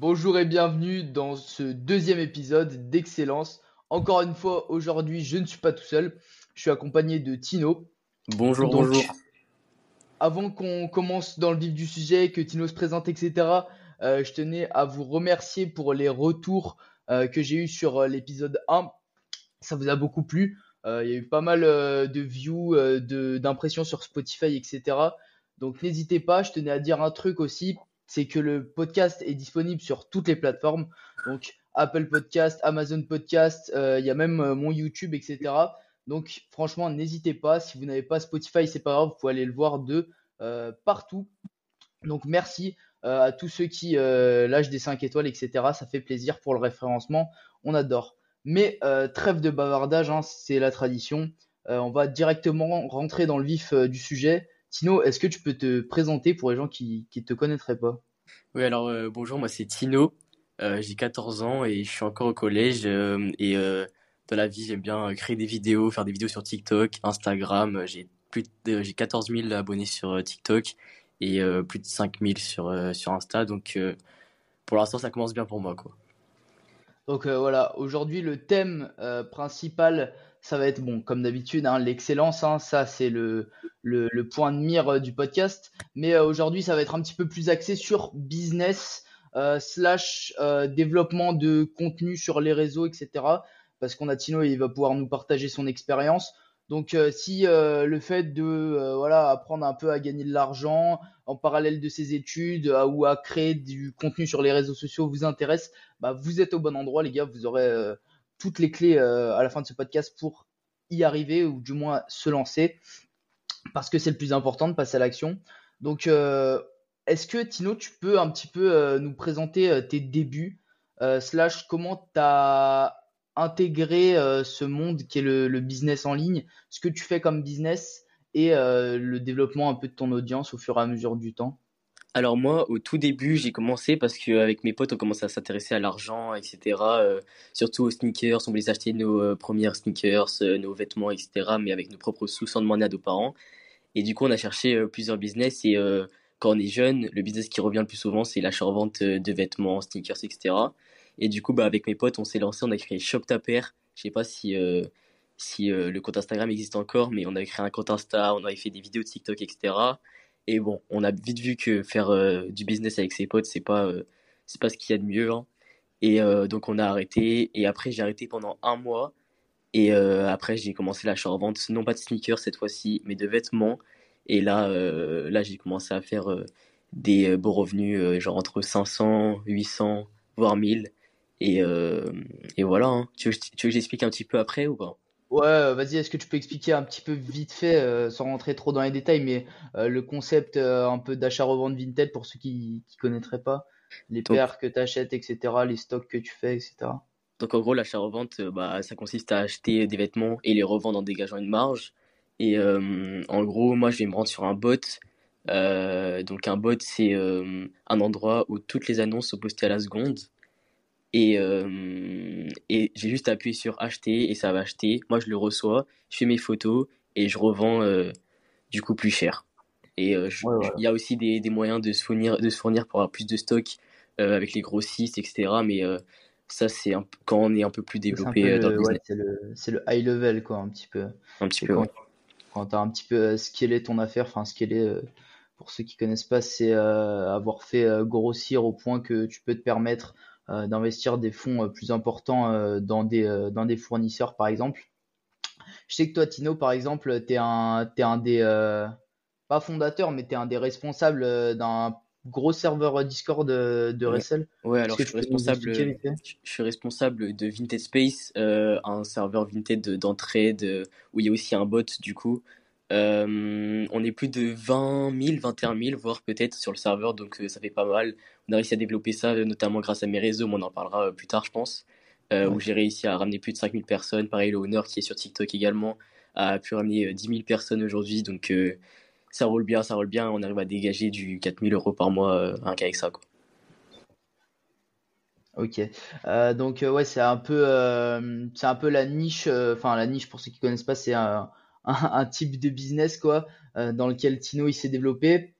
Bonjour et bienvenue dans ce deuxième épisode d'Excellence. Encore une fois, aujourd'hui, je ne suis pas tout seul. Je suis accompagné de Tino. Bonjour, bonjour. Avant qu'on commence dans le vif du sujet, que Tino se présente, etc., euh, je tenais à vous remercier pour les retours euh, que j'ai eu sur euh, l'épisode 1. Ça vous a beaucoup plu. Il y a eu pas mal de views, d'impressions sur Spotify, etc. Donc n'hésitez pas. Je tenais à dire un truc aussi c'est que le podcast est disponible sur toutes les plateformes. Donc Apple Podcast, Amazon Podcast, euh, il y a même euh, mon YouTube, etc. Donc franchement, n'hésitez pas. Si vous n'avez pas Spotify, c'est pas grave, vous pouvez aller le voir de euh, partout. Donc merci à tous ceux qui lâchent des 5 étoiles, etc. Ça fait plaisir pour le référencement. On adore. Mais trêve de bavardage, hein, c'est la tradition. on va directement rentrer dans le vif du sujet. Tino, est-ce que tu peux te présenter pour les gens qui ne te connaîtraient pas? Oui, alors euh, bonjour, moi c'est Tino, euh, j'ai 14 ans et je suis encore au collège euh, et dans la vie j'aime bien créer des vidéos, faire des vidéos sur TikTok, Instagram, j'ai plus de, j'ai 14 000 abonnés sur TikTok et plus de 5 000 sur, sur Insta, donc pour l'instant ça commence bien pour moi quoi. Donc voilà, aujourd'hui le thème principal ça va être bon, comme d'habitude, hein, l'excellence, hein, ça c'est le, point de mire euh, du podcast. Mais euh, aujourd'hui, ça va être un petit peu plus axé sur business euh, slash développement de contenu sur les réseaux, etc. Parce qu'on a Tino et il va pouvoir nous partager son expérience. Donc si le fait de voilà apprendre un peu à gagner de l'argent en parallèle de ses études ou à créer du contenu sur les réseaux sociaux vous intéresse, bah vous êtes au bon endroit les gars, vous aurez toutes les clés euh, à la fin de ce podcast pour y arriver ou du moins se lancer parce que c'est le plus important de passer à l'action. Donc, euh, est-ce que Tino, tu peux un petit peu euh, nous présenter tes débuts, slash comment tu as intégré ce monde qui est le, business en ligne, ce que tu fais comme business et le développement un peu de ton audience au fur et à mesure du temps? Alors moi, au tout début, j'ai commencé parce qu'avec mes potes, on commençait à s'intéresser à l'argent, etc. Euh, surtout aux sneakers, on voulait acheter nos euh, premières sneakers, euh, nos vêtements, etc. Mais avec nos propres sous, sans demander à nos parents. Et du coup, on a cherché plusieurs business. Et quand on est jeune, le business qui revient le plus souvent, c'est l'achat-revente de vêtements, sneakers, etc. Et du coup, bah, avec mes potes, on s'est lancé, on a créé Shop Ta Paire. Je sais pas si si le compte Instagram existe encore, mais on avait créé un compte Insta, on avait fait des vidéos de TikTok, etc. Et bon, on a vite vu que faire euh, du business avec ses potes, c'est pas, euh, c'est pas ce qu'il y a de mieux. Hein. Et euh, donc on a arrêté. Et après, j'ai arrêté pendant un mois. Et après, j'ai commencé l'achat-revente, non pas de sneakers cette fois-ci, mais de vêtements. Et là, là j'ai commencé à faire des beaux revenus, genre entre 500, 800, voire 1000. Et, et voilà. Hein. Tu, veux, tu veux que j'explique un petit peu après ou pas? Ouais, euh, vas-y, est-ce que tu peux expliquer un petit peu vite fait, euh, sans rentrer trop dans les détails, mais euh, le concept un peu d'achat-revente Vinted pour ceux qui ne connaîtraient pas, les paires que tu achètes, etc., les stocks que tu fais, etc. Donc en gros, l'achat-revente, bah, ça consiste à acheter des vêtements et les revendre en dégageant une marge. Et en gros, moi, je vais me rendre sur un bot. donc un bot, c'est un endroit où toutes les annonces sont postées à la seconde. Et, euh, et j'ai juste appuyé sur acheter et ça va acheter. Moi, je le reçois, je fais mes photos et je revends euh, du coup plus cher. Et euh, il y a aussi des, des, moyens de se, fournir, de se fournir pour avoir plus de stock avec les grossistes, etc. Mais ça, c'est quand on est un peu plus développé dans le business. c'est le, high level, quoi, un petit peu. Un petit peu, quand, quand tu as un petit peu scalé ton affaire, enfin, scalé, pour ceux qui connaissent pas, c'est avoir fait grossir au point que tu peux te permettre d'investir des fonds euh, plus importants euh, dans, des, dans des fournisseurs, par exemple. Je sais que toi, Tino, par exemple, tu es un, es un des, pas fondateur, mais tu es un des responsables d'un gros serveur Discord de, de Ressel. Ouais, alors je suis, responsable, je suis responsable de Vinted Space, un serveur Vinted d'entrée où il y a aussi un bot du coup. Euh, on est plus de 20 000, 21 000, voire peut-être sur le serveur, donc euh, ça fait pas mal. On a réussi à développer ça, notamment grâce à mes réseaux, mais on en parlera euh, plus tard, je pense, où j'ai réussi à ramener plus de 5 000 personnes. Pareil, le Honor qui est sur TikTok également a pu ramener 10 000 personnes aujourd'hui, donc ça roule bien, ça roule bien. On arrive à dégager du 4 000 euros par mois, rien qu'avec ça. Quoi. Ok, donc ouais, c'est un peu, c'est un peu la niche. Enfin, la niche pour ceux qui connaissent pas, c'est un, un, type de business quoi, euh, dans lequel Tino il s'est développé.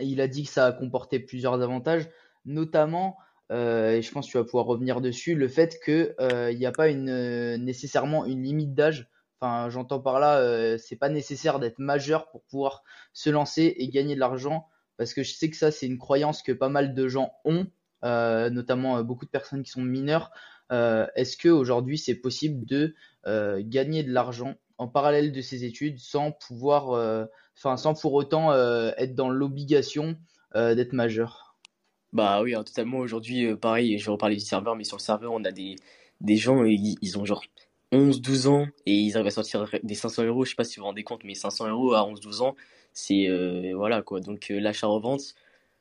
il a dit que ça a comporté plusieurs avantages, notamment et je pense que tu vas pouvoir revenir dessus, le fait qu'il n'y a pas une, nécessairement une limite d'âge. Enfin, j'entends par là, c'est pas nécessaire d'être majeur pour pouvoir se lancer et gagner de l'argent, parce que je sais que ça, c'est une croyance que pas mal de gens ont, notamment beaucoup de personnes qui sont mineures. Est-ce que aujourd'hui c'est possible de gagner de l'argent en parallèle de ses études sans pouvoir, euh, enfin sans pour autant euh, être dans l'obligation euh, d'être majeur. Bah oui, hein, totalement. Aujourd'hui, pareil, je vais reparler du serveur, mais sur le serveur, on a des, des gens, ils, ils ont genre 11, 12 ans et ils arrivent à sortir des 500 euros. Je sais pas si vous vous rendez compte, mais 500 euros à 11, 12 ans, c'est voilà quoi. Donc l'achat-revente,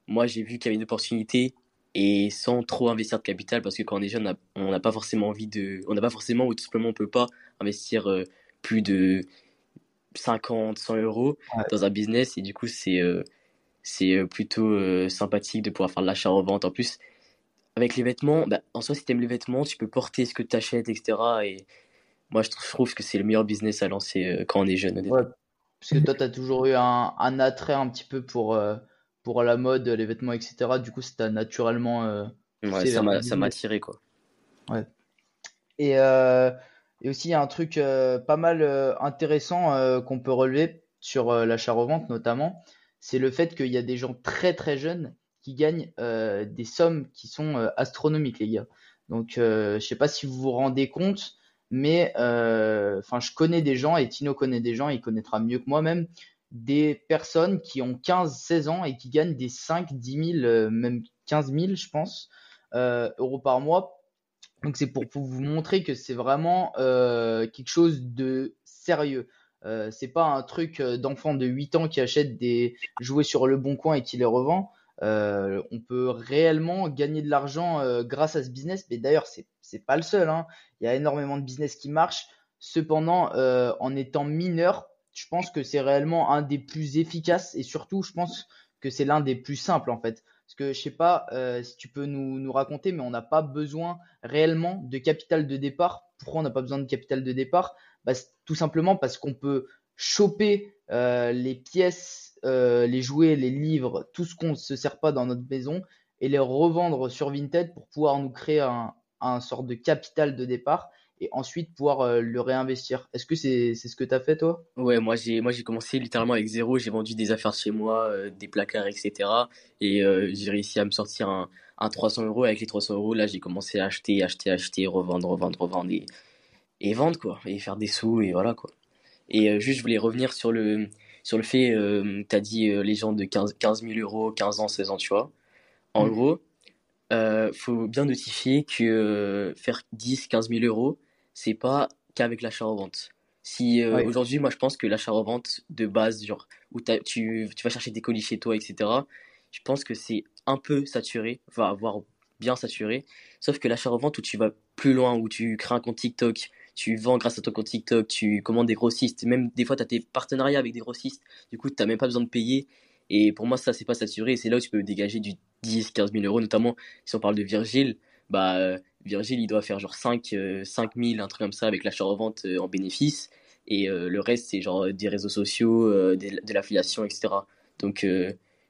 moi j'ai vu qu'il y avait une opportunité et sans trop investir de capital parce que quand on est jeune, on n'a pas forcément envie de, on n'a pas forcément ou tout simplement on peut pas investir plus de 50, 100 euros dans un business et du coup c'est euh, c'est euh, plutôt euh, sympathique de pouvoir faire de l'achat-revente. En plus, avec les vêtements, bah, en soi si tu aimes les vêtements, tu peux porter ce que tu achètes, etc. Et moi je trouve que c'est le meilleur business à lancer quand on est jeune. Ouais, parce que toi tu as toujours eu un, un, attrait un petit peu pour, pour la mode, les vêtements, etc. Du coup, c'était naturellement... ouais, ça m'a attiré quoi. Ouais. Et et aussi, il y a un truc euh, pas mal euh, intéressant euh, qu'on peut relever sur l'achat-revente notamment, c'est le fait qu'il y a des gens très très jeunes qui gagnent des sommes qui sont astronomiques, les gars. Donc, je sais pas si vous vous rendez compte, mais enfin, je connais des gens et Tino connaît des gens, il connaîtra mieux que moi-même, des personnes qui ont 15-16 ans et qui gagnent des 5, 10 000, même 15 000, je pense, euros par mois donc c'est pour, vous montrer que c'est vraiment euh, quelque chose de sérieux. Euh, c'est pas un truc euh, d'enfant de 8 ans qui achète des jouets sur le bon coin et qui les revend. Euh, on peut réellement gagner de l'argent euh, grâce à ce business. Mais d'ailleurs, c'est c'est pas le seul. Hein. Il y a énormément de business qui marchent. Cependant, en étant mineur, je pense que c'est réellement un des plus efficaces et surtout, je pense que c'est l'un des plus simples en fait. Parce que je sais pas euh, si tu peux nous, nous raconter, mais on n'a pas besoin réellement de capital de départ. Pourquoi on n'a pas besoin de capital de départ? Bah, Tout simplement parce qu'on peut choper euh, les pièces, euh, les jouets, les livres, tout ce qu'on ne se sert pas dans notre maison et les revendre sur Vinted pour pouvoir nous créer un, un sort de capital de départ et ensuite pouvoir euh, le réinvestir. Est-ce que c'est ce que tu as fait toi? Ouais, moi j'ai moi j'ai commencé littéralement avec zéro, j'ai vendu des affaires chez moi, euh, des placards, etc. Et euh, j'ai réussi à me sortir un, un 300 euros. Avec les 300 euros, là j'ai commencé à acheter, acheter, acheter, revendre, revendre, revendre et, et vendre quoi, et faire des sous et voilà quoi. Et juste je voulais revenir sur le sur le fait, tu as dit les gens de 15, 15 000 euros, 15 ans, 16 ans, tu vois. En mm. gros, faut bien notifier que faire 10, 15 000 euros, c'est pas qu'avec l'achat-revente. Si euh, aujourd'hui, moi je pense que l'achat-revente de base, genre où tu, tu vas chercher des colis chez toi, etc., je pense que c'est un peu saturé, va avoir bien saturé. Sauf que l'achat-revente où tu vas plus loin, où tu crées un compte TikTok, tu vends grâce à ton compte TikTok, tu commandes des grossistes, même des fois tu as tes partenariats avec des grossistes, du coup tu n'as même pas besoin de payer. Et pour moi, ça, c'est pas saturé. C'est là où tu peux dégager du 10, 15 000 euros, notamment si on parle de Virgile. Bah, Virgile, il doit faire genre 5, 5 000, un truc comme ça, avec l'achat-revente euh, en bénéfice. Et euh, le reste, c'est genre des réseaux sociaux, euh, de, l'affiliation, etc. Donc,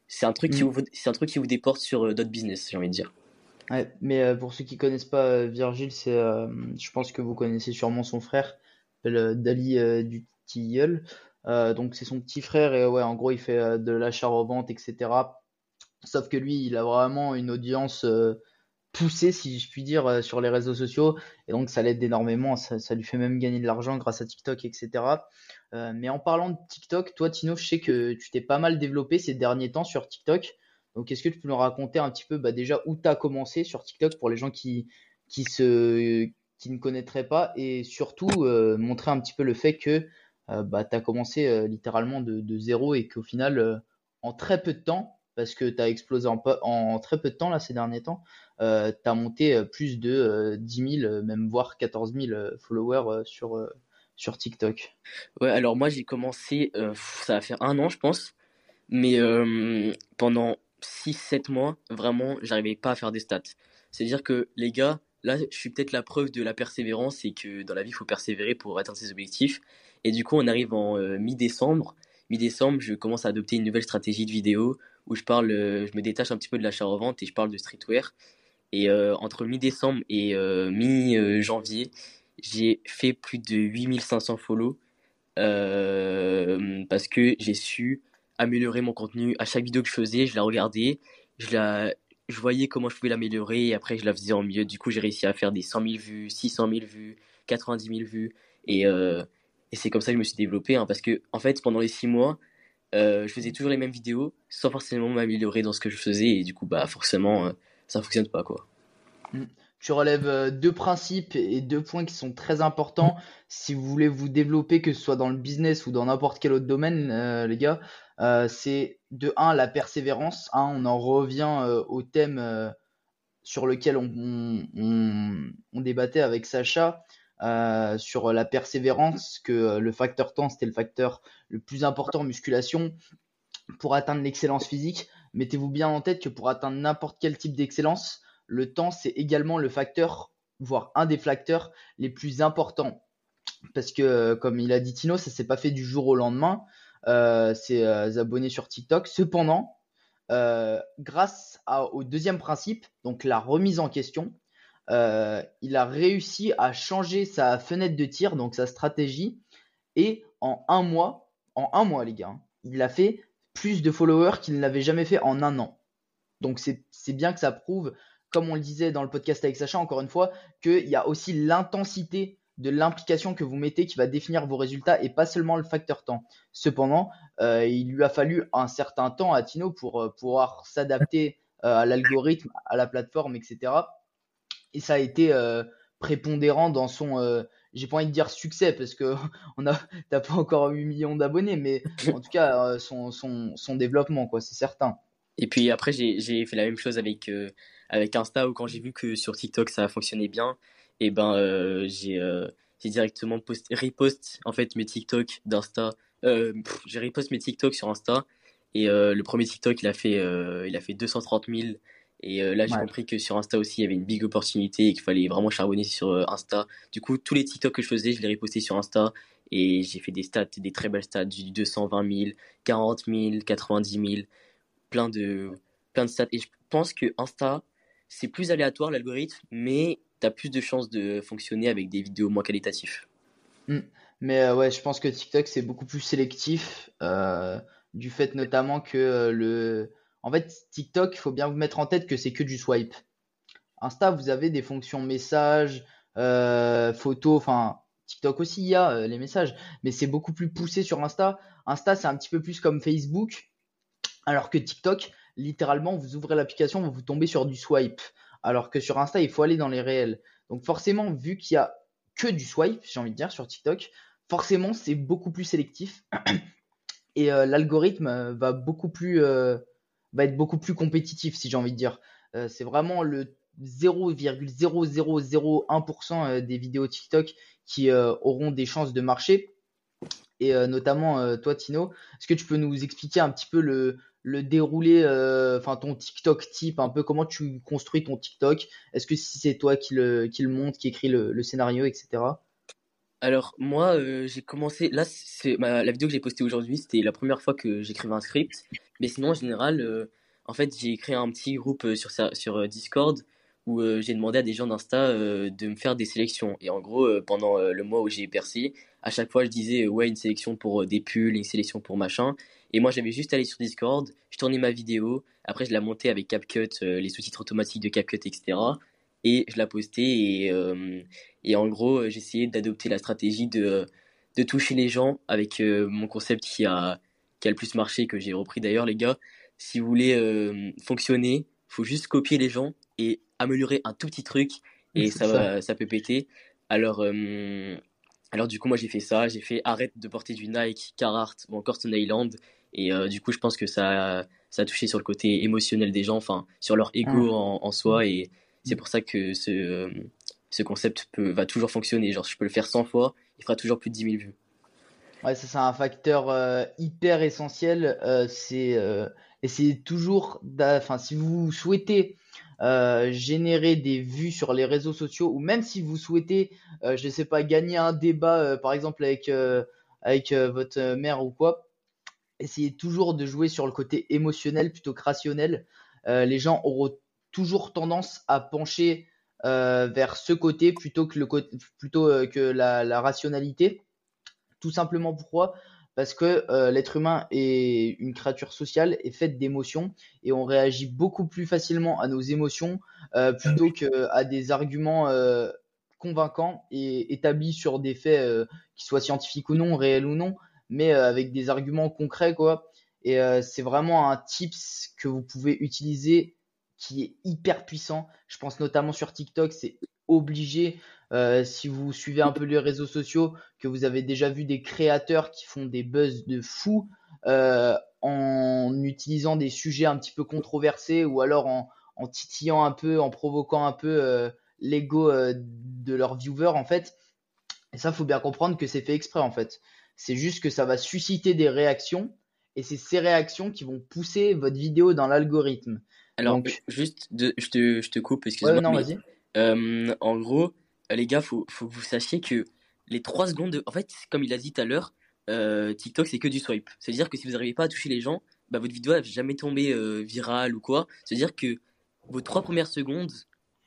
c'est un, truc qui mm. vous, un truc qui vous déporte sur d'autres business, j'ai envie de dire. Ouais, mais pour ceux qui connaissent pas Virgile, c'est, je pense que vous connaissez sûrement son frère, Dali du Tilleul. donc c'est son petit frère et ouais, en gros il fait de l'achat-revente, etc. Sauf que lui, il a vraiment une audience poussé, si je puis dire, euh, sur les réseaux sociaux. Et donc, ça l'aide énormément. Ça, lui fait même gagner de l'argent grâce à TikTok, etc. Euh, mais en parlant de TikTok, toi, Tino, je sais que tu t'es pas mal développé ces derniers temps sur TikTok. Donc, est-ce que tu peux nous raconter un petit peu bah, déjà où tu as commencé sur TikTok pour les gens qui, qui, se, qui ne connaîtraient pas? Et surtout euh, montrer un petit peu le fait que bah, tu as commencé littéralement de, zéro et qu'au final, en très peu de temps, parce que tu as explosé en, très peu de temps là ces derniers temps. Euh, tu as monté euh, plus de 10 euh, 000, même voire 14 000 followers sur, sur TikTok. Ouais, alors moi j'ai commencé, ça va faire un an je pense, mais pendant 6-7 mois, vraiment, j'arrivais pas à faire des stats. C'est-à-dire que les gars, là je suis peut-être la preuve de la persévérance et que dans la vie il faut persévérer pour atteindre ses objectifs. Et du coup on arrive en mi-décembre. Mi-décembre, je commence à adopter une nouvelle stratégie de vidéo où je parle, je me détache un petit peu de l'achat-revente et je parle de streetwear. Et entre mi-décembre et mi-janvier, j'ai fait plus de 8500 follow parce que j'ai su améliorer mon contenu. À chaque vidéo que je faisais, je la regardais, je, la, je voyais comment je pouvais l'améliorer et après je la faisais en mieux. Du coup, j'ai réussi à faire des 100 000 vues, 600 000 vues, 90 000 vues. Et, euh, et c'est comme ça que je me suis développé. Hein, parce que, en fait, pendant les 6 mois, euh, je faisais toujours les mêmes vidéos sans forcément m'améliorer dans ce que je faisais. Et du coup, bah, forcément, euh, ça fonctionne pas, quoi. Mm. Tu relèves deux principes et deux points qui sont très importants si vous voulez vous développer, que ce soit dans le business ou dans n'importe quel autre domaine, les gars. Euh, c'est de 1 la persévérance. Hein, on en revient euh, au thème euh, sur lequel on, débattait avec Sacha sur la persévérance, que le facteur temps c'était le facteur le plus important en musculation pour atteindre l'excellence physique. Mettez-vous bien en tête que pour atteindre n'importe quel type d'excellence, le temps c'est également le facteur, voire un des facteurs les plus importants. Parce que, comme il a dit Tino, ça s'est pas fait du jour au lendemain euh, euh, abonnés sur TikTok. Cependant, euh, grâce au deuxième principe, donc la remise en question, il a réussi à changer sa fenêtre de tir, donc sa stratégie, et en un mois, en un mois les gars, hein, il a fait plus de followers qu'il n'avait jamais fait en un an. Donc c'est bien que ça prouve, comme on le disait dans le podcast avec Sacha, encore une fois, qu'il y a aussi l'intensité de l'implication que vous mettez qui va définir vos résultats et pas seulement le facteur temps. Cependant, euh, il lui a fallu un certain temps à Tino pour euh, pouvoir s'adapter euh, à l'algorithme, à la plateforme, etc. Et ça a été prépondérant dans son, j'ai pas envie de dire succès parce que on a, t'as pas encore 8 millions d'abonnés, mais en tout cas son, son, son développement, quoi, c'est certain. Et puis après, j'ai fait la même chose avec, avec Insta où quand j'ai vu que sur TikTok ça fonctionnait bien, et ben euh, euh, j'ai directement posté, repost en fait mes TikTok d'Insta. Euh, j'ai repost mes TikTok sur Insta et le premier TikTok il a fait il a fait 230 000 et là j'ai compris que sur Insta aussi il y avait une big opportunité et qu'il fallait vraiment charbonner sur Insta. Du coup tous les TikTok que je faisais je les repostais sur Insta et j'ai fait des stats, des très belles stats, du 220 000, 40 000, 90 000, plein de plein de stats. Et je pense que Insta c'est plus aléatoire l'algorithme, mais tu as plus de chances de fonctionner avec des vidéos moins qualitatives. Hmm. Mais euh, ouais, je pense que TikTok c'est beaucoup plus sélectif euh, du fait notamment que euh, le. En fait, TikTok, il faut bien vous mettre en tête que c'est que du swipe. Insta, vous avez des fonctions messages, photos, enfin TikTok aussi il y a les messages, mais c'est beaucoup plus poussé sur Insta. Insta c'est un petit peu plus comme Facebook, alors que TikTok, littéralement, vous ouvrez l'application, vous tombez sur du swipe alors que sur Insta, il faut aller dans les réels. Donc forcément, vu qu'il y a que du swipe, j'ai envie de dire, sur TikTok, forcément, c'est beaucoup plus sélectif. Et euh, l'algorithme euh, va beaucoup plus euh, va être beaucoup plus compétitif, si j'ai envie de dire. c'est vraiment le 0,0001% des vidéos TikTok qui auront des chances de marcher. Et notamment toi, Tino, est-ce que tu peux nous expliquer un petit peu le, déroulé, euh, enfin ton TikTok type, un peu comment tu construis ton TikTok? Est-ce que si c'est toi qui le, qui monte, qui écrit le, scénario, etc. Alors moi, euh, j'ai commencé, là, c'est la vidéo que j'ai postée aujourd'hui, c'était la première fois que j'écrivais un script. Mais sinon, en général, euh, en fait, j'ai créé un petit groupe sur, sur Discord où j'ai demandé à des gens d'Insta de me faire des sélections. Et en gros, pendant le mois où j'ai percé, à chaque fois, je disais, ouais, une sélection pour des pulls, une sélection pour machin. Et moi, j'avais juste allé sur Discord, je tournais ma vidéo, après je la montais avec CapCut, euh, les sous-titres automatiques de CapCut, etc. Et je la postais et, euh, et en gros, j'essayais d'adopter la stratégie de, de toucher les gens avec euh, mon concept qui a, qui a le plus marché, que j'ai repris d'ailleurs, les gars. Si vous voulez fonctionner, faut juste copier les gens et améliorer un tout petit truc et ça, Va, ça peut péter. Alors, alors du coup, moi j'ai fait ça, j'ai fait arrête de porter du Nike, Carhartt ou encore Stone Island et euh, du coup, je pense que ça, ça a touché sur le côté émotionnel des gens, enfin, sur leur ego en, soi. Et c'est pour ça que ce, euh, ce concept va toujours fonctionner. Genre, je peux le faire 100 fois, il fera toujours plus de 10 000 vues. Ouais, ça c'est un facteur euh, hyper essentiel. c'est essayer toujours, enfin, si vous souhaitez générer des vues sur les réseaux sociaux, ou même si vous souhaitez, je sais pas, gagner un débat, par exemple avec avec votre mère ou quoi, essayez toujours de jouer sur le côté émotionnel plutôt que rationnel. Euh, les gens auront toujours tendance à pencher vers ce côté plutôt que, le, plutôt, que la, la, rationalité. Tout simplement pourquoi? Parce que l'être humain est une créature sociale et faite d'émotions et on réagit beaucoup plus facilement à nos émotions plutôt qu'à des arguments convaincants et établis sur des faits qui soient scientifiques ou non, réels ou non, mais avec des arguments concrets quoi. Et c'est vraiment un tips que vous pouvez utiliser qui est hyper puissant. Je pense notamment sur TikTok, c'est obligé. Euh, si vous suivez un peu les réseaux sociaux, que vous avez déjà vu des créateurs qui font des buzz de fou euh, en utilisant des sujets un petit peu controversés ou alors en, titillant un peu, en provoquant un peu euh, l'ego de leurs viewers en fait. Et ça, faut bien comprendre que c'est fait exprès en fait. C'est juste que ça va susciter des réactions et c'est ces réactions qui vont pousser votre vidéo dans l'algorithme. Alors, juste, de, je, te, je te coupe, excuse-moi. non, vas-y. Euh, en gros, les gars, faut, faut que vous sachiez que les 3 secondes, de... en fait, comme il a dit tout à l'heure, euh, TikTok c'est que du swipe. C'est-à-dire que si vous n'arrivez pas à toucher les gens, bah, votre vidéo va jamais tomber euh, virale ou quoi. C'est-à-dire que vos 3 premières secondes,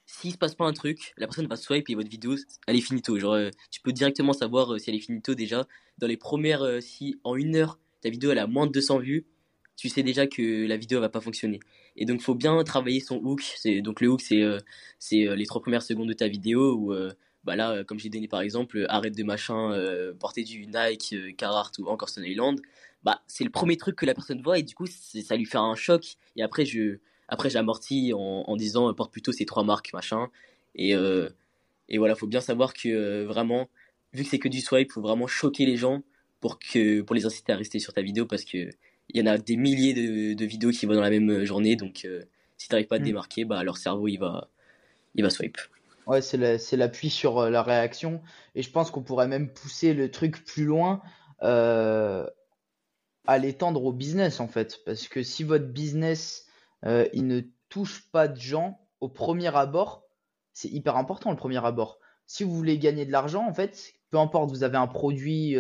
s'il se passe pas un truc, la personne va swipe et votre vidéo, elle est finito. Genre, tu peux directement savoir si elle est finito déjà. Dans les premières, si en une heure, ta vidéo elle a moins de 200 vues, tu sais déjà que la vidéo va pas fonctionner. Et donc, faut bien travailler son hook. C'est donc le hook, c'est euh, euh, les trois premières secondes de ta vidéo où euh, bah là, comme j'ai donné par exemple, arrête de machin, porter du Nike, Carhartt ou encore Stone Island. Bah, c'est le premier truc que la personne voit et du coup, ça lui fait un choc. Et après, je après j'amortis en, en disant porte plutôt ces trois marques machin. Et et voilà, faut bien savoir que vraiment, vu que c'est que du swipe, faut vraiment choquer les gens pour que pour les inciter à rester sur ta vidéo parce que il y en a des milliers de, vidéos qui vont dans la même euh, journée, donc euh, si tu n'arrives pas à te mm. démarquer, bah, leur cerveau il va, il va swipe. Ouais, c'est l'appui sur euh, la réaction. Et je pense qu'on pourrait même pousser le truc plus loin à l'étendre au business en fait. Parce que si votre business il ne touche pas de gens au premier abord, c'est hyper important le premier abord. Si vous voulez gagner de l'argent, en fait, peu importe, vous avez un produit.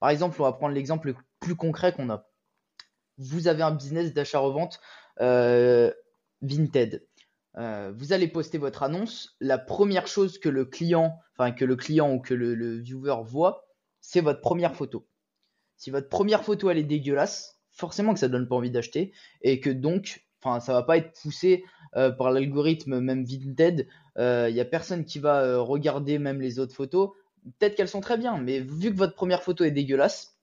par exemple, on va prendre l'exemple le plus concret qu'on a vous avez un business d'achat-revente euh, Vinted. Euh, vous allez poster votre annonce. La première chose que le client, enfin que le client ou que le, viewer voit, c'est votre première photo. Si votre première photo elle est dégueulasse, forcément que ça donne pas envie d'acheter et que donc, enfin ça va pas être poussé euh, par l'algorithme même Vinted. Il y a personne qui va regarder même les autres photos. Peut-être qu'elles sont très bien, mais vu que votre première photo est dégueulasse,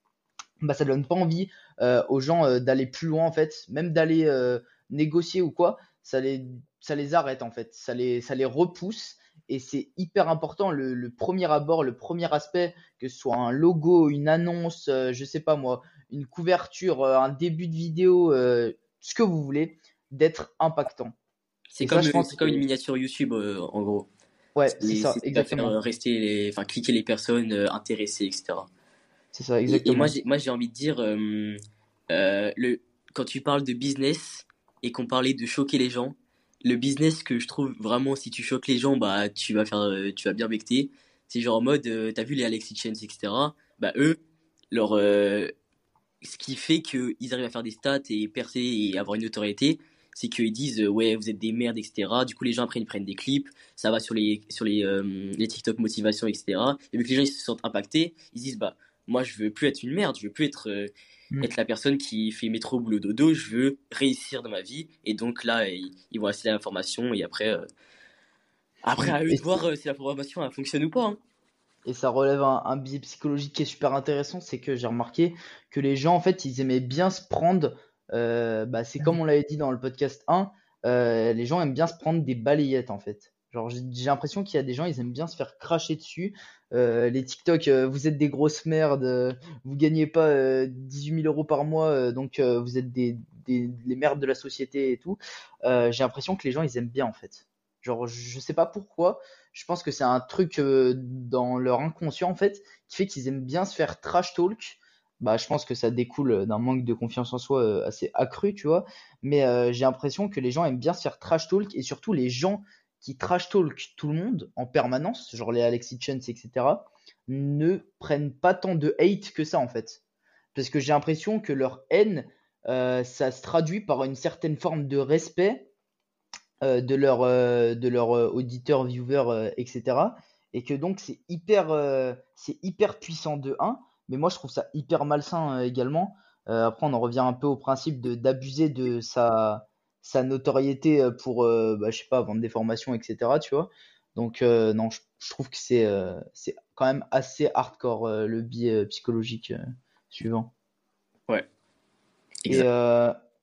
bah ça donne pas envie euh, aux gens euh, d'aller plus loin en fait, même d'aller euh, négocier ou quoi, ça les, ça les arrête en fait, ça les, ça les repousse et c'est hyper important le, premier abord, le premier aspect, que ce soit un logo, une annonce, je sais pas moi, une couverture, un début de vidéo, ce que vous voulez, d'être impactant. C'est comme, comme une miniature YouTube en gros. Ouais, c'est ça, exactement. rester les, enfin cliquer les personnes intéressées, etc. C'est ça, exactement. Et, moi, j'ai envie de dire, euh, euh, le, quand tu parles de business et qu'on parlait de choquer les gens, le business que je trouve vraiment, si tu choques les gens, bah, tu vas faire, euh, tu vas bien becter. C'est genre en mode, t'as vu les Alexis Chance, etc. Bah, eux, leur, ce qui fait qu'ils arrivent à faire des stats et percer et avoir une notoriété, c'est qu'ils disent ouais vous êtes des merdes etc du coup les gens après ils prennent des clips. Ça va sur les sur les, les TikTok motivation etc et vu que les gens ils se sentent impactés ils disent bah moi je veux plus être une merde, je veux plus être euh, mm. être la personne qui fait métro boulot dodo, je veux réussir dans ma vie. Et donc là ils, vont assister à l'information et après euh, après à eux de voir euh, si la programmation fonctionne ou pas. Hein. Et ça relève un, biais psychologique qui est super intéressant, c'est que j'ai remarqué que les gens en fait ils aimaient bien se prendre, bah, c'est comme on l'avait dit dans le podcast 1, les gens aiment bien se prendre des balayettes en fait. Genre, j'ai l'impression qu'il y a des gens, ils aiment bien se faire cracher dessus. Euh, les TikTok, euh, vous êtes des grosses merdes, euh, vous gagnez pas 18 000 euros par mois, donc vous êtes des, des, les merdes de la société et tout. j'ai l'impression que les gens, ils aiment bien en fait. Genre, je sais pas pourquoi. Je pense que c'est un truc dans leur inconscient en fait qui fait qu'ils aiment bien se faire trash talk. Bah, je pense que ça découle d'un manque de confiance en soi assez accru, tu vois. Mais j'ai l'impression que les gens aiment bien se faire trash talk et surtout les gens qui trash talk tout le monde en permanence, genre les Alexis Chance, etc., ne prennent pas tant de hate que ça en fait. Parce que j'ai l'impression que leur haine, euh, ça se traduit par une certaine forme de respect euh, de leurs de leur auditeurs, viewers, etc. Et que donc c'est hyper, c'est hyper puissant de 1, mais moi je trouve ça hyper malsain également. après, on en revient un peu au principe de d'abuser de sa, sa notoriété pour, bah, je sais pas, vendre des formations, etc. Tu vois. Donc, non, je, trouve que c'est c'est quand même assez hardcore le biais psychologique suivant. Ouais. Et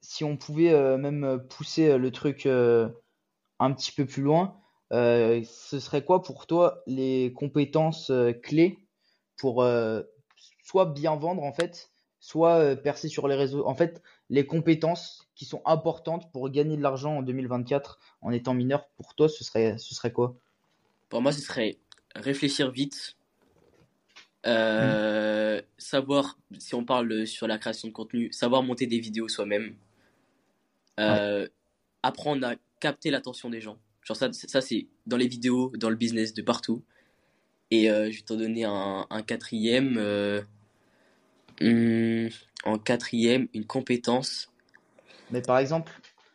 si on pouvait même pousser le truc un petit peu plus loin, ce serait quoi pour toi les compétences clés pour soit bien vendre en fait, soit percer sur les réseaux. En fait, les compétences qui sont importantes pour gagner de l'argent en 2024 en étant mineur, pour toi, ce serait, ce serait quoi? Pour moi, ce serait réfléchir vite, euh, savoir, si on parle sur la création de contenu, savoir monter des vidéos soi-même. Euh, apprendre à capter l'attention des gens. Genre ça, ça c'est dans les vidéos, dans le business, de partout. Et euh, je vais t'en donner un, un quatrième. En quatrième, une compétence. Mais par exemple,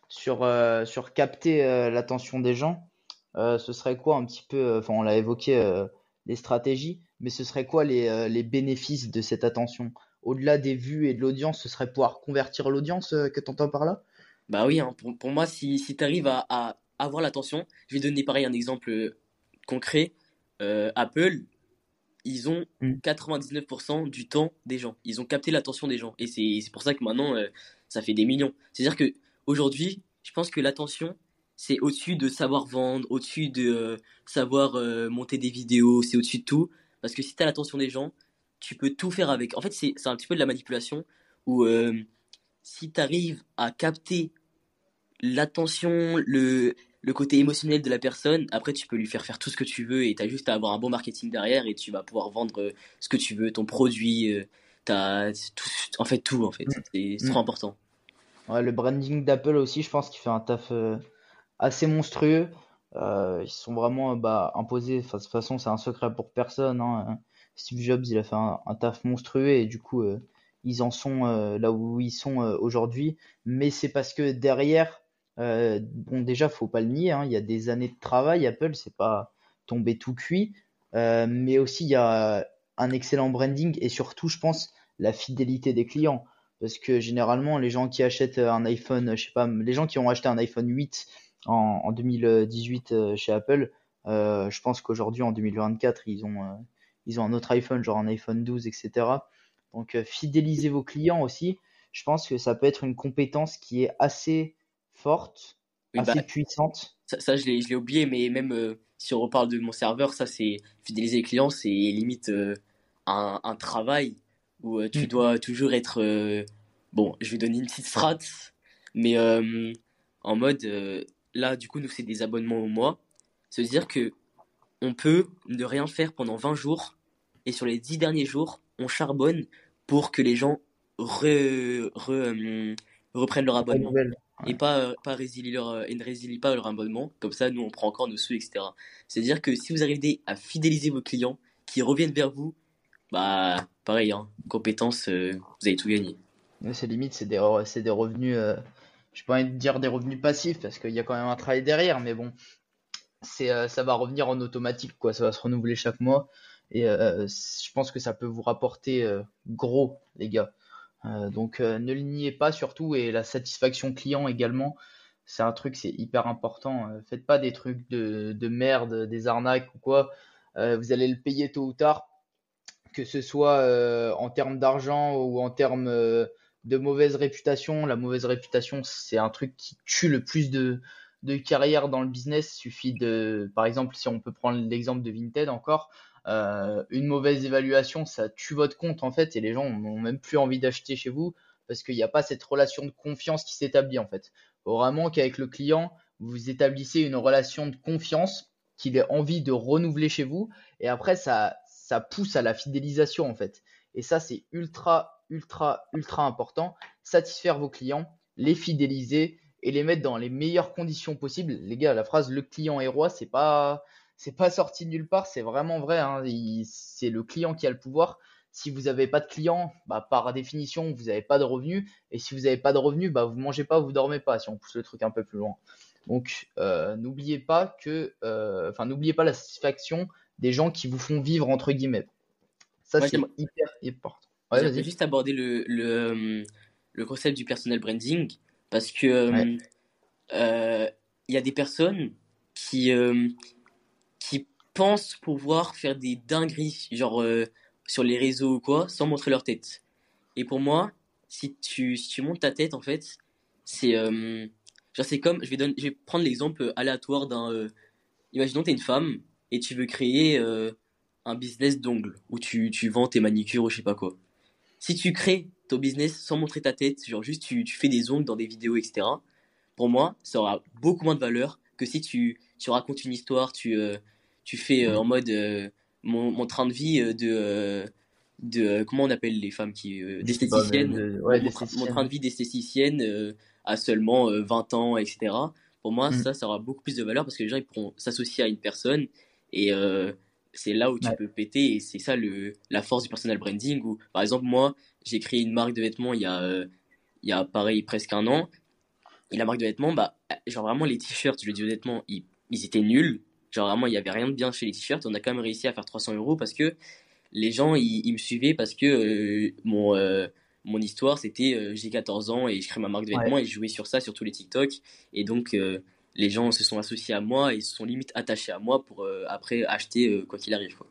sur, sur capter l'attention des gens, ce serait quoi un petit peu, enfin on l'a évoqué, les stratégies, mais ce serait quoi les, euh, les bénéfices de cette attention? Au-delà des vues et de l'audience, ce serait pouvoir convertir l'audience euh, que tu entends par là? Bah oui, hein, pour, pour, moi, si, si tu arrives à, à, avoir l'attention, je vais donner pareil un exemple euh, concret. Apple, ils ont 99% mm. du temps des gens. Ils ont capté l'attention des gens. Et c'est pour ça que maintenant, ça fait des millions. C'est-à-dire que aujourd'hui, je pense que l'attention, c'est au-dessus de savoir vendre, au-dessus de savoir monter des vidéos, c'est au-dessus de tout. Parce que si tu as l'attention des gens, tu peux tout faire avec. En fait, c'est un petit peu de la manipulation où euh, si tu arrives à capter l'attention, le, le côté émotionnel de la personne, après tu peux lui faire faire tout ce que tu veux et tu as juste à avoir un bon marketing derrière et tu vas pouvoir vendre euh, ce que tu veux, ton produit, euh, as en fait tout en fait. Mm. C'est trop mm. important. le branding d'Apple aussi, je pense qu'il fait un taf assez monstrueux. Euh, ils sont vraiment bah, imposés. de toute façon, c'est un secret pour personne. Hein. Steve Jobs, il a fait un, taf monstrueux et du coup, euh, ils en sont euh, là où ils sont aujourd'hui. Mais c'est parce que derrière, bon, déjà, faut pas le nier. Hein, il y a des années de travail. Apple, c'est pas tombé tout cuit. mais aussi, il y a un excellent branding et surtout, je pense, la fidélité des clients. Parce que généralement, les gens qui achètent un iPhone, je sais pas, les gens qui ont acheté un iPhone 8 en, 2018 euh, chez Apple. Euh, je pense qu'aujourd'hui, en 2024, ils ont, euh, ils ont un autre iPhone, genre un iPhone 12, etc. Donc, fidéliser vos clients aussi. Je pense que ça peut être une compétence qui est assez forte, assez bah, puissante. Ça, je l'ai oublié, mais même si on reparle de mon serveur, ça, c'est fidéliser les clients, c'est limite un, un, travail où tu mm. dois toujours être. bon, je vais donner une petite strat, mais en mode là, du coup, nous, c'est des abonnements au mois. Se dire que on peut ne rien faire pendant 20 jours et sur les 10 derniers jours, on charbonne pour que les gens euh, reprennent leur abonnement et pas, euh, pas résilier leur, euh, ne résilient pas leur abonnement. Comme ça, nous, on prend encore nos sous, etc. C'est-à-dire que si vous arrivez à fidéliser vos clients qui reviennent vers vous, bah, pareil, hein, compétences, vous avez tout gagné. C'est limite, c'est des, des revenus je pas envie de dire des revenus passifs parce qu'il y a quand même un travail derrière, mais bon, c'est euh, ça va revenir en automatique, quoi. Ça va se renouveler chaque mois et euh, je pense que ça peut vous rapporter euh, gros, les gars. Donc ne le niez pas surtout et la satisfaction client également. C'est un truc, c'est hyper important. faites pas des trucs de, de merde, des arnaques ou quoi. vous allez le payer tôt ou tard, que ce soit en termes d'argent ou en termes de mauvaise réputation. La mauvaise réputation, c'est un truc qui tue le plus de, de carrière dans le business. Il suffit de, par exemple, si on peut prendre l'exemple de Vinted encore, euh, une mauvaise évaluation, ça tue votre compte en fait, et les gens n'ont même plus envie d'acheter chez vous parce qu'il n'y a pas cette relation de confiance qui s'établit en fait. Faut vraiment qu'avec le client, vous établissez une relation de confiance, qu'il ait envie de renouveler chez vous, et après ça, ça pousse à la fidélisation en fait. Et ça, c'est ultra ultra, ultra important. Satisfaire vos clients, les fidéliser et les mettre dans les meilleures conditions possibles. Les gars, la phrase le client est roi, c'est pas, c'est pas sorti de nulle part, c'est vraiment vrai. Hein. C'est le client qui a le pouvoir. Si vous n'avez pas de clients, bah, par définition, vous n'avez pas de revenus. Et si vous n'avez pas de revenus, bah, vous mangez pas, vous dormez pas, si on pousse le truc un peu plus loin. Donc, n'oubliez pas que, enfin, n'oubliez pas la satisfaction des gens qui vous font vivre entre guillemets. Ça, c'est hyper important. Ouais, juste aborder le, le, le, concept du personal branding parce que il y a des personnes qui, qui pensent pouvoir faire des dingueries, genre sur les réseaux ou quoi, sans montrer leur tête. Et pour moi, si tu, si tu montes ta tête, en fait, c'est. Euh, genre, c'est comme. Je vais, je vais prendre l'exemple aléatoire d'un. Euh, imaginons, tu es une femme et tu veux créer euh, un business d'ongles où tu, tu vends tes manicures ou je sais pas quoi. Si tu crées ton business sans montrer ta tête, genre juste tu, tu fais des ongles dans des vidéos, etc., pour moi, ça aura beaucoup moins de valeur que si tu, tu racontes une histoire, tu, tu fais en mode mon, mon, train de vie de de comment on appelle les femmes qui d'esthéticienne mon, train de vie d'esthéticienne à seulement 20 ans etc pour moi mm. ça ça aura beaucoup plus de valeur parce que les gens ils pourront s'associer à une personne et c'est là où tu peux péter et c'est ça le la force du personal branding où par exemple moi j'ai créé une marque de vêtements il y a il y a pareil presque un an. Et la marque de vêtements bah genre vraiment les t-shirts je le dis honnêtement ils, ils étaient nuls genre vraiment il y avait rien de bien chez les t-shirts on a quand même réussi à faire 300 euros parce que les gens ils, me suivaient parce que euh, mon euh, mon histoire c'était euh, j'ai 14 ans et je crée ma marque de vêtements et je jouais sur ça sur tous les TikTok et donc les gens se sont associés à moi et se sont limite attachés à moi pour après acheter quoi qu'il arrive quoi.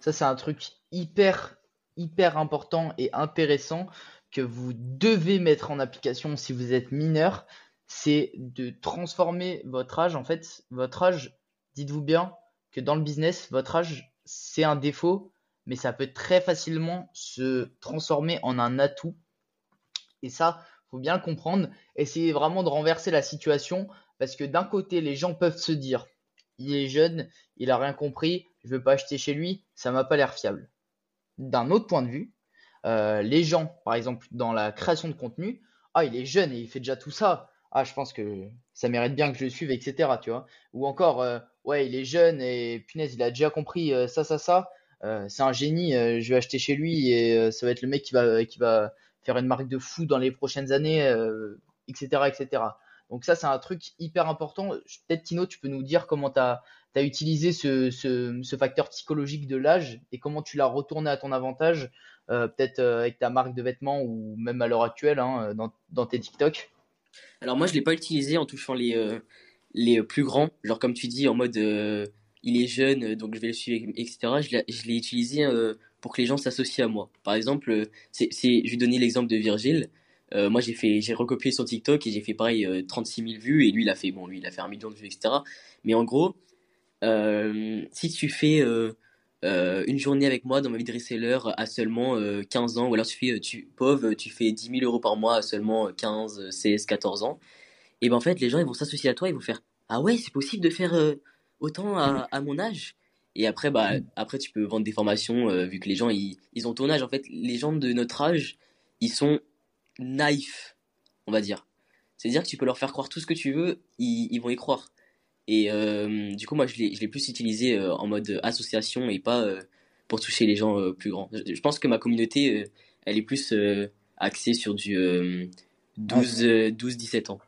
Ça c'est un truc hyper hyper important et intéressant que vous devez mettre en application si vous êtes mineur, c'est de transformer votre âge. En fait, votre âge, dites-vous bien que dans le business, votre âge, c'est un défaut, mais ça peut très facilement se transformer en un atout. Et ça, faut bien le comprendre. Essayez vraiment de renverser la situation parce que d'un côté, les gens peuvent se dire, il est jeune, il a rien compris, je veux pas acheter chez lui, ça m'a pas l'air fiable. D'un autre point de vue, euh, les gens, par exemple, dans la création de contenu, ah, il est jeune et il fait déjà tout ça. Ah, je pense que ça mérite bien que je le suive, etc. Tu vois. Ou encore, euh, ouais, il est jeune et punaise, il a déjà compris euh, ça, ça, ça. Euh, c'est un génie, euh, je vais acheter chez lui et ça va être le mec qui va, qui va faire une marque de fou dans les prochaines années, etc., etc. Donc ça, c'est un truc hyper important. Peut-être Tino, tu peux nous dire comment tu as, utilisé ce, ce, ce, facteur psychologique de l'âge et comment tu l'as retourné à ton avantage, peut-être avec ta marque de vêtements ou même à l'heure actuelle hein, dans, dans, tes TikTok? Alors moi, je l'ai pas utilisé en touchant les, les plus grands, genre comme tu dis, en mode il est jeune, euh, donc je vais le suivre, etc. Je l'ai utilisé euh, pour que les gens s'associent à moi. Par exemple, euh, c'est, je vais donner l'exemple de Virgile. moi, j'ai fait, j'ai recopié son TikTok et j'ai fait pareil 36 000 vues et lui, il a fait, bon, lui, il a fait un million de vues, etc. Mais en gros, si tu fais une journée avec moi dans ma vie de reseller à seulement 15 ans, ou alors tu fais, tu, pauvre, tu fais 10 000 euros par mois à seulement 15, 16, 14 ans, et ben en fait, les gens, ils vont s'associer à toi, ils vont faire, ah ouais, c'est possible de faire autant à, à, mon âge? Et après, bah, après, tu peux vendre des formations, euh, vu que les gens, ils, ils, ont ton âge. En fait, les gens de notre âge, ils sont naïfs, on va dire. C'est-à-dire que tu peux leur faire croire tout ce que tu veux, ils, ils vont y croire. Et euh, du coup, moi, je l'ai plus utilisé euh, en mode association et pas pour toucher les gens plus grands. Je, pense que ma communauté, elle est plus axée sur du 12-17 ans.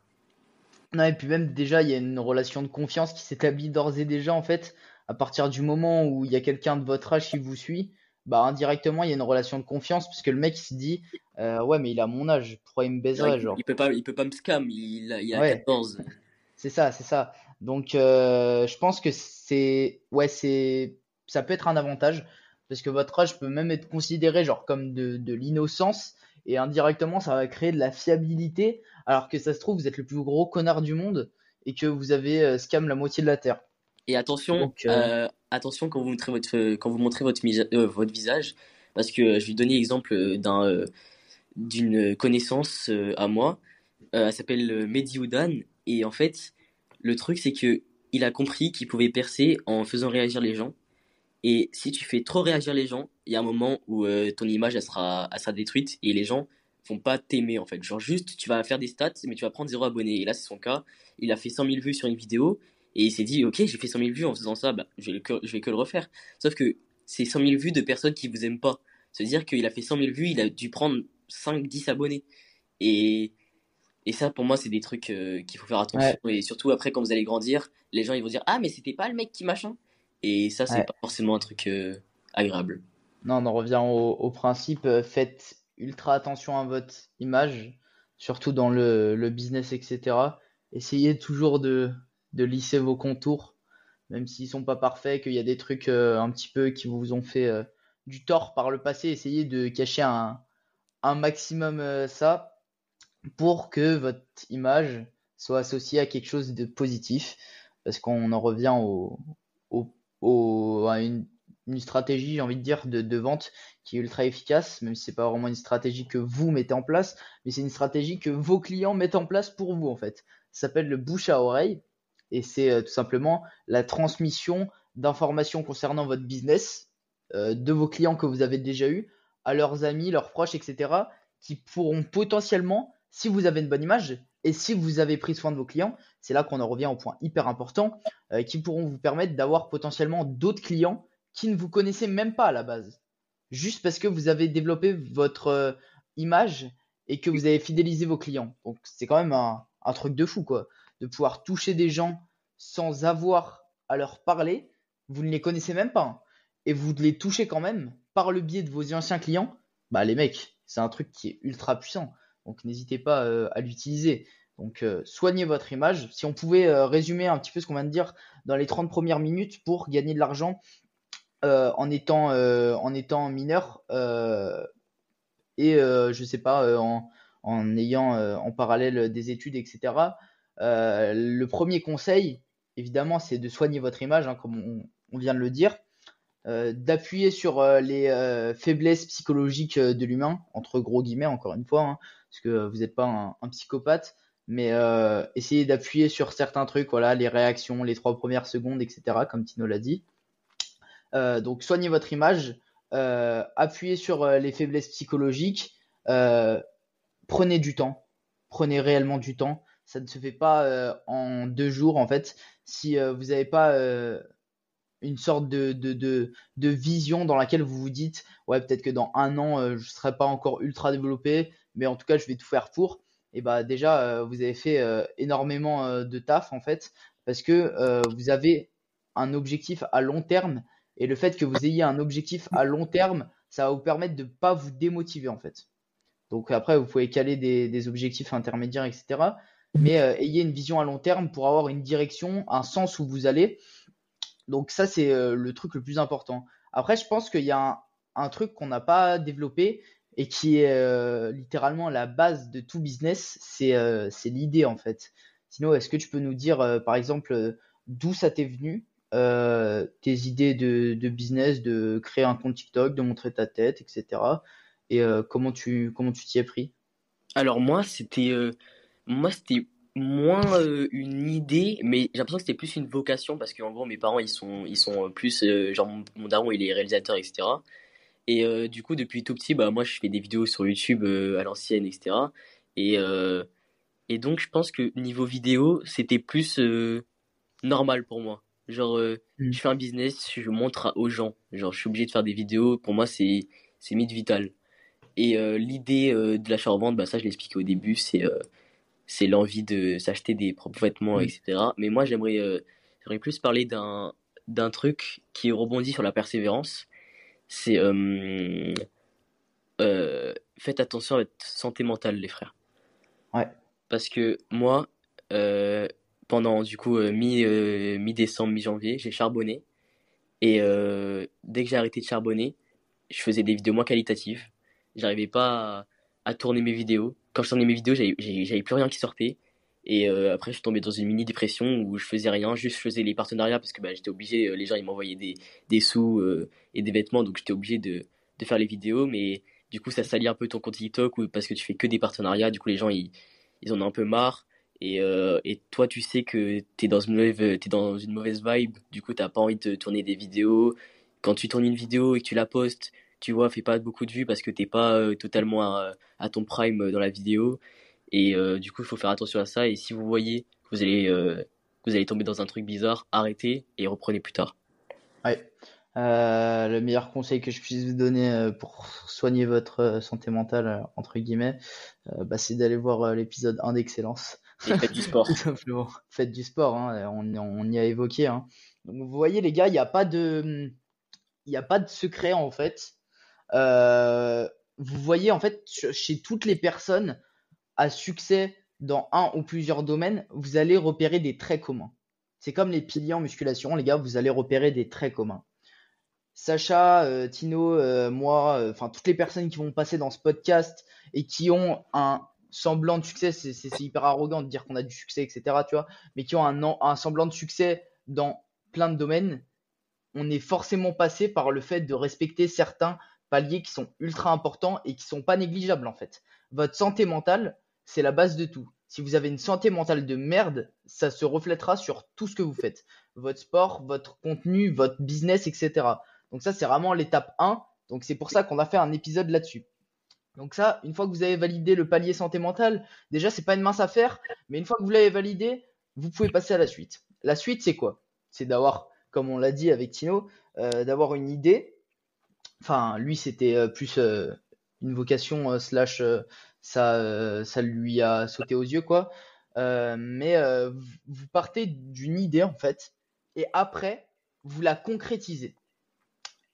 Non, et puis même déjà, il y a une relation de confiance qui s'établit d'ores et déjà en fait. À partir du moment où il y a quelqu'un de votre âge qui vous suit, bah indirectement il y a une relation de confiance puisque le mec il se dit euh, ouais mais il a mon âge, pourquoi il me baiserait genre. Il peut pas, il peut pas me scam, il a, il a 14. C'est ça, c'est ça. Donc euh, je pense que c'est ouais c'est ça peut être un avantage parce que votre âge peut même être considéré genre comme de, de l'innocence et indirectement ça va créer de la fiabilité alors que ça se trouve vous êtes le plus gros connard du monde et que vous avez euh, scam la moitié de la terre. Et attention, euh, euh, attention quand vous montrez votre quand vous montrez votre, votre visage parce que je vais donner l'exemple d'un d'une connaissance à moi. elle s'appelle Mehdi Oudan et en fait le truc c'est que il a compris qu'il pouvait percer en faisant réagir les gens. Et si tu fais trop réagir les gens, il y a un moment où ton image elle sera, elle sera détruite et les gens vont pas t'aimer en fait. Genre juste, tu vas faire des stats, mais tu vas prendre zéro abonné. Et là, c'est son cas. Il a fait 100 000 vues sur une vidéo et il s'est dit, ok, j'ai fait 100 000 vues en faisant ça, bah, je, vais que, je vais que le refaire. Sauf que c'est 100 000 vues de personnes qui vous aiment pas. C'est-à-dire qu'il a fait 100 000 vues, il a dû prendre 5, 10 abonnés. Et Et ça, pour moi, c'est des trucs qu'il faut faire attention. Et surtout, après, quand vous allez grandir, les gens, ils vont dire Ah, mais c'était pas le mec qui machin. Et ça, c'est pas forcément un truc agréable. Non, on en revient au, principe faites ultra attention à votre image, surtout dans le, le business, etc. Essayez toujours de, de lisser vos contours, même s'ils sont pas parfaits, qu'il y a des trucs un petit peu qui vous ont fait du tort par le passé. Essayez de cacher un, un maximum ça pour que votre image soit associée à quelque chose de positif. Parce qu'on en revient au, au, à une, stratégie, j'ai envie de dire, de, vente qui est ultra efficace, même si c'est pas vraiment une stratégie que vous mettez en place, mais c'est une stratégie que vos clients mettent en place pour vous en fait. Ça s'appelle le bouche à oreille et c'est euh, tout simplement la transmission d'informations concernant votre business euh, de vos clients que vous avez déjà eu à leurs amis, leurs proches, etc. qui pourront potentiellement si vous avez une bonne image et si vous avez pris soin de vos clients, c'est là qu'on en revient au point hyper important, euh, qui pourront vous permettre d'avoir potentiellement d'autres clients qui ne vous connaissaient même pas à la base. Juste parce que vous avez développé votre euh, image et que vous avez fidélisé vos clients. Donc c'est quand même un, truc de fou, quoi. De pouvoir toucher des gens sans avoir à leur parler. Vous ne les connaissez même pas. Hein, et vous les touchez quand même par le biais de vos anciens clients. Bah les mecs, c'est un truc qui est ultra puissant. Donc n'hésitez pas euh, à l'utiliser. Donc euh, soignez votre image. Si on pouvait euh, résumer un petit peu ce qu'on vient de dire dans les 30 premières minutes pour gagner de l'argent en, étant, en étant mineur et je sais pas en, en, ayant en parallèle des études, etc. le premier conseil, évidemment, c'est de soigner votre image, hein, comme on, vient de le dire. d'appuyer sur les faiblesses psychologiques de l'humain, entre gros guillemets, encore une fois, hein, parce que vous n'êtes pas un, psychopathe, mais euh, essayez d'appuyer sur certains trucs, voilà, les réactions, les trois premières secondes, etc., comme Tino l'a dit. Euh, donc soignez votre image, euh, appuyez sur les faiblesses psychologiques, prenez du temps, prenez réellement du temps. Ça ne se fait pas en deux jours en fait. Si vous n'avez pas une sorte de, de, vision dans laquelle vous vous dites ouais peut-être que dans un an je ne serai pas encore ultra développé mais en tout cas, je vais tout faire pour. Et bah déjà, euh, vous avez fait euh, énormément euh, de taf en fait, parce que vous avez un objectif à long terme, et le fait que vous ayez un objectif à long terme, ça va vous permettre de ne pas vous démotiver en fait. Donc après, vous pouvez caler des, objectifs intermédiaires, etc. Mais ayez une vision à long terme pour avoir une direction, un sens où vous allez. Donc ça, c'est le truc le plus important. Après, je pense qu'il y a un truc qu'on n'a pas développé, et qui est euh, littéralement la base de tout business, c'est euh, l'idée en fait. Sinon, est-ce que tu peux nous dire, euh, par exemple, d'où ça t'est venu, tes idées de, de, business, de créer un compte TikTok, de montrer ta tête, etc. Et comment tu comment tu t'y es pris? Alors moi, c'était moi c'était moins une idée, mais j'ai l'impression que c'était plus une vocation parce qu'en gros mes parents ils sont ils sont plus genre mon, mon daron il est réalisateur etc. Et euh, du coup, depuis tout petit, bah, moi, je fais des vidéos sur YouTube euh, à l'ancienne, etc. Et, euh, et donc, je pense que niveau vidéo, c'était plus normal pour moi. Genre, mmh. je fais un business, je montre aux gens. Genre, je suis obligé de faire des vidéos. Pour moi, c'est c'est mythe vital. Et l'idée de l'achat-revente, bah, ça, je l'expliquais au début, c'est c'est l'envie de s'acheter des propres vêtements, mmh. etc. Mais moi, j'aimerais j'aimerais plus parler d'un d'un truc qui rebondit sur la persévérance c'est euh, euh, faites attention à votre santé mentale, les frères. Ouais. Parce que moi, euh, pendant du coup mi, mi décembre, mi janvier, j'ai charbonné et dès que j'ai arrêté de charbonner, je faisais des vidéos moins qualitatives. J'arrivais pas à, tourner mes vidéos. Quand je tournais mes vidéos, j'avais plus rien qui sortait. Et euh, après, je suis tombé dans une mini dépression où je faisais rien, juste je faisais les partenariats parce que bah, j'étais obligé, euh, les gens ils m'envoyaient des, sous euh, et des vêtements, donc j'étais obligé de, faire les vidéos. Mais du coup, ça salit un peu ton compte TikTok parce que tu fais que des partenariats. Du coup, les gens ils, ils en ont un peu marre. Et, et toi, tu sais que t'es dans une mauvaise vibe. Du coup, t'as pas envie de tourner des vidéos. Quand tu tournes une vidéo et que tu la postes, tu vois, fais pas beaucoup de vues parce que t'es pas totalement à, à, ton prime dans la vidéo. Et euh, du coup, il faut faire attention à ça. Et si vous voyez que vous allez, euh, vous allez tomber dans un truc bizarre, arrêtez et reprenez plus tard. Ouais. Euh, le meilleur conseil que je puisse vous donner euh, pour soigner votre euh, santé mentale, entre guillemets, bah, c'est d'aller voir l'épisode 1 d'Excellence. faites du sport. Faites du sport, hein, on, on, y a évoqué. Hein. Donc, vous voyez, les gars, il n'y a pas de, il a pas de secret en fait. Vous voyez en fait chez toutes les personnes à succès dans un ou plusieurs domaines, vous allez repérer des traits communs. C'est comme les piliers en musculation, les gars, vous allez repérer des traits communs. Sacha, euh, Tino, euh, moi, euh, enfin toutes les personnes qui vont passer dans ce podcast et qui ont un semblant de succès, c'est hyper arrogant de dire qu'on a du succès, etc. Tu vois, mais qui ont un semblant de succès dans plein de domaines, on est forcément passé par le fait de respecter certains paliers qui sont ultra importants et qui sont pas négligeables en fait. Votre santé mentale, c'est la base de tout. Si vous avez une santé mentale de merde, ça se reflètera sur tout ce que vous faites. Votre sport, votre contenu, votre business, etc. Donc ça, c'est vraiment l'étape 1. Donc c'est pour ça qu'on a fait un épisode là-dessus. Donc ça, une fois que vous avez validé le palier santé mentale, déjà c'est pas une mince affaire, mais une fois que vous l'avez validé, vous pouvez passer à la suite. La suite, c'est quoi? C'est d'avoir, comme on l'a dit avec Tino, euh, d'avoir une idée. Enfin, lui, c'était euh, plus euh, une vocation slash ça, ça lui a sauté aux yeux quoi. mais vous partez d'une idée en fait, et après vous la concrétisez.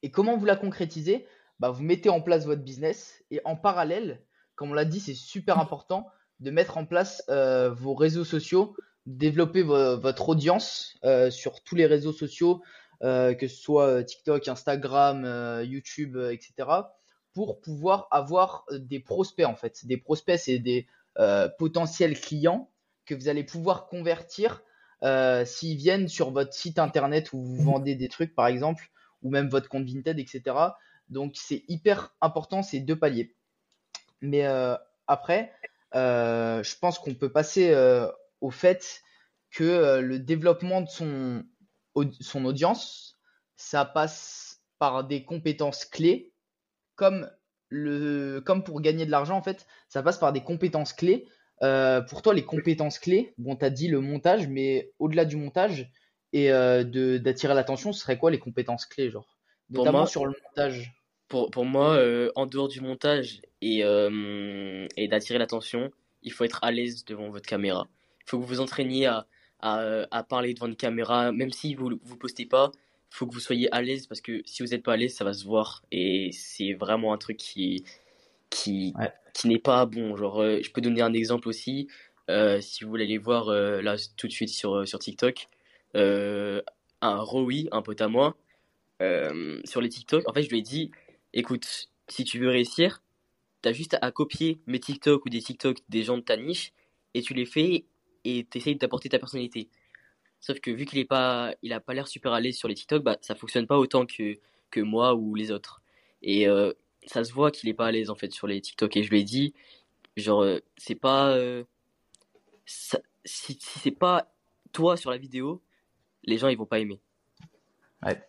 Et comment vous la concrétisez? Bah, Vous mettez en place votre business et en parallèle, comme on l'a dit, c'est super important de mettre en place euh, vos réseaux sociaux, développer votre audience euh, sur tous les réseaux sociaux, euh, que ce soit TikTok, Instagram, YouTube, etc., pour pouvoir avoir des prospects en fait. Des prospects, c'est des potentiels clients que vous allez pouvoir convertir s'ils viennent sur votre site internet où vous vendez des trucs, par exemple, ou même votre compte Vinted, etc. Donc c'est hyper important ces deux paliers. Mais euh, après, euh, je pense qu'on peut passer euh, au fait que le développement de son, son audience, ça passe par des compétences clés, comme, le, comme pour gagner de l'argent, en fait, ça passe par des compétences clés. pour toi, les compétences clés, bon, tu as dit le montage, mais au-delà du montage, et euh, d'attirer l'attention, ce serait quoi les compétences clés, genre? Notamment sur le montage. Pour, pour moi, euh, en dehors du montage et, euh, et d'attirer l'attention, il faut être à l'aise devant votre caméra. Il faut que vous vous entraîniez à, à, à, parler devant une caméra, même si vous ne vous postez pas, il faut que vous soyez à l'aise parce que si vous n'êtes pas à l'aise, ça va se voir. Et c'est vraiment un truc qui, qui, qui n'est pas bon. Genre, je peux donner un exemple aussi. si vous voulez aller voir là tout de suite sur, sur TikTok, euh, un Rowie, un pote à moi, euh, sur les TikTok. En fait, je lui ai dit écoute, si tu veux réussir, t'as juste à copier mes TikTok ou des TikTok des gens de ta niche et tu les fais et t'essayes d'apporter ta personnalité. Sauf que vu qu'il est pas, il a pas l'air super à l'aise sur les TikTok, bah ça fonctionne pas autant que, que moi ou les autres. Et euh, ça se voit qu'il est pas à l'aise en fait sur les TikTok. Et je lui ai dit, genre, c'est pas, si, si c'est pas toi sur la vidéo, les gens ils vont pas aimer. Ouais.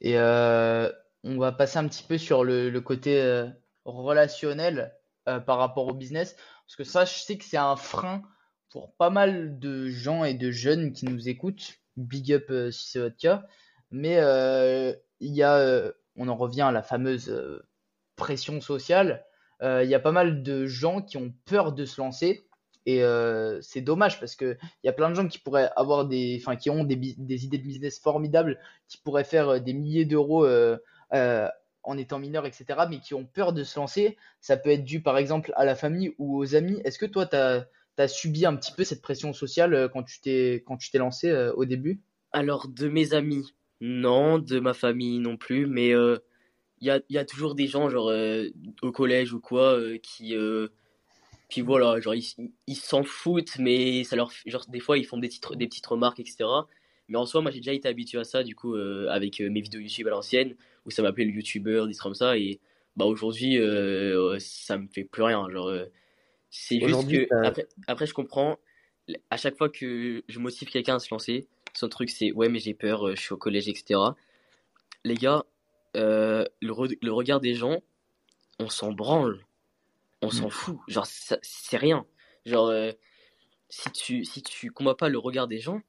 Et euh, on va passer un petit peu sur le, côté euh, relationnel euh, par rapport au business. Parce que ça, je sais que c'est un frein pas mal de gens et de jeunes qui nous écoutent. Big up si c'est votre cas. Mais il y a, on en revient à la fameuse pression sociale. Il y a pas mal de gens qui ont peur de se lancer et euh, c'est dommage parce que il y a plein de gens qui pourraient avoir des, enfin, qui ont des, idées de business formidables, qui pourraient faire euh, des milliers d'euros euh, euh, en étant mineurs, etc., mais qui ont peur de se lancer. Ça peut être dû, par exemple, à la famille ou aux amis. Est-ce que toi, tu as, as, subi un petit peu cette pression sociale quand tu t'es quand tu t'es lancé au début? Alors, de mes amis, non. De ma famille, non plus. Mais il y a, y, a, toujours des gens, genre au collège ou quoi, qui puis voilà, genre ils s'en foutent, mais ça leur, genre des fois ils font des petites, des petites remarques, etc. Mais en soi, moi j'ai déjà été habitué à ça, du coup, euh, avec euh, mes vidéos YouTube à l'ancienne, où ça m'appelait le YouTuber, des trucs comme ça, et bah aujourd'hui, euh, ça me fait plus rien. Genre, c'est juste que après, après, je comprends. À chaque fois que je motive quelqu'un à se lancer, son truc c'est ouais, mais j'ai peur, je suis au collège, etc. Les gars, le, le regard des gens, on s'en branle on s'en mm. fout. Genre, c'est rien. Genre, euh, si tu si tu combats pas le regard des gens,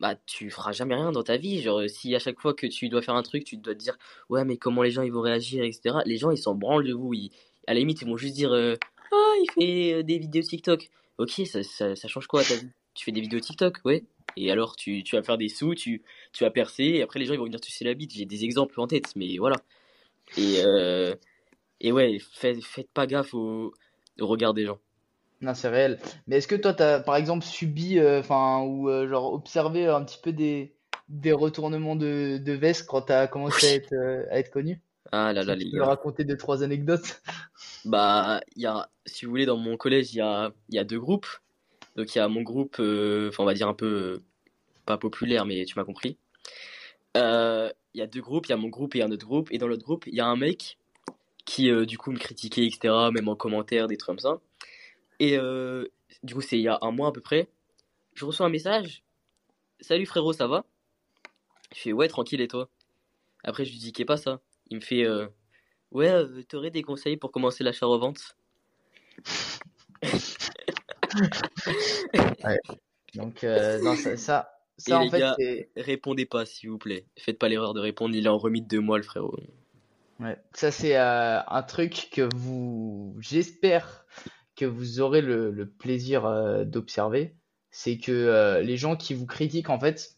bah tu feras jamais rien dans ta vie. Genre, si à chaque fois que tu dois faire un truc, tu dois te dire, ouais, mais comment les gens ils vont réagir, etc. Les gens ils s'en branlent de vous. Ils, à la limite, ils vont juste dire, euh, ah, il fait euh, des vidéos TikTok. Ok, ça, ça, ça change quoi à ta vie Tu fais des vidéos TikTok, ouais. Et alors, tu, tu vas faire des sous, tu, tu vas percer, et après les gens ils vont venir te sucer la bite. J'ai des exemples en tête, mais voilà. Et, euh, et ouais, faites, faites pas gaffe au, au regard des gens. Non, c'est réel. Mais est-ce que toi, t'as par exemple subi, euh, enfin, ou euh, genre observé un petit peu des, des retournements de, de veste quand t'as commencé à être, euh, à être connu? Ah là là, les gars. raconter deux, trois anecdotes. Bah, il y a, si vous voulez, dans mon collège, il y a, y a deux groupes. Donc, il y a mon groupe, euh, enfin, on va dire un peu, euh, pas populaire, mais tu m'as compris. Euh, Il y a deux groupes, il y a mon groupe et un autre groupe. Et dans l'autre groupe, il y a un mec qui, du coup, me critiquait, etc., même en commentaire, des trucs comme ça. Et du coup, c'est il y a un mois à peu près. Je reçois un message. Salut frérot, ça va? Je fais ouais, tranquille, et toi? Après, je lui dis, qu'est pas ça? Il me fait, euh, ouais, euh, t'aurais des conseils pour commencer l'achat-revente? Ouais. Donc, euh, non, ça, ça, en les fait, gars, répondez pas, s'il vous plaît. Faites pas l'erreur de répondre, il est en remis de deux mois, le frérot. ouais, ça, c'est euh, un truc que vous, j'espère que vous aurez le, le plaisir euh, d'observer. C'est que les gens qui vous critiquent, en fait,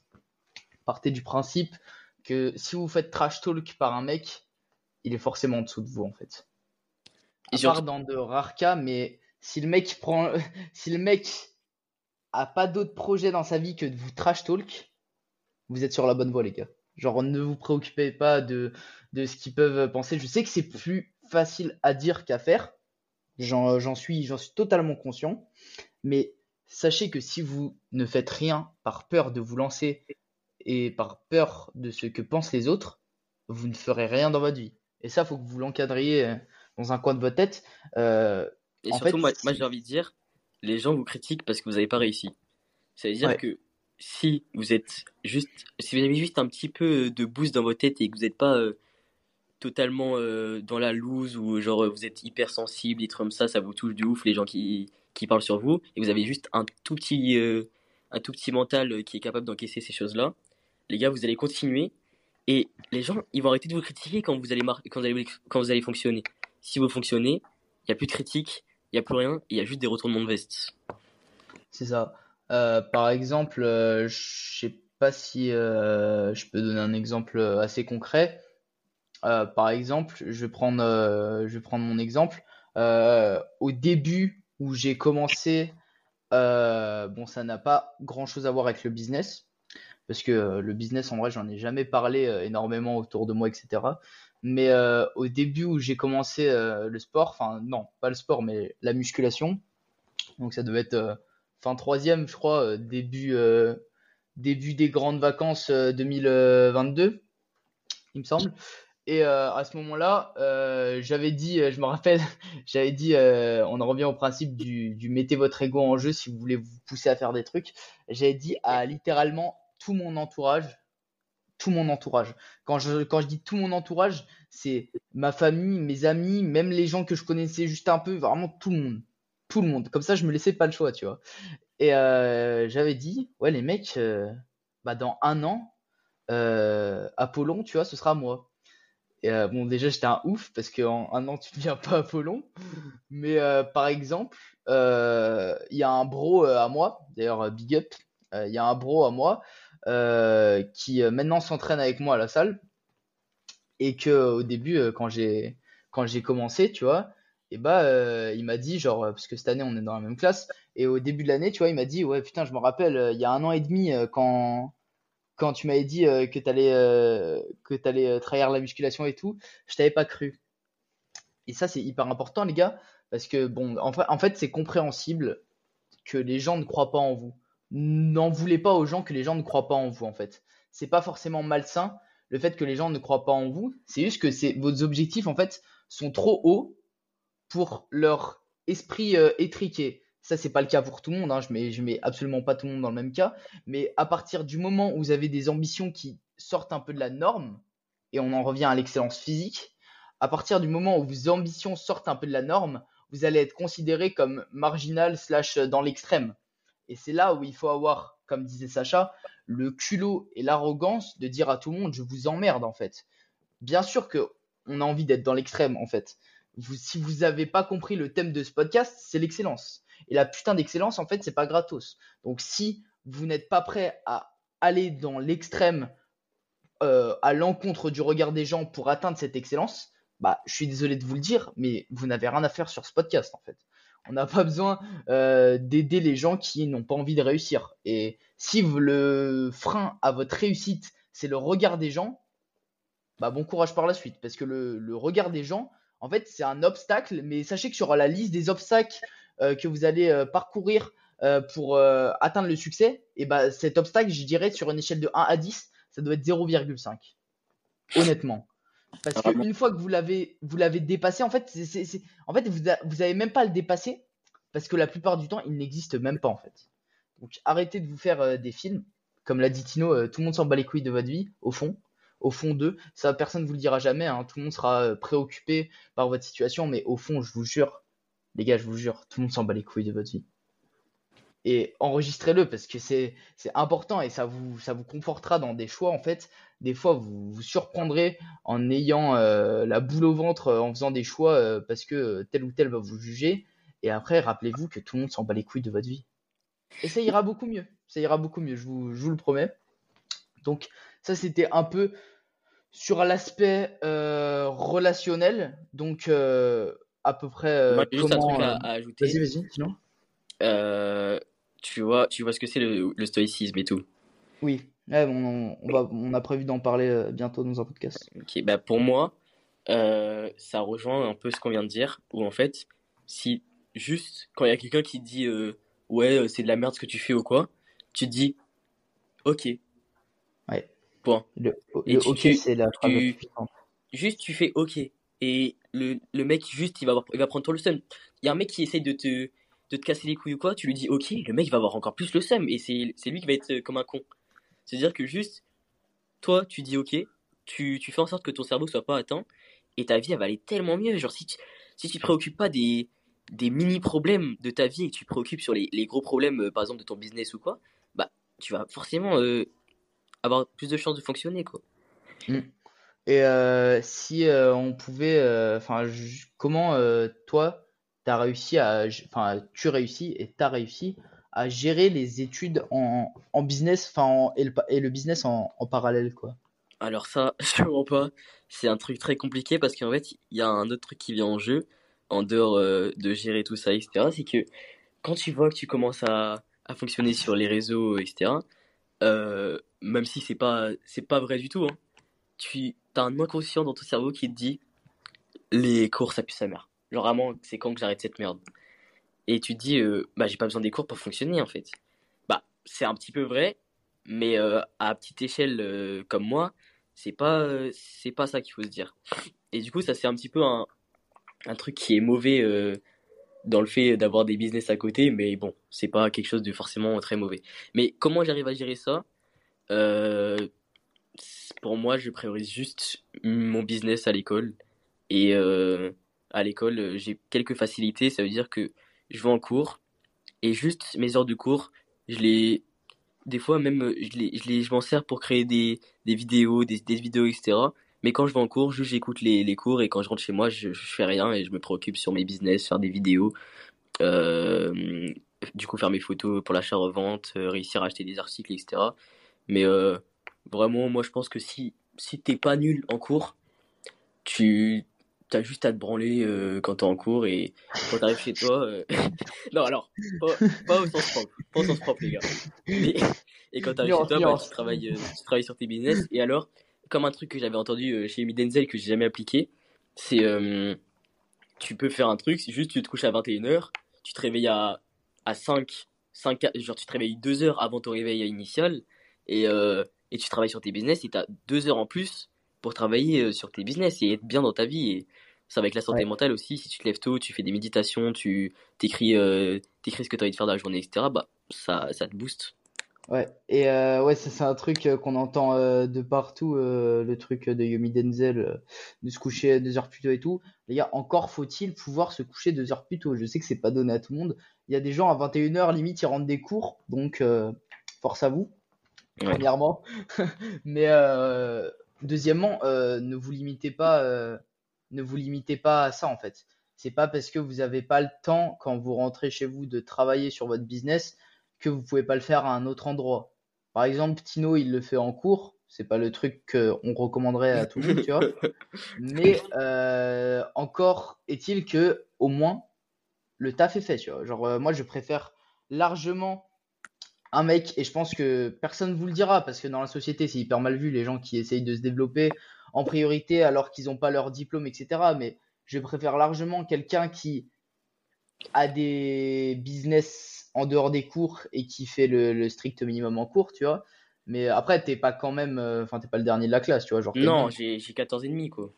partez du principe que si vous faites trash talk par un mec, il est forcément en dessous de vous, en fait. À part dans de rares cas, mais si le mec prend, si le mec a pas d'autre projet dans sa vie que de vous trash talk, vous êtes sur la bonne voie, les gars. Genre, ne vous préoccupez pas de, de ce qu'ils peuvent penser. Je sais que c'est plus facile à dire qu'à faire. J'en suis, j'en suis totalement conscient. Mais sachez que si vous ne faites rien par peur de vous lancer et par peur de ce que pensent les autres, vous ne ferez rien dans votre vie. Et ça, faut que vous l'encadriez euh, dans un coin de votre tête. Euh, et en surtout fait, moi, j'ai envie de dire, les gens vous critiquent parce que vous n'avez pas réussi. Ça veut dire Ouais. que si vous êtes juste, si vous avez juste un petit peu de boost dans votre tête et que vous n'êtes pas euh, totalement euh, dans la loose ou genre vous êtes hypersensible, des trucs comme ça, ça vous touche de ouf les gens qui, qui parlent sur vous et vous avez juste un tout petit, un tout petit mental qui est capable d'encaisser ces choses-là, les gars, vous allez continuer et les gens, ils vont arrêter de vous critiquer quand vous allez, quand vous allez, quand vous allez fonctionner. Si vous fonctionnez, il n'y a plus de critiques, il n'y a plus rien, il y a juste des retournements de veste. C'est ça. Euh, par exemple, euh, je sais pas si euh, je peux donner un exemple assez concret. Euh, par exemple, je vais prendre, euh, je vais prendre mon exemple. Euh, au début où j'ai commencé, euh, bon, ça n'a pas grand-chose à voir avec le business, parce que euh, le business, en vrai, j'en ai jamais parlé euh, énormément autour de moi, etc. Mais euh, au début où j'ai commencé le sport, enfin non, pas le sport, mais la musculation, donc ça devait être fin troisième, je crois, début, début des grandes vacances euh, 2022, il me semble. Et à ce moment-là, j'avais dit, je me rappelle, j'avais dit, on en revient au principe du mettez votre ego en jeu si vous voulez vous pousser à faire des trucs. J'avais dit à littéralement mon entourage, tout mon entourage. Quand je, quand je dis tout mon entourage, c'est ma famille, mes amis, même les gens que je connaissais juste un peu, vraiment tout le monde. Tout le monde. Comme ça, je me laissais pas le choix, tu vois. Et euh, j'avais dit, ouais, les mecs, euh, bah, dans un an, euh, Apollon, tu vois, ce sera moi. Et bon, déjà, j'étais un ouf parce qu'en un an, tu deviens pas Apollon. Mais par exemple, il y a un bro à moi, d'ailleurs, big up, il y a un bro à moi euh, qui euh, maintenant s'entraîne avec moi à la salle. Et que au début, euh, quand j'ai quand j'ai commencé, tu vois, et bah euh, il m'a dit genre parce que cette année on est dans la même classe et au début de l'année, tu vois, il m'a dit ouais putain, je me rappelle il y a un an et demi quand quand tu m'avais dit que t'allais que t'allais trahir la musculation et tout, je t'avais pas cru. Et ça c'est hyper important les gars parce que bon en fait en fait c'est compréhensible que les gens ne croient pas en vous. N'en voulez pas aux gens que les gens ne croient pas en vous en fait. C'est pas forcément malsain le fait que les gens ne croient pas en vous, c'est juste que vos objectifs en fait sont trop hauts pour leur esprit euh, étriqué. Ça c'est pas le cas pour tout le monde, hein. je mets je mets absolument pas tout le monde dans le même cas, mais à partir du moment où vous avez des ambitions qui sortent un peu de la norme et on en revient à l'excellence physique, à partir du moment où vos ambitions sortent un peu de la norme, vous allez être considéré comme marginal slash dans l'extrême. Et c'est là où il faut avoir comme disait Sacha, le culot et l'arrogance de dire à tout le monde je vous emmerde en fait. Bien sûr que on a envie d'être dans l'extrême en fait. si vous n'avez pas compris le thème de ce podcast, c'est l'excellence. Et la putain d'excellence, en fait, c'est pas gratos. Donc si vous n'êtes pas prêt à aller dans l'extrême euh, à l'encontre du regard des gens pour atteindre cette excellence, bah, je suis désolé de vous le dire, mais vous n'avez rien à faire sur ce podcast en fait. On n'a pas besoin euh, d'aider les gens qui n'ont pas envie de réussir. Et si le frein à votre réussite, c'est le regard des gens, bah bon courage par la suite. Parce que le, regard des gens, en fait, c'est un obstacle, mais sachez que sur la liste des obstacles euh, que vous allez euh, parcourir pour atteindre le succès, et bah cet obstacle, je dirais, sur une échelle de 1 à 10, ça doit être 0,5. Honnêtement. Parce qu'une fois que vous l'avez, vous l'avez dépassé, en fait, c'est, en fait vous, n'avez avez même pas à le dépasser parce que la plupart du temps, il n'existe même pas en fait. Donc arrêtez de vous faire euh, des films. Comme l'a dit Tino, euh, tout le monde s'en bat les couilles de votre vie, au fond. Au fond d'eux. Ça, personne ne vous le dira jamais. Hein. Tout le monde sera euh, préoccupé par votre situation. Mais au fond, je vous jure, les gars, je vous jure, tout le monde s'en bat les couilles de votre vie et enregistrez-le parce que c'est important et ça vous, ça vous confortera dans des choix en fait. Des fois, vous vous surprendrez en ayant euh, la boule au ventre euh, en faisant des choix euh, parce que tel ou tel va vous juger. Et après, rappelez-vous que tout le monde s'en bat les couilles de votre vie. Et ça ira beaucoup mieux. Ça ira beaucoup mieux, je vous, je vous le promets. Donc, ça, c'était un peu sur l'aspect relationnel. Donc, à peu près. juste un truc à, ajouter. Vas-y, vas-y, sinon tu vois, tu vois ce que c'est le, stoïcisme et tout. Oui, on, va, on a prévu d'en parler euh, bientôt dans un podcast. Ok, bah pour moi, euh, ça rejoint un peu ce qu'on vient de dire, où en fait, si juste quand il y a quelqu'un qui dit euh, ouais, c'est de la merde ce que tu fais ou quoi, tu dis ok. Ouais. Point. Le, ok, c'est la tu, Juste, tu fais ok. Et le, le mec, juste, il va, il va prendre toi le seum. Il y a un mec qui essaye de te de te casser les couilles ou quoi, tu lui dis ok, le mec va avoir encore plus le seum et c'est lui qui va être euh, comme un con. C'est-à-dire que juste, toi, tu dis ok, tu, tu, fais en sorte que ton cerveau soit pas atteint et ta vie elle va aller tellement mieux. Genre, si tu, si tu te préoccupes pas des, des mini-problèmes de ta vie et que tu te préoccupes sur les, les gros problèmes, euh, par exemple, de ton business ou quoi, bah, tu vas forcément euh, avoir plus de chances de fonctionner, quoi. Mm. Et si on pouvait, enfin, comment toi, réussi tu réussis et tu réussi à gérer les études en, business, et, le, business en, parallèle. Alors ça, je pas. C'est un truc très compliqué parce qu'en fait, il y a un autre truc qui vient en jeu, en dehors euh, de gérer tout ça, etc. C'est que quand tu vois que tu commences à, fonctionner sur les réseaux, etc., euh, même si c'est pas, pas vrai du tout, hein, tu as un inconscient dans ton cerveau qui te dit les cours ça pue sa mère. Genre vraiment, c'est quand que j'arrête cette merde? Et tu te dis, euh, bah j'ai pas besoin des cours pour fonctionner en fait. Bah c'est un petit peu vrai, mais euh, à petite échelle euh, comme moi, c'est pas c'est pas ça qu'il faut se dire. Et du coup, ça c'est un petit peu un, un truc qui est mauvais dans le fait d'avoir des business à côté, mais bon, c'est pas quelque chose de forcément très mauvais. Mais comment j'arrive à gérer ça? Pour moi, je priorise juste mon business à l'école et à l'école, euh, j'ai quelques facilités. Ça veut dire que je vais en cours et juste mes heures de cours, je les, des fois même, euh, je les, je les, je m'en sers pour créer des, des vidéos, des, des vidéos, etc. Mais quand je vais en cours, juste j'écoute les, les cours et quand je rentre chez moi, je, je fais rien et je me préoccupe sur mes business, faire des vidéos, euh, du coup faire mes photos pour l'achat-revente, réussir à acheter des articles, etc. Mais vraiment, moi je pense que si, si t'es pas nul en cours, tu, t'as juste à te branler euh, quand t'es en cours et quand t'arrives chez toi. Euh, non, alors, pas, au sens propre, pas au sens propre, les gars. Et, quand t'arrives chez toi, bah, tu, travailles, euh, tu travailles sur tes business. Et alors, comme un truc que j'avais entendu chez Amy Denzel que j'ai jamais appliqué, c'est tu peux faire un truc, c'est juste tu te couches à 21h, tu te réveilles à, à 5, 5, genre tu te réveilles 2 heures avant ton réveil initial et, et tu travailles sur tes business et t'as 2 heures en plus pour travailler euh, sur tes business et être bien dans ta vie. Et ça avec la santé mentale aussi. Si tu te lèves tôt, tu fais des méditations, tu t'écris, euh, t'écris ce que tu as envie de faire dans la journée, etc. Bah, ça, ça te booste. Ouais, et euh, ouais, c'est un truc qu'on entend de partout, le truc de Yomi Denzel, de se coucher deux heures plus tôt et tout. Les gars, encore faut-il pouvoir se coucher deux heures plus tôt. Je sais que c'est pas donné à tout le monde. Il y a des gens à 21h, limite, ils rentrent des cours. Donc, force à vous, premièrement. Mais deuxièmement, euh, ne vous limitez pas, euh, ne vous limitez pas à ça en fait. C'est pas parce que vous n'avez pas le temps quand vous rentrez chez vous de travailler sur votre business que vous pouvez pas le faire à un autre endroit. Par exemple, Tino, il le fait en cours. C'est pas le truc qu'on recommanderait à tout le monde, tu vois. Mais encore est-il que au moins le taf est fait, tu vois. Genre moi, je préfère largement un mec, et je pense que personne ne vous le dira, parce que dans la société, c'est hyper mal vu, les gens qui essayent de se développer en priorité alors qu'ils n'ont pas leur diplôme, etc. Mais je préfère largement quelqu'un qui a des business en dehors des cours et qui fait le, strict minimum en cours, tu vois. Mais après, t'es pas quand même, euh, enfin, t'es pas le dernier de la classe, tu vois. Genre, non, j'ai 14 et demi, quoi.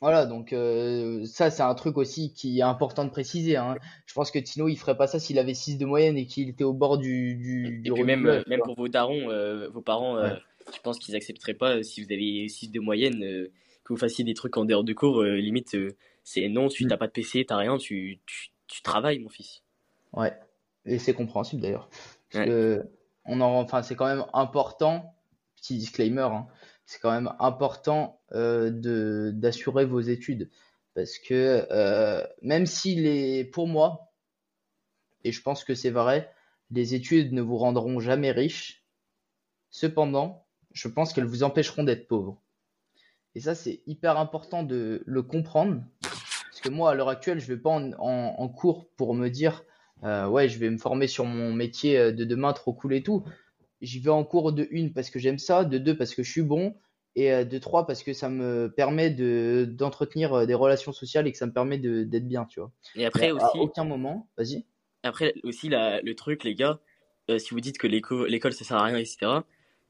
Voilà, donc euh, ça c'est un truc aussi qui est important de préciser. Hein. Je pense que Tino il ferait pas ça s'il avait 6 de moyenne et qu'il était au bord du. du, et puis même, même pour vos darons, euh, vos parents, euh, je pense qu'ils accepteraient pas si vous avez 6 de moyenne que vous fassiez des trucs en dehors de cours. limite, c'est non, tu mm. n'as pas de PC, t'as rien, tu, tu, tu, travailles, mon fils. Ouais, et c'est compréhensible d'ailleurs. on en, enfin, c'est quand même important, petit disclaimer, hein, c'est quand même important euh, d'assurer vos études. Parce que euh, même si les pour moi et je pense que c'est vrai les études ne vous rendront jamais riches cependant je pense qu'elles vous empêcheront d'être pauvre et ça c'est hyper important de le comprendre. Parce que moi à l'heure actuelle je vais pas en, cours pour me dire euh, ouais je vais me former sur mon métier de demain trop cool et tout j'y vais en cours de une parce que j'aime ça, de deux parce que je suis bon, et euh, de trois parce que ça me permet de d'entretenir euh, des relations sociales et que ça me permet d'être bien, tu vois. Et après aussi. À aucun moment, vas-y. Après aussi la, le truc, les gars, euh, si vous dites que l'école ça sert à rien, etc.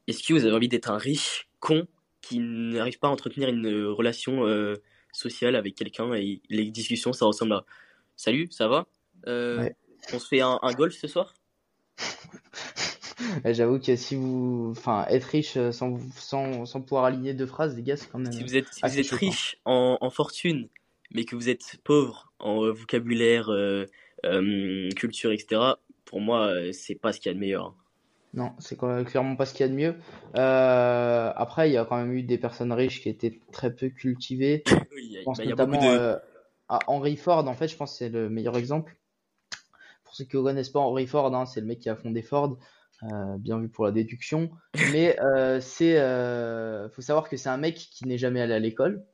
Est-ce que vous avez envie d'être un riche con qui n'arrive pas à entretenir une relation sociale avec quelqu'un et les discussions ça ressemble à Salut, ça va? On se fait un, un golf ce soir? J'avoue que si vous. Enfin, être riche euh, sans, sans, sans pouvoir aligner deux phrases, les gars, c'est quand même. Si vous êtes, si vous êtes riche en, en, fortune, mais que vous êtes pauvre en euh, vocabulaire, euh, culture, etc., pour moi, c'est pas ce qu'il y a de meilleur. Non, c'est clairement pas ce qu'il y a de mieux. Euh, après, il y a quand même eu des personnes riches qui étaient très peu cultivées. Oui, je pense bah, notamment de... à Henry Ford, en fait, je pense que c'est le meilleur exemple. Pour ceux qui ne connaissent pas Henry Ford, hein, c'est le mec qui a fondé Ford. Euh, bien vu pour la déduction. Mais euh, c'est, euh, faut savoir que c'est un mec qui n'est jamais allé à l'école,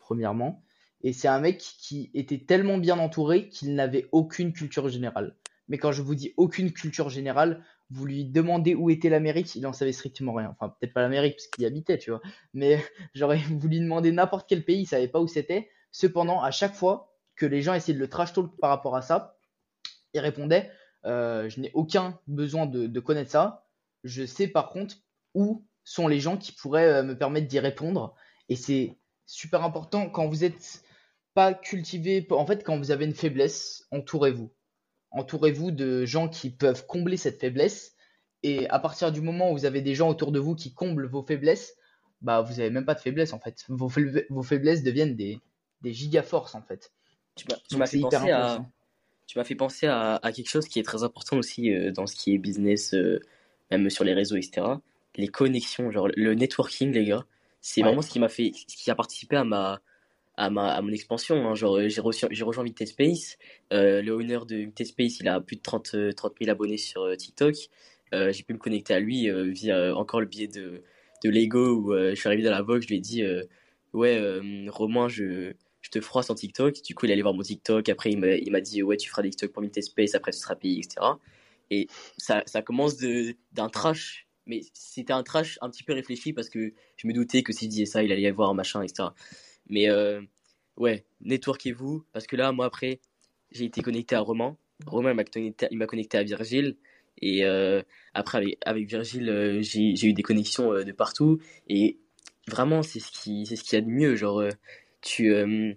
premièrement, et c'est un mec qui était tellement bien entouré qu'il n'avait aucune culture générale. Mais quand je vous dis aucune culture générale, vous lui demandez où était l'Amérique, il en savait strictement rien. Enfin, peut-être pas l'Amérique parce qu'il y habitait, tu vois. Mais j'aurais vous lui demandez n'importe quel pays, il savait pas où c'était. Cependant, à chaque fois que les gens essayaient de le trash talk par rapport à ça, il répondait euh, je n'ai aucun besoin de, connaître ça. Je sais par contre où sont les gens qui pourraient euh, me permettre d'y répondre. Et c'est super important quand vous êtes pas cultivé. En fait, quand vous avez une faiblesse, entourez-vous. Entourez-vous de gens qui peuvent combler cette faiblesse. Et à partir du moment où vous avez des gens autour de vous qui comblent vos faiblesses, bah vous n'avez même pas de faiblesse en fait. Vos, faiblesses deviennent des, des giga-forces en fait. Tu m'as fait penser à, tu m'as fait penser à, quelque chose qui est très important aussi euh, dans ce qui est business, euh, même sur les réseaux, etc. Les connexions, genre le networking, les gars. C'est vraiment ce qui m'a fait, ce qui a participé à ma, à ma, à mon expansion. Hein. Genre, j'ai, j'ai rejoint Vitespace. Euh, le owner de Vitespace, il a plus de 30, 30 000 abonnés sur TikTok. j'ai pu me connecter à lui via encore le biais de, de Lego où je suis arrivé dans la Vogue, je lui ai dit, ouais, Romain, je, je te froisse en TikTok. Du coup, il allait voir mon TikTok. Après, il m'a dit, ouais, tu feras des TikTok pour Space. Après, ce sera payé, etc. Et ça, ça commence d'un trash. Mais c'était un trash un petit peu réfléchi parce que je me doutais que s'il disait ça, il allait y avoir un machin, etc. Mais euh, ouais, networkez-vous. Parce que là, moi, après, j'ai été connecté à Romain. Romain, il m'a connecté, à Virgile. Et euh, après, avec, avec Virgile, euh, j'ai eu des connexions de partout. Et vraiment, c'est ce qui, c'est ce qu'il y a de mieux. Genre, tu, euh,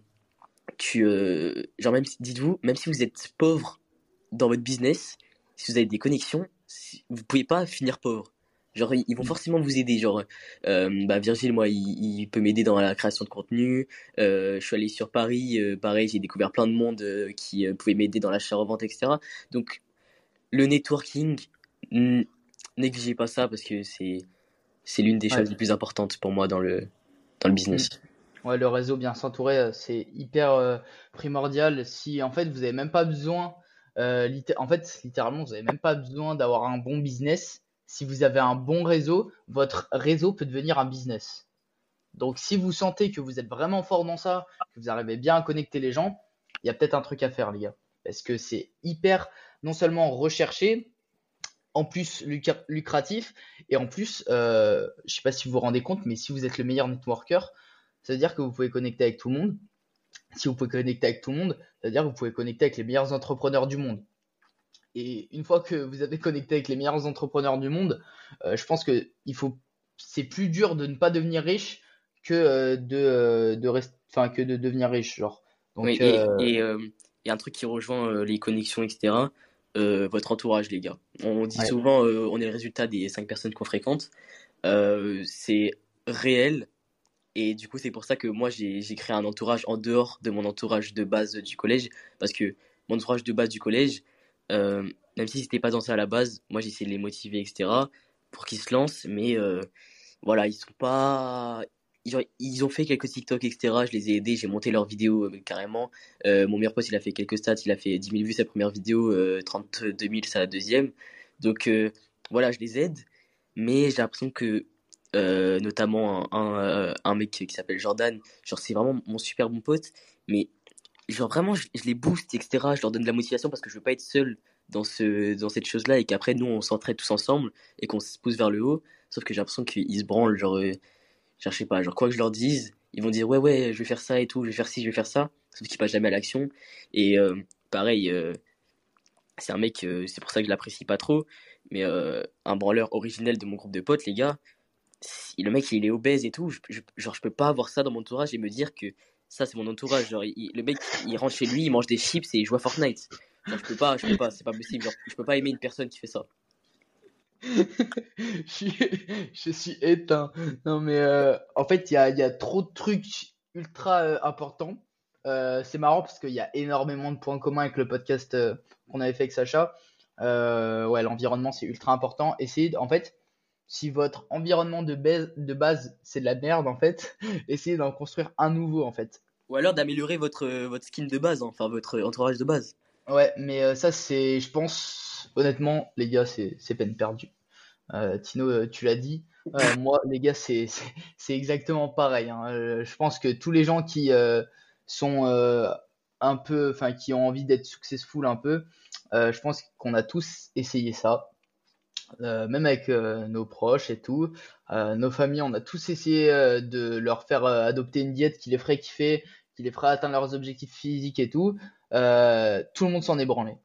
tu euh, genre même, dites-vous, même si vous êtes pauvre dans votre business, si vous avez des connexions, vous pouvez pas finir pauvre. Genre, ils vont mm. forcément vous aider. Genre, euh, bah, Virgile, moi, il, peut m'aider dans la création de contenu. je suis allé sur Paris, pareil, j'ai découvert plein de monde qui pouvait m'aider dans l'achat-revente, etc. Donc, le networking, négligez pas ça parce que c'est c'est l'une des choses les plus importantes pour moi dans le dans le business. Ouais, le réseau bien s'entourer, euh, c'est hyper euh, primordial. Si en fait vous avez même pas besoin, euh, en fait littéralement vous avez même pas besoin d'avoir un bon business. Si vous avez un bon réseau, votre réseau peut devenir un business. Donc si vous sentez que vous êtes vraiment fort dans ça, que vous arrivez bien à connecter les gens, il y a peut-être un truc à faire les gars. Parce que c'est hyper non seulement recherché, en plus lucratif et en plus, euh, je sais pas si vous vous rendez compte, mais si vous êtes le meilleur networker, ça veut dire que vous pouvez connecter avec tout le monde. Si vous pouvez connecter avec tout le monde, ça veut dire que vous pouvez connecter avec les meilleurs entrepreneurs du monde. Et une fois que vous avez connecté avec les meilleurs entrepreneurs du monde, euh, je pense que il faut, c'est plus dur de ne pas devenir riche que euh, de, euh, de enfin que de devenir riche, genre. Donc, oui, et, et, et, un truc qui rejoint les connexions, etc. Votre entourage, les gars. On dit souvent, on est le résultat des cinq personnes qu'on fréquente. C'est réel. Et du coup, c'est pour ça que moi, j'ai créé un entourage en dehors de mon entourage de base du collège. Parce que mon entourage de base du collège, même si c'était pas dans ça à la base, moi, j'essaie de les motiver, etc. pour qu'ils se lancent. Mais voilà, ils sont pas ils ont fait quelques TikTok, etc. Je les ai aidés, j'ai monté leurs vidéos euh, carrément. Euh, mon meilleur pote, il a fait quelques stats, il a fait 10 000 vues sa première vidéo, 32 000 sa deuxième. Donc euh, voilà, je les aide. Mais j'ai l'impression que, notamment un, un, mec qui s'appelle Jordan, genre c'est vraiment mon super bon pote. Mais genre vraiment, je, les booste, etc. Je leur donne de la motivation parce que je veux pas être seul dans, ce, dans cette chose-là et qu'après nous on s'entraide tous ensemble et qu'on se pousse vers le haut. Sauf que j'ai l'impression qu'ils se branlent, genre je sais pas, genre quoi que je leur dise, ils vont dire ouais ouais, je vais faire ça et tout, je vais faire ci, je vais faire ça, sauf qu'ils passent jamais à l'action. Et euh, pareil, euh, c'est un mec, euh, c'est pour ça que je l'apprécie pas trop, mais un branleur originel de mon groupe de potes, les gars, le mec il est obèse et tout, je, genre je peux pas avoir ça dans mon entourage et me dire que ça c'est mon entourage, genre le mec il rentre chez lui, il mange des chips et il joue à Fortnite. Genre, je peux pas, je peux pas, c'est pas possible, genre je peux pas aimer une personne qui fait ça. je, suis, éteint. Non, mais euh, en fait, il y a, y a, trop de trucs ultra euh, importants. Euh, c'est marrant parce qu'il y a énormément de points communs avec le podcast qu'on avait fait avec Sacha. ouais, l'environnement, c'est ultra important. Essayez, en fait, si votre environnement de base, de base c'est de la merde, en fait, essayez d'en construire un nouveau, en fait. Ou alors d'améliorer votre, votre skin de base, enfin votre entourage de base. Ouais, mais ça, c'est, je pense, honnêtement, les gars, c'est peine perdue. Euh, Tino, euh, tu l'as dit. Euh, moi, les gars, c'est exactement pareil. Hein. je pense que tous les gens qui sont un peu, enfin, qui ont envie d'être successful un peu, je pense qu'on a tous essayé ça. Même avec nos proches et tout, nos familles, on a tous essayé de leur faire adopter une diète qui les ferait kiffer, qui les ferait atteindre leurs objectifs physiques et tout. tout le monde s'en est branlé.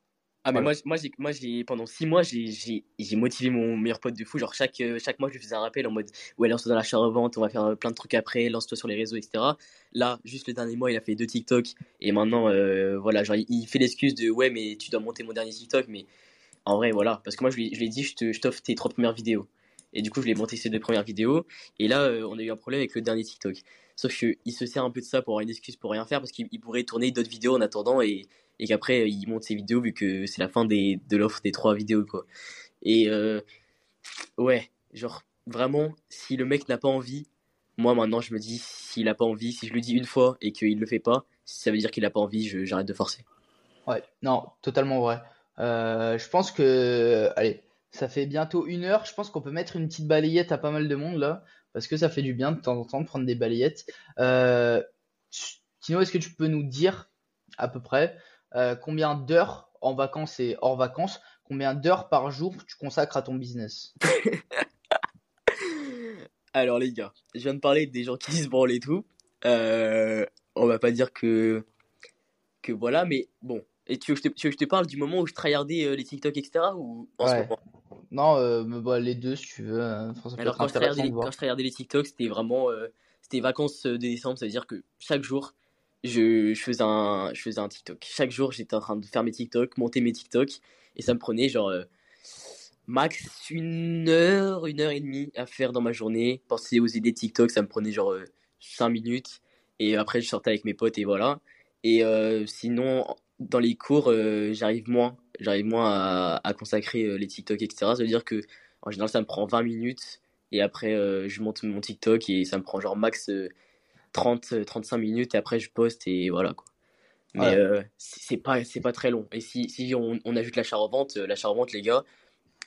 Ah, mais moi, moi, j'ai, moi j'ai, pendant six mois, j'ai, j'ai, j'ai motivé mon meilleur pote de fou. Genre, chaque, euh, chaque mois, je lui faisais un rappel en mode Ouais, lance-toi dans l'achat-revente, on va faire euh, plein de trucs après, lance-toi sur les réseaux, etc. Là, juste le dernier mois, il a fait deux TikTok. Et maintenant, euh, voilà, genre, il, fait l'excuse de Ouais, mais tu dois monter mon dernier TikTok. Mais en vrai, voilà. Parce que moi, je lui, ai dit Je, t'offre tes trois premières vidéos. Et du coup, je lui ai monté ces deux premières vidéos. Et là, on a eu un problème avec le dernier TikTok. Sauf qu'il se sert un peu de ça pour avoir une excuse pour rien faire parce qu'il pourrait tourner d'autres vidéos en attendant et qu'après il monte ses vidéos vu que c'est la fin de l'offre des trois vidéos quoi. Et euh, ouais, genre vraiment, si le mec n'a pas envie, moi maintenant je me dis s'il a pas envie, si je lui dis une fois et qu'il le fait pas, ça veut dire qu'il a pas envie, j'arrête de forcer. Ouais, non, totalement vrai. Euh, je pense que, allez, ça fait bientôt une heure. Je pense qu'on peut mettre une petite balayette à pas mal de monde là, parce que ça fait du bien de temps en temps de prendre des balayettes. Euh, Tino, est-ce que tu peux nous dire à peu près euh, combien d'heures en vacances et hors vacances, combien d'heures par jour tu consacres à ton business? Alors les gars, je viens de parler des gens qui se branlent et tout. Euh, on va pas dire que que voilà, mais bon. Et tu veux, que je te, parle du moment où je tryhardais euh, les TikTok, etc. ou en ce moment? Non, bah, les deux si tu veux. Hein. Alors quand je, tryhardais, les TikTok, c'était vraiment c'était vacances de décembre, ça veut dire que chaque jour je, je, faisais un, je faisais un TikTok. Chaque jour, j'étais en train de faire mes TikTok, monter mes TikTok, et ça me prenait genre euh, max une heure, une heure et demie à faire dans ma journée. Penser aux idées de TikTok, ça me prenait genre 5 euh, minutes, et après, je sortais avec mes potes, et voilà. Et euh, sinon, dans les cours, j'arrive moins, j'arrive moins à, à, consacrer les TikTok, etc. Ça veut dire que En général, ça me prend 20 minutes. Et après, euh, je monte mon TikTok et ça me prend genre max 30, 35 minutes. Et après, je poste et voilà quoi. Mais c'est pas, pas très long. Et si, si on, on ajoute l'achat-revente, l'achat-revente, les gars,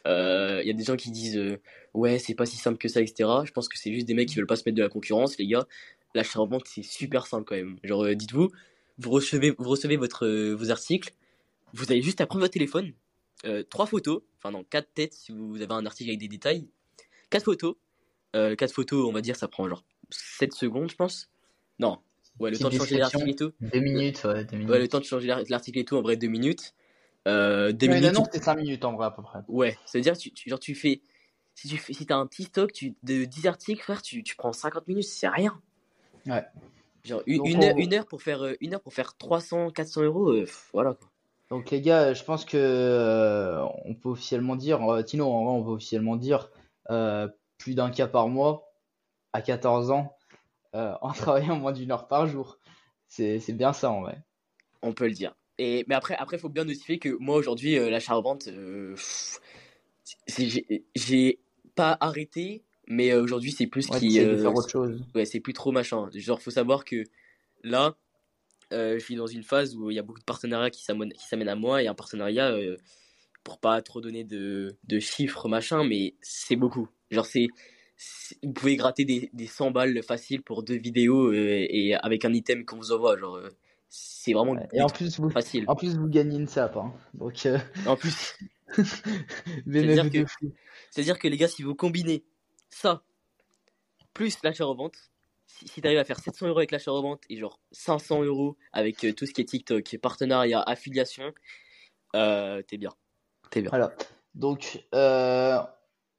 il y a des gens qui disent ouais, c'est pas si simple que ça, etc. Je pense que c'est juste des mecs qui veulent pas se mettre de la concurrence, les gars. L'achat-revente, c'est super simple quand même. Genre, dites-vous, vous recevez, vous recevez votre, vos articles, vous avez juste à prendre votre téléphone, euh, trois photos, enfin non, quatre têtes si vous avez un article avec des détails, quatre photos. Euh, quatre photos, on va dire, ça prend genre 7 secondes, je pense. Non, ouais, le temps de changer l'article et tout. Deux minutes, ouais, deux minutes. Ouais, le temps de changer l'article et tout, en vrai, deux minutes. Euh, deux minutes. Non, c'est 5 minutes en vrai, à peu près. Ouais, c'est-à-dire, tu, tu, genre, tu fais. Si tu fais, si as un petit stock tu, de 10 articles, frère, tu, tu prends 50 minutes, c'est rien. Ouais. Genre, une, heure, une, heure, pour faire, une heure pour faire 300, 400 euros, voilà quoi. Donc les gars, je pense que euh, on peut officiellement dire, euh, Tino, on peut officiellement dire euh, plus d'un cas par mois à 14 ans en travaillant moins d'une heure par jour. C'est bien ça en vrai. On peut le dire. Et mais après, après, faut bien notifier que moi aujourd'hui, l'achat-revente, j'ai pas arrêté, mais aujourd'hui c'est plus qui. faire autre chose. Ouais, c'est plus trop machin. Genre, faut savoir que là, euh, je suis dans une phase où il y a beaucoup de partenariats qui s'amènent à moi et un partenariat, euh, pour pas trop donner de, de chiffres machin, mais c'est beaucoup. Genre, c'est, vous pouvez gratter des, des 100 balles faciles pour deux vidéos euh, et avec un item qu'on vous envoie. Genre, c'est vraiment et en plus, vous, facile. En plus, vous gagnez une sap. Hein. Donc, En plus, c'est-à-dire que, c'est-à-dire que les gars, si vous combinez ça plus l'achat-revente, si, arrives à faire 700 euros avec l'achat-revente et genre 500 euros avec euh, tout ce qui est TikTok, partenariat, affiliation, euh, t'es bien. T'es bien. Donc, euh,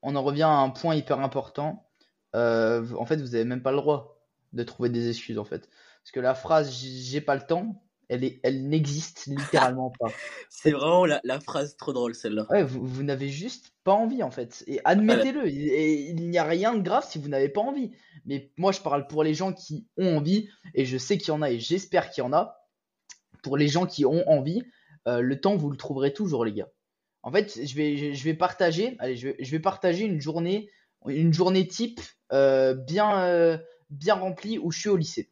on en revient à un point hyper important. en fait, vous n'avez même pas le droit de trouver des excuses, en fait. Parce que la phrase j'ai pas le temps, elle, elle n'existe littéralement pas. C'est vraiment la, la, phrase trop drôle celle-là. Ouais, vous, vous n'avez juste pas envie en fait. Et admettez-le, il, n'y a rien de grave si vous n'avez pas envie. Mais moi je parle pour les gens qui ont envie, et je sais qu'il y en a, et j'espère qu'il y en a. Pour les gens qui ont envie, euh, le temps vous le trouverez toujours les gars. En fait, je vais, je vais partager, allez, je vais, je vais partager une journée, une journée type euh, bien, euh, bien remplie où je suis au lycée.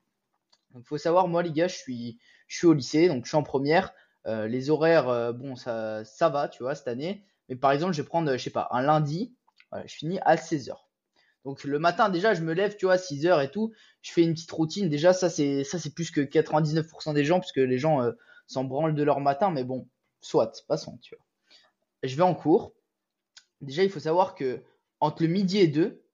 Donc faut savoir, moi les gars, je suis, je suis au lycée, donc je suis en première. Euh, les horaires, euh, bon, ça, va, tu vois, cette année. Mais par exemple, je vais prendre, je sais pas, un lundi, je finis à 16h. Donc le matin, déjà, je me lève, tu vois, 6h et tout. Je fais une petite routine. Déjà, ça, c'est, plus que 99% des gens, parce que les gens euh, s'en branlent de leur matin. Mais bon, soit, passons, tu vois. Je vais en cours. Déjà, il faut savoir que entre le midi et 2,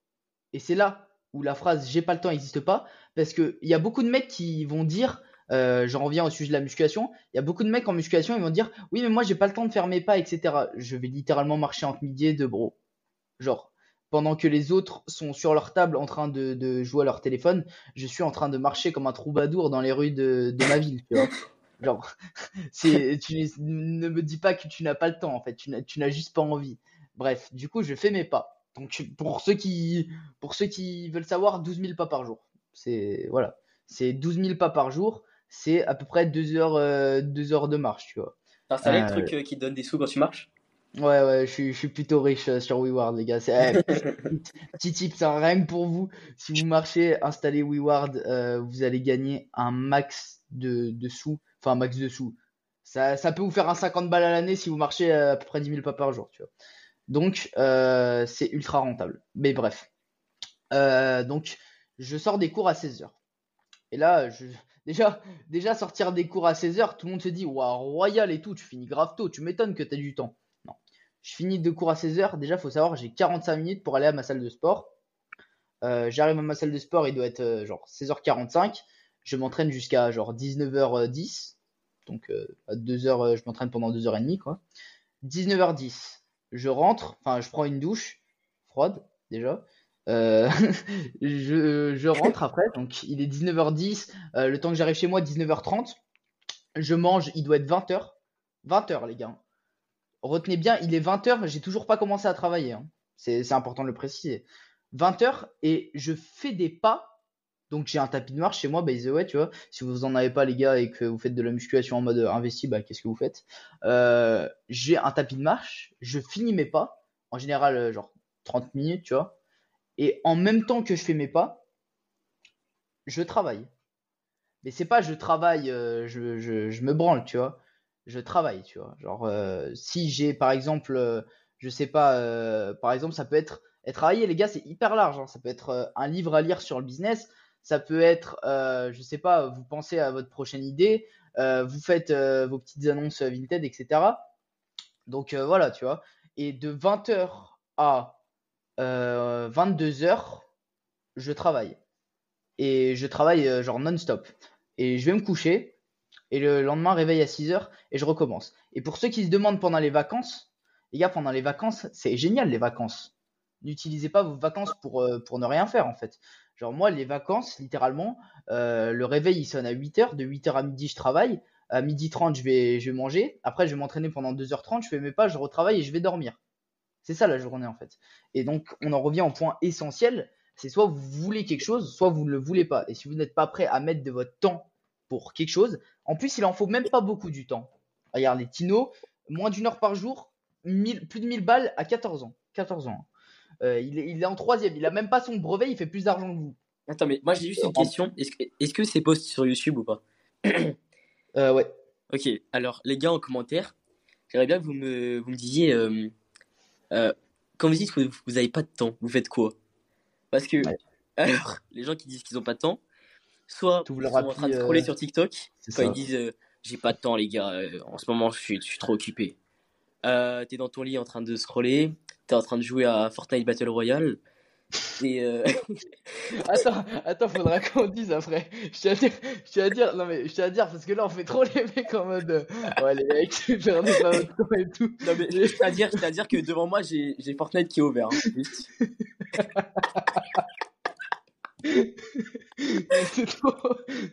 et c'est là où la phrase j'ai pas le temps n'existe pas, parce qu'il y a beaucoup de mecs qui vont dire euh, j'en reviens au sujet de la musculation. Il y a beaucoup de mecs en musculation, ils vont dire oui, mais moi j'ai pas le temps de faire mes pas, etc. Je vais littéralement marcher entre midi et deux, bro. Genre, pendant que les autres sont sur leur table en train de, jouer à leur téléphone, je suis en train de marcher comme un troubadour dans les rues de, ma ville, tu vois. Genre, c'est, tu ne me dis pas que tu n'as pas le temps, en fait. Tu n'as juste pas envie. Bref, du coup, je fais mes pas. Donc, pour ceux qui, pour ceux qui veulent savoir, 12 000 pas par jour. C'est, voilà. C'est 12 000 pas par jour c'est à peu près deux heures, euh, deux heures de marche, tu vois. T'as installé le euh, truc euh, qui te donne des sous quand tu marches? Ouais, ouais, je suis, je suis plutôt riche sur WeWard, les gars. C'est, petit tip, c'est rien que pour vous. Si vous marchez, installez WeWard, vous allez gagner un max de, de sous. Enfin, un max de sous. Ça, ça peut vous faire un 50 balles à l'année si vous marchez à peu près 10 000 pas par jour, tu vois. Donc, c'est ultra rentable. Mais bref. donc, je sors des cours à 16 heures. Et là, je, Déjà, déjà sortir des cours à 16h, tout le monde se dit, waouh, royal et tout, tu finis grave tôt, tu m'étonnes que tu as du temps. Non. Je finis deux cours à 16h, déjà, faut savoir, j'ai 45 minutes pour aller à ma salle de sport. Euh, j'arrive à ma salle de sport, il doit être euh, genre 16h45. Je m'entraîne jusqu'à genre 19h10. Donc euh, à 2h, je m'entraîne pendant 2h30 quoi. 19h10, je rentre, enfin je prends une douche froide déjà. Euh, je, rentre après, donc il est 19h10, euh, le temps que j'arrive chez moi, 19h30. Je mange, il doit être 20h. 20h, les gars. Retenez bien, il est 20h, j'ai toujours pas commencé à travailler. Hein. C'est important de le préciser. 20h, et je fais des pas. Donc j'ai un tapis de marche chez moi, by the way, tu vois. Si vous en avez pas, les gars, et que vous faites de la musculation en mode investi, bah qu'est-ce que vous faites? Euh, J'ai un tapis de marche, je finis mes pas. En général, genre 30 minutes, tu vois. Et en même temps que je fais mes pas, je travaille. Mais c'est pas je travaille, euh, je, me branle, tu vois. Je travaille, tu vois. Genre, euh, si j'ai par exemple, euh, je sais pas, par exemple, ça peut être. Et travailler, les gars, c'est hyper large. Hein. Ça peut être un livre à lire sur le business. Ça peut être, je sais pas, vous pensez à votre prochaine idée. vous faites vos petites annonces Vinted, etc. Donc voilà, tu vois. Et de 20h à 22h, je travaille. Et je travaille genre non-stop et je vais me coucher. Et le lendemain, réveil à 6 heures et je recommence. Et pour ceux qui se demandent pendant les vacances, les gars, pendant les vacances, c'est génial les vacances. N'utilisez pas vos vacances pour, euh, pour ne rien faire en fait. Genre moi, les vacances, littéralement, euh, le réveil il sonne à 8 heures. De 8 heures à midi, je travaille. À midi 30, je vais, je vais manger. Après, je vais m'entraîner pendant 2h30. Je fais mes pas, je retravaille et je vais dormir. C'est ça la journée en fait. Et donc, on en revient au point essentiel c'est soit vous voulez quelque chose, soit vous ne le voulez pas. Et si vous n'êtes pas prêt à mettre de votre temps pour quelque chose, en plus, il en faut même pas beaucoup du temps. Regardez, Tino, moins d'une heure par jour, plus de 1000 balles à 14 ans. 14 ans. Euh, il, est, en troisième, il a même pas son brevet, il fait plus d'argent que vous. Attends, mais moi j'ai juste une question. Est-ce que c'est post sur YouTube ou pas euh, Ouais. Ok, alors les gars en commentaire, j'aimerais bien que vous me, vous me disiez, euh, euh quand vous dites que vous n'avez pas de temps, vous faites quoi? Parce que, alors, les gens qui disent qu'ils n'ont pas de temps, soit ils sont en train de scroller euh, sur TikTok, quand ils disent euh, j'ai pas de temps, les gars, en ce moment je suis, je suis trop occupé. t'es dans ton lit en train de scroller, t'es en train de jouer à Fortnite Battle Royale. Et attends, attends, faudra qu'on dise après. Je tiens à dire, je tiens à dire, non mais je tiens à dire parce que là on fait trop les mecs en mode, ouais les mecs, faire des temps et tout. Non mais je tiens à dire, je à dire que devant moi j'ai, j'ai Fortnite qui est ouvert. Hein, c'est trop.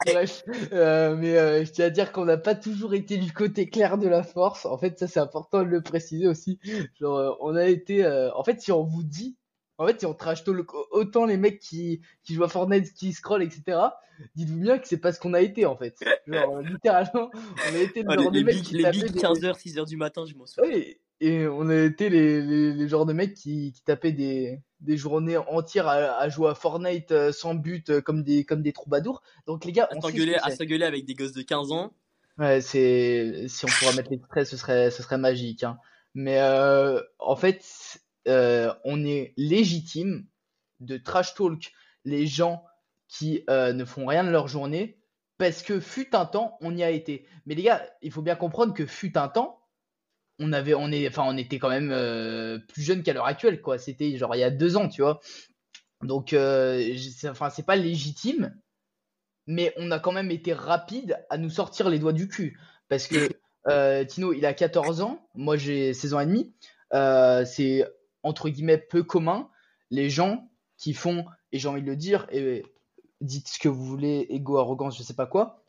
Bref, euh, mais euh, je tiens à dire qu'on n'a pas toujours été du côté clair de la force. En fait, ça c'est important de le préciser aussi. Genre, euh, on a été. en fait, si on vous dit, en fait, si on trash autant les mecs qui, qui jouent à Fortnite, qui scrollent, etc. Dites-vous bien que c'est pas ce qu'on a été en fait. Genre, littéralement, on a été le genre les, mecs qui les 15h, 6h du matin, je m'en souviens. et on a été les, les, les genres de mecs qui, qui tapaient des des journées entières à, jouer à Fortnite euh, sans but euh, comme des comme des troubadours. Donc les gars, à s'engueuler à s'engueuler avec des gosses de 15 ans. Ouais, c'est si on pourrait mettre l'extrait, ce serait ce serait magique. Hein. Mais euh, en fait, on est légitime de trash talk les gens qui ne font rien de leur journée parce que fut un temps, on y a été. Mais les gars, il faut bien comprendre que fut un temps, on avait, on est, on était quand même euh, plus jeune qu'à l'heure actuelle, quoi. C'était genre il y a deux ans, tu vois. Donc, euh, enfin, c'est pas légitime, mais on a quand même été rapide à nous sortir les doigts du cul, parce que euh, Tino, il a 14 ans, moi j'ai 16 ans et demi. c'est entre guillemets peu commun les gens qui font, et j'ai envie de le dire, et dites ce que vous voulez, égo, arrogance, je sais pas quoi.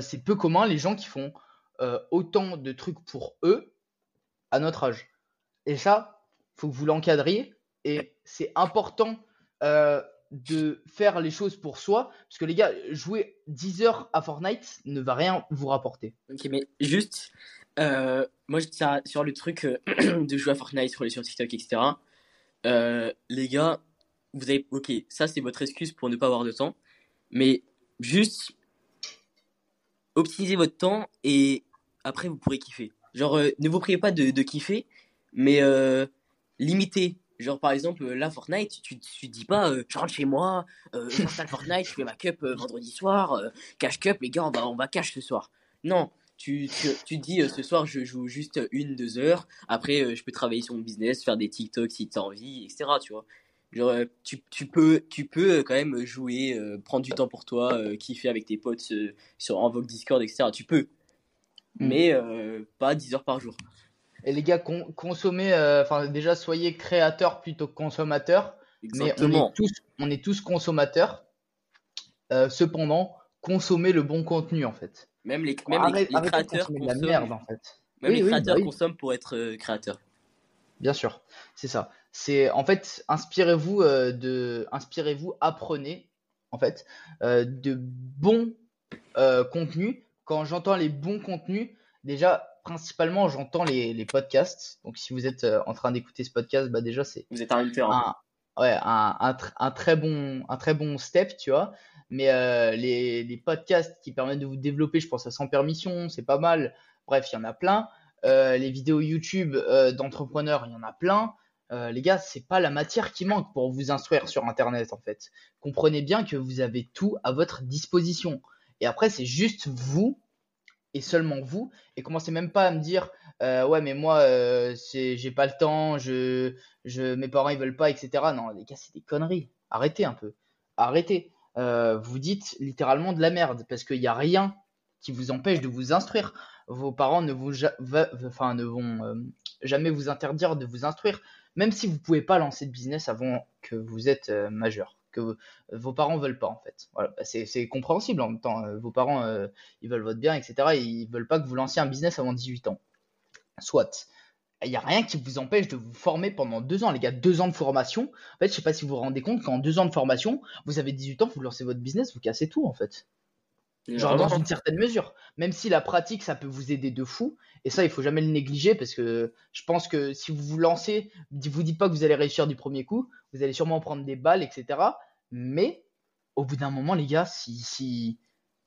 c'est peu commun les gens qui font euh, autant de trucs pour eux à notre âge. Et ça, faut que vous l'encadriez. Et c'est important euh, de faire les choses pour soi. Parce que les gars, jouer 10 heures à Fortnite ne va rien vous rapporter. Ok, mais juste, euh, moi je tiens sur le truc de jouer à Fortnite, scroller sur TikTok, etc. les gars, vous avez. Ok, ça c'est votre excuse pour ne pas avoir de temps. Mais juste, optimisez votre temps et après vous pourrez kiffer. Genre, euh, ne vous priez pas de, kiffer, mais euh, limitez. Genre, par exemple, là, Fortnite, tu, tu dis pas, euh, je rentre chez moi, euh, j'installe Fortnite, je fais ma cup vendredi soir, cash cup, les gars, on va, on va cash ce soir. Non, tu, tu, tu dis, ce soir, je joue juste une, deux heures, après, je peux travailler sur mon business, faire des TikTok si t'as envie, etc., tu vois. Genre, tu, tu, peux, tu peux quand même jouer, prendre du temps pour toi, kiffer avec tes potes sur Invoke Discord, etc. Tu peux. Mm. mais euh, pas 10 heures par jour. Et les gars, consommez, euh, enfin déjà soyez créateurs plutôt que consommateurs. Mais on est tous, on est tous consommateurs. Euh, cependant, consommez le bon contenu en fait. Même les, même les, créateurs consomment. La merde, en fait. Même les créateurs bah consomment pour être créateurs. Bien sûr, c'est ça. C'est en fait, inspirez-vous de, inspirez-vous, apprenez en fait de bons contenus quand j'entends les bons contenus, déjà, principalement, j'entends les, les podcasts. Donc, si vous êtes euh, en train d'écouter ce podcast, bah déjà, c'est Vous êtes un un, ouais, un, un, tr- un très bon, un très bon step, tu vois. Mais euh, les, les podcasts qui permettent de vous développer, je pense à Sans Permission, c'est pas mal. Bref, il y en a plein. Euh, les vidéos YouTube euh, d'entrepreneurs, il y en a plein. Euh, les gars, c'est pas la matière qui manque pour vous instruire sur Internet, en fait. Comprenez bien que vous avez tout à votre disposition. Et après, c'est juste vous et seulement vous. Et commencez même pas à me dire, euh, ouais, mais moi, euh, c'est, j'ai pas le temps, je, je, mes parents ils veulent pas, etc. Non, les gars, c'est des conneries. Arrêtez un peu. Arrêtez. Euh, vous dites littéralement de la merde parce qu'il n'y a rien qui vous empêche de vous instruire. Vos parents ne vous, ja- va- enfin, ne vont jamais vous interdire de vous instruire, même si vous pouvez pas lancer de business avant que vous êtes majeur, que vos parents veulent pas en fait. Voilà, Bah, c'est compréhensible en même temps. Euh, vos parents, euh, ils veulent votre bien, etc. Et ils veulent pas que vous lanciez un business avant 18 ans. Soit. Il n'y a rien qui vous empêche de vous former pendant deux ans, les gars. Deux ans de formation. En fait, je sais pas si vous vous rendez compte qu'en deux ans de formation, vous avez 18 ans, vous lancez votre business, vous cassez tout en fait. Genre Vraiment. dans une certaine mesure. Même si la pratique, ça peut vous aider de fou. Et ça, il faut jamais le négliger parce que je pense que si vous vous lancez, vous dites pas que vous allez réussir du premier coup. Vous allez sûrement prendre des balles, etc. Mais au bout d'un moment, les gars, si, si,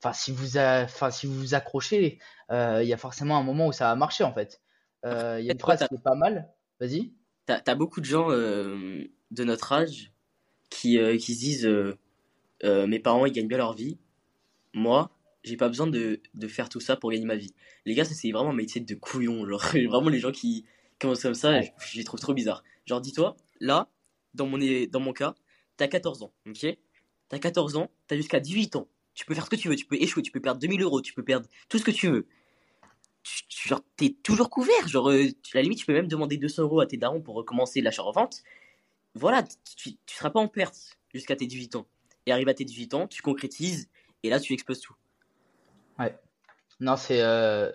enfin, si vous, a- enfin, si vous vous accrochez, euh, il y a forcément un moment où ça va marcher en fait. Euh, Il y a une phrase qui est pas mal. Vas-y. T'as, beaucoup de gens euh, de notre âge qui, qui se disent mes parents ils gagnent bien leur vie. Moi, j'ai pas besoin de, de faire tout ça pour gagner ma vie. Les gars, ça c'est vraiment un métier de couillon. Genre, vraiment les gens qui commencent comme ça, Ouais. je, je les trouve trop bizarre. Genre, dis-toi, là, dans mon, dans mon cas, t'as 14 ans, ok? T'as 14 ans, t'as jusqu'à 18 ans. Tu peux faire ce que tu veux, tu peux échouer, tu peux perdre 2000 euros, tu peux perdre tout ce que tu veux. Tu- tu- genre, t'es toujours couvert. Genre, euh, à la limite, tu peux même demander 200 euros à tes darons pour recommencer l'achat-revente. Voilà, tu, tu seras pas en perte jusqu'à tes 18 ans. Et arrive à tes 18 ans, tu concrétises, et là, tu exploses tout. Non, c'est euh,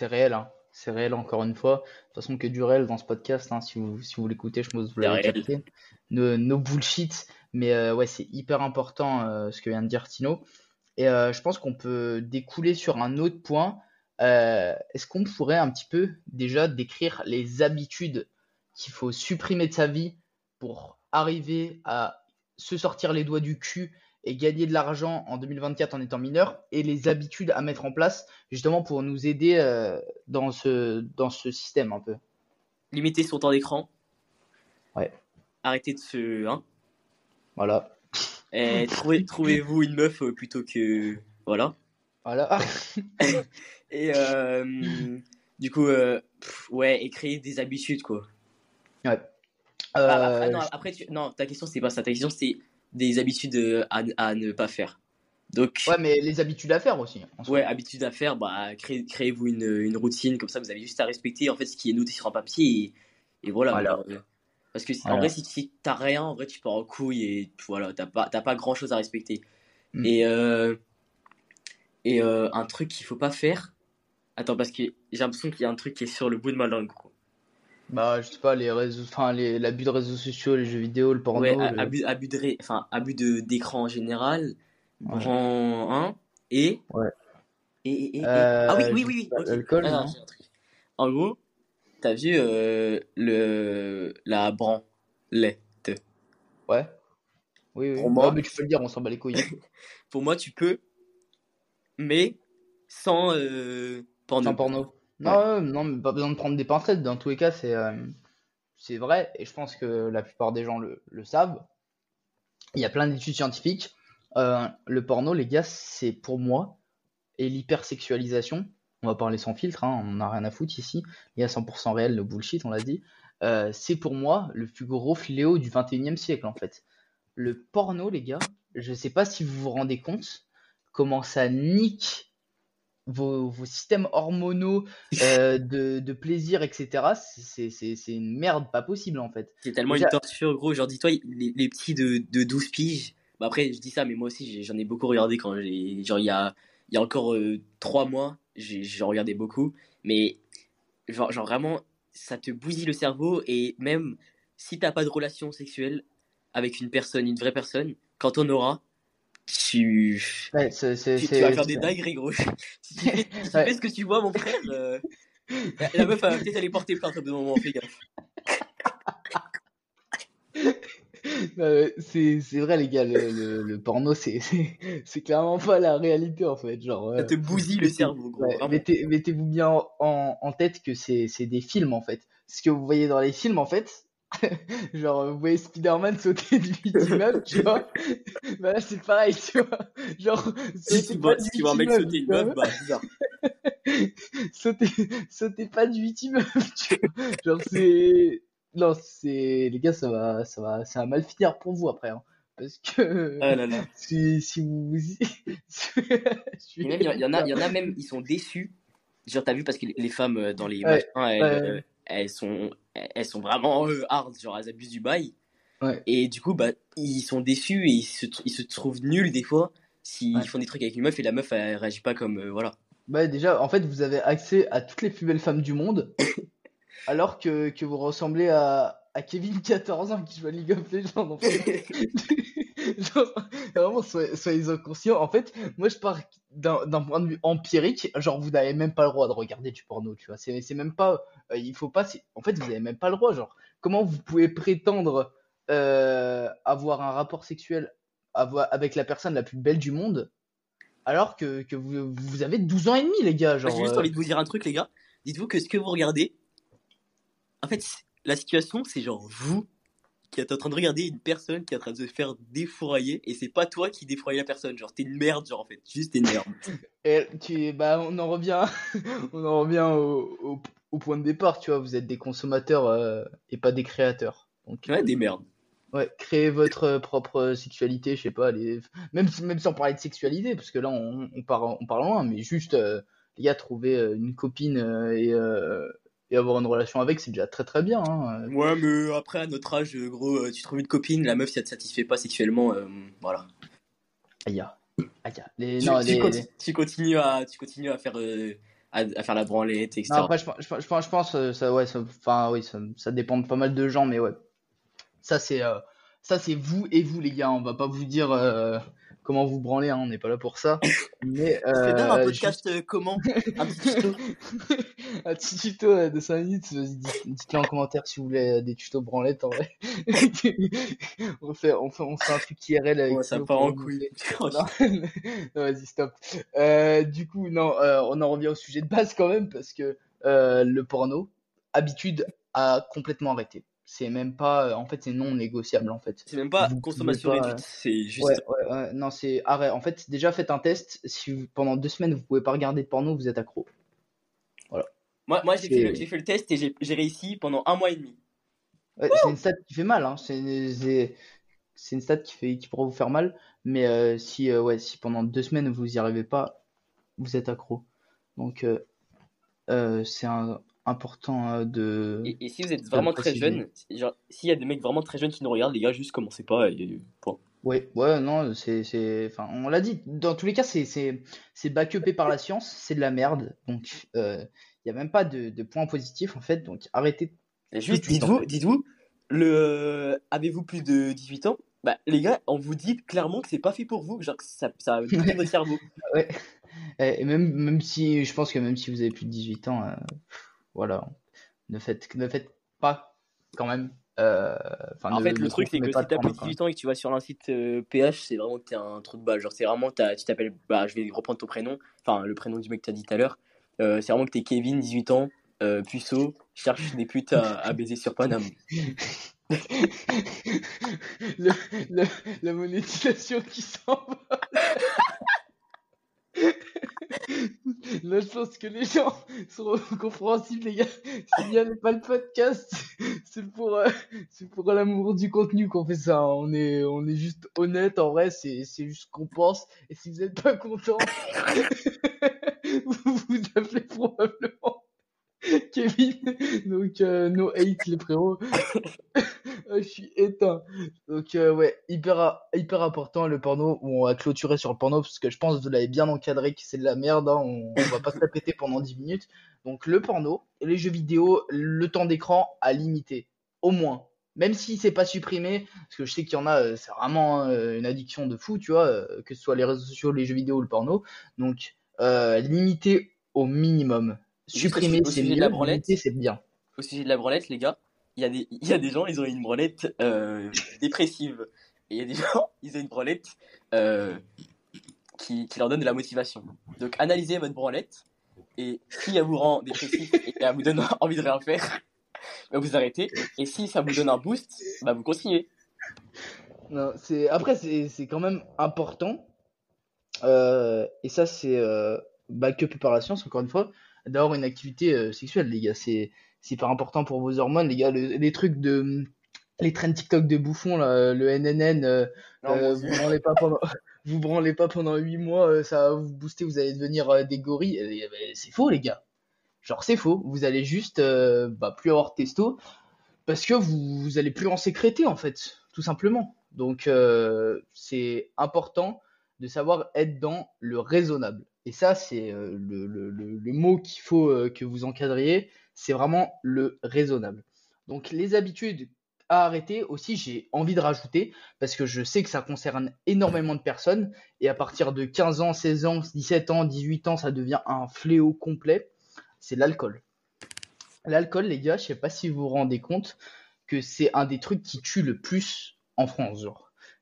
réel, hein. C'est réel encore une fois. De toute façon, que du réel dans ce podcast, hein, si vous, si vous l'écoutez, je pense que vous l'avez capté. No, no bullshit, mais euh, ouais, c'est hyper important euh, ce que vient de dire Tino. Et euh, je pense qu'on peut découler sur un autre point. Est-ce qu'on pourrait un petit peu déjà décrire les habitudes qu'il faut supprimer de sa vie pour arriver à se sortir les doigts du cul et gagner de l'argent en 2024 en étant mineur et les habitudes à mettre en place justement pour nous aider euh, dans ce dans ce système un peu. Limiter son temps d'écran. Ouais. Arrêtez de se. Hein Voilà. et trouvez, trouvez-vous une meuf euh, plutôt que. Voilà. Voilà. Et euh, du coup, euh, pff, ouais, et créer des habitudes, quoi. ouais. Bah, après, non, après, tu- non, ta question, c'est pas ça. Ta question, c'est des habitudes euh, à, à ne pas faire. Donc, Ouais, mais les habitudes à faire aussi. soi. Ouais, habitude à faire, bah, créez, créez-vous une, une routine, comme ça vous avez juste à respecter en fait ce qui est noté sur un papier et, et voilà. Euh, parce que Voilà. en vrai, si, si t'as rien, en vrai, tu pars en couille et voilà, t'as pas, t'as pas grand chose à respecter. Mm. Et, euh, et euh, un truc qu'il faut pas faire. Attends, parce que j'ai l'impression qu'il y a un truc qui est sur le bout de ma langue. gros. Bah, je sais pas, les réseaux, enfin, l'abus de réseaux sociaux, les jeux vidéo, le porno. ouais, le- abus, abus de, ré- enfin, abus de d'écran en général, Ouais. 1 et. Ouais. Et, et- et- et- Euh, ah oui, oui, oui, oui. pas, ok. l'alcool, Ah, non. En gros, t'as vu euh, le la branlette. Ouais. Oui, oui. Pour moi- Ouais, mais tu peux le dire, on s'en bat les couilles. Pour moi, tu peux, mais sans euh, porno. Sans porno. Non, ouais, non, mais pas besoin de prendre des pincettes. Dans tous les cas, c'est euh, c'est vrai. Et je pense que la plupart des gens le, le savent. Il y a plein d'études scientifiques. Euh, le porno, les gars, c'est pour moi. Et l'hypersexualisation. On va parler sans filtre, hein, on n'a rien à foutre ici. Il y a 100% réel, le bullshit, on l'a dit. Euh, c'est pour moi le plus gros fléau du 21e siècle, en fait. Le porno, les gars, je sais pas si vous vous rendez compte comment ça nique vos, vos systèmes hormonaux euh, de, de plaisir, etc. C'est- une merde pas possible en fait. C'est tellement Déjà- une torture, gros. Genre, dis-toi, les, les petits de, de 12 piges. Bah après, je dis ça, mais moi aussi, j'en ai beaucoup regardé quand j'ai. Genre, il y a, y a encore euh, trois mois, j'ai j'en regardais beaucoup. Mais, genre, genre, vraiment, ça te bousille le cerveau. Et même si t'as pas de relation sexuelle avec une personne, une vraie personne, quand on aura, tu. Ouais, c'est- c'est- Tu, vas faire des dingueries, gros. si tu fais, si tu Ouais. fais ce que tu vois, mon frère, euh, La meuf, a peut-être aller porter plainte de moment, fais gaffe. c'est vrai les gars, le, le, porno c'est clairement pas la réalité en fait. Genre, Ça te bousille le cerveau gros. Mettez-vous bien en, en, tête que c'est des films en fait. Ce que vous voyez dans les films en fait, genre vous voyez Spider-Man sauter du 8 immeuble, tu vois. bah là c'est pareil, tu vois. Genre si tu vois, si tu vois un mec sauter une meuf, bah bizarre. sauter, sauter pas du 8 immeuble, tu vois. Genre c'est non, c'est les gars, ça va, ça va, ça va mal finir pour vous après, hein. parce que ah là là. si, si vous, il y, en a, il y en a même, ils sont déçus. Genre, t'as vu parce que les femmes euh, dans les machins, elles, euh, elles, sont, elles sont vraiment euh, hard, genre elles abusent du bail. Ouais. Et du coup, bah, ils sont déçus et ils se, ils se trouvent nuls des fois s'ils font des trucs avec une meuf et la meuf elle réagit pas comme voilà. Bah déjà, en fait, vous avez accès à toutes les plus belles femmes du monde alors que, que vous ressemblez à, à Kevin 14 ans qui joue à League of Legends. En fait. genre, vraiment, soyez, soyez conscients. En fait, moi, je pars d'un point de vue empirique. Genre, vous n'avez même pas le droit de regarder du porno, tu vois. C'est même pas. Euh, il faut pas. En fait, vous n'avez même pas le droit. Genre, comment vous pouvez prétendre euh, avoir un rapport sexuel avec la personne la plus belle du monde alors que, que vous, vous, avez 12 ans et demi, les gars. J'ai juste envie de vous dire un truc, les gars. Dites-vous que ce que vous regardez, en fait, la situation, c'est genre vous qui êtes en train de regarder une personne qui est en train de se faire défourailler et c'est pas toi qui défouraille la personne. Genre, t'es une merde, genre en fait. Juste t'es une merde. et tu, bah, on en revient, on en revient au, au, point de départ, tu vois. Vous êtes des consommateurs euh, et pas des créateurs. Donc, ouais, des merdes. Ouais, créer votre propre sexualité, je sais pas, les... même, même sans parler de sexualité, parce que là on, on, part, on parle loin, mais juste, euh, les gars, trouver euh, une copine et, et avoir une relation avec, c'est déjà très très bien. Hein. Ouais, mais après, à notre âge, gros, euh, tu trouves une copine, la meuf, si elle te satisfait pas sexuellement, euh, voilà. Aïe, aïe. Les... Tu, non, tu, les... tu, continues à, tu continues à faire, euh, à, à, faire la branlette, etc. Non, après, je, je, je, je pense, ça, ouais, enfin, oui, ça, ça, dépend de pas mal de gens, mais ouais. Ça, c'est, ça, c'est vous et vous, les gars. On va pas vous dire comment vous branler, hein, on n'est pas là pour ça. Mais, euh, Fais bien un podcast euh, comment? Un petit Un petit tuto de 5 minutes, dites-le en commentaire si vous voulez euh, des tutos branlettes en vrai. on, fait, on, fait, on fait un truc IRL avec ouais, ça part en couille. non, vas-y, stop. Euh, du coup, non, euh, on en revient au sujet de base quand même, parce que euh, le porno, habitude à complètement arrêter c'est même pas en fait c'est non négociable en fait c'est même pas consommation réduite c'est juste ouais, ouais, non c'est arrêt en fait déjà faites un test si pendant deux semaines vous pouvez pas regarder de porno vous êtes accro moi, moi j'ai fait, fait, le test et j'ai réussi pendant un mois et demi c'est une stat qui fait mal hein. c'est une stat qui fait qui pourrait vous faire mal mais euh, si euh, ouais si pendant deux semaines vous y arrivez pas vous êtes accro donc euh, c'est un important euh, de. Et, si vous êtes vraiment très jeune, genre s'il y a des mecs vraiment très jeunes qui nous regardent, les gars, juste commencez pas et point. Ouais, ouais, non, c'est, c'est, enfin, on l'a dit. Dans tous les cas, c'est, c'est, c'est backupé par la science, c'est de la merde. Donc, il euh, n'y a même pas de, de points positifs en fait. Donc, arrêtez. juste, dites-vous, dites-vous, le, avez-vous plus de 18 ans? Bah, les gars, on vous dit clairement que c'est pas fait pour vous, genre que ça, ça a votre cerveau. ouais. Et même, même si, je pense que même si vous avez plus de 18 ans. Euh voilà. Ne faites, ne faites pas quand même. Euh, en fait, le truc, c'est que si t'as plus de 18 ans et que tu vas sur un site euh, PH, c'est vraiment que t'es un trou de balle. Genre, c'est vraiment, tu t'appelles, bah, je vais reprendre ton prénom, enfin, le prénom du mec que t'as dit tout à l'heure. Euh, c'est vraiment que t'es Kevin, 18 ans, euh, puceau, cherche des putes à, baiser sur Paname. le, le, la monétisation qui s'en va. Là, je pense que les gens sont compréhensibles, les gars. S'il n'y avait pas le podcast, c'est pour, euh, c'est pour l'amour du contenu qu'on fait ça. On est, on est juste honnête. En vrai, c'est, c'est juste ce qu'on pense. Et si vous n'êtes pas content, vous vous appelez probablement Kevin. Donc, euh, no hate, les frérots. je suis éteint. Donc, euh, ouais, hyper, hyper important le porno. On va clôturer sur le porno parce que je pense que vous l'avez bien encadré, que c'est de la merde. Hein. On, va pas se répéter pendant 10 minutes. Donc, le porno les jeux vidéo, le temps d'écran à limiter. Au moins. Même si c'est pas supprimé, parce que je sais qu'il y en a, euh, c'est vraiment une addiction de fou, tu vois, que ce soit les réseaux sociaux, les jeux vidéo ou le porno. Donc, limiter au minimum supprimer c'est sujet de mieux, la branlette. c'est bien. Au sujet de la branlette, les gars, il y, a des- il y a des gens, ils ont une branlette euh, dépressive. Et il y a des gens, ils ont une branlette euh, qui, qui leur donne de la motivation. Donc analysez votre branlette. Et si elle vous rend dépressif et elle vous donne envie de rien faire, bah, vous arrêtez. Et si ça vous donne un boost, bah, vous continuez. Non, c'est après c'est c'est quand même important euh, et ça c'est euh, bah, que par la science encore une fois d'avoir une activité euh, sexuelle les gars. C'est hyper important pour vos hormones les gars. Le- les trucs de les trends TikTok de bouffon là, le NNN euh, Non, euh, vous branlez pas pendant vous branlez pas pendant 8 mois ça va vous booster vous allez devenir des gorilles. Eh, ben, c'est faux les gars. Genre c'est faux. Vous allez juste euh, bah, plus avoir de testo parce que vous, vous allez plus en sécréter en fait, tout simplement. Donc euh, c'est important de savoir être dans le raisonnable. Et ça c'est euh, le, mot qu'il faut euh, que vous encadriez, c'est vraiment le raisonnable. Donc les habitudes à arrêter aussi, j'ai envie de rajouter parce que je sais que ça concerne énormément de personnes et à partir de 15 ans, 16 ans, 17 ans, 18 ans, ça devient un fléau complet, c'est l'alcool. L'alcool, les gars, je sais pas si vous vous rendez compte que c'est un des trucs qui tue le plus en France.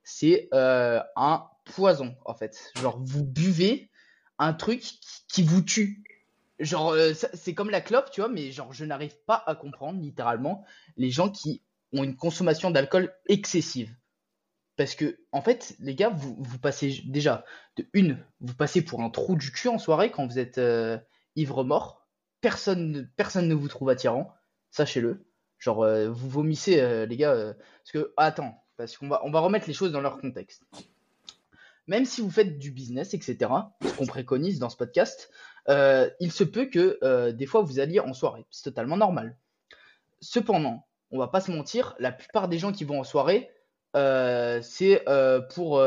C'est euh, un poison en fait. Genre, vous buvez un truc qui, vous tue. Genre, euh, c'est comme la clope, tu vois, mais genre, je n'arrive pas à comprendre littéralement les gens qui ont une consommation d'alcool excessive. Parce que, en fait, les gars, vous, passez déjà de une, vous passez pour un trou du cul en soirée quand vous êtes euh, ivre mort. Personne, ne- personne ne vous trouve attirant, sachez-le. Genre, euh, vous vomissez, les gars. parce que, attends, parce qu'on va, on va remettre les choses dans leur contexte. Même si vous faites du business, etc., ce qu'on préconise dans ce podcast, euh, il se peut que euh, des fois vous alliez en soirée. C'est totalement normal. Cependant, on va pas se mentir, la plupart des gens qui vont en soirée, euh, c'est pour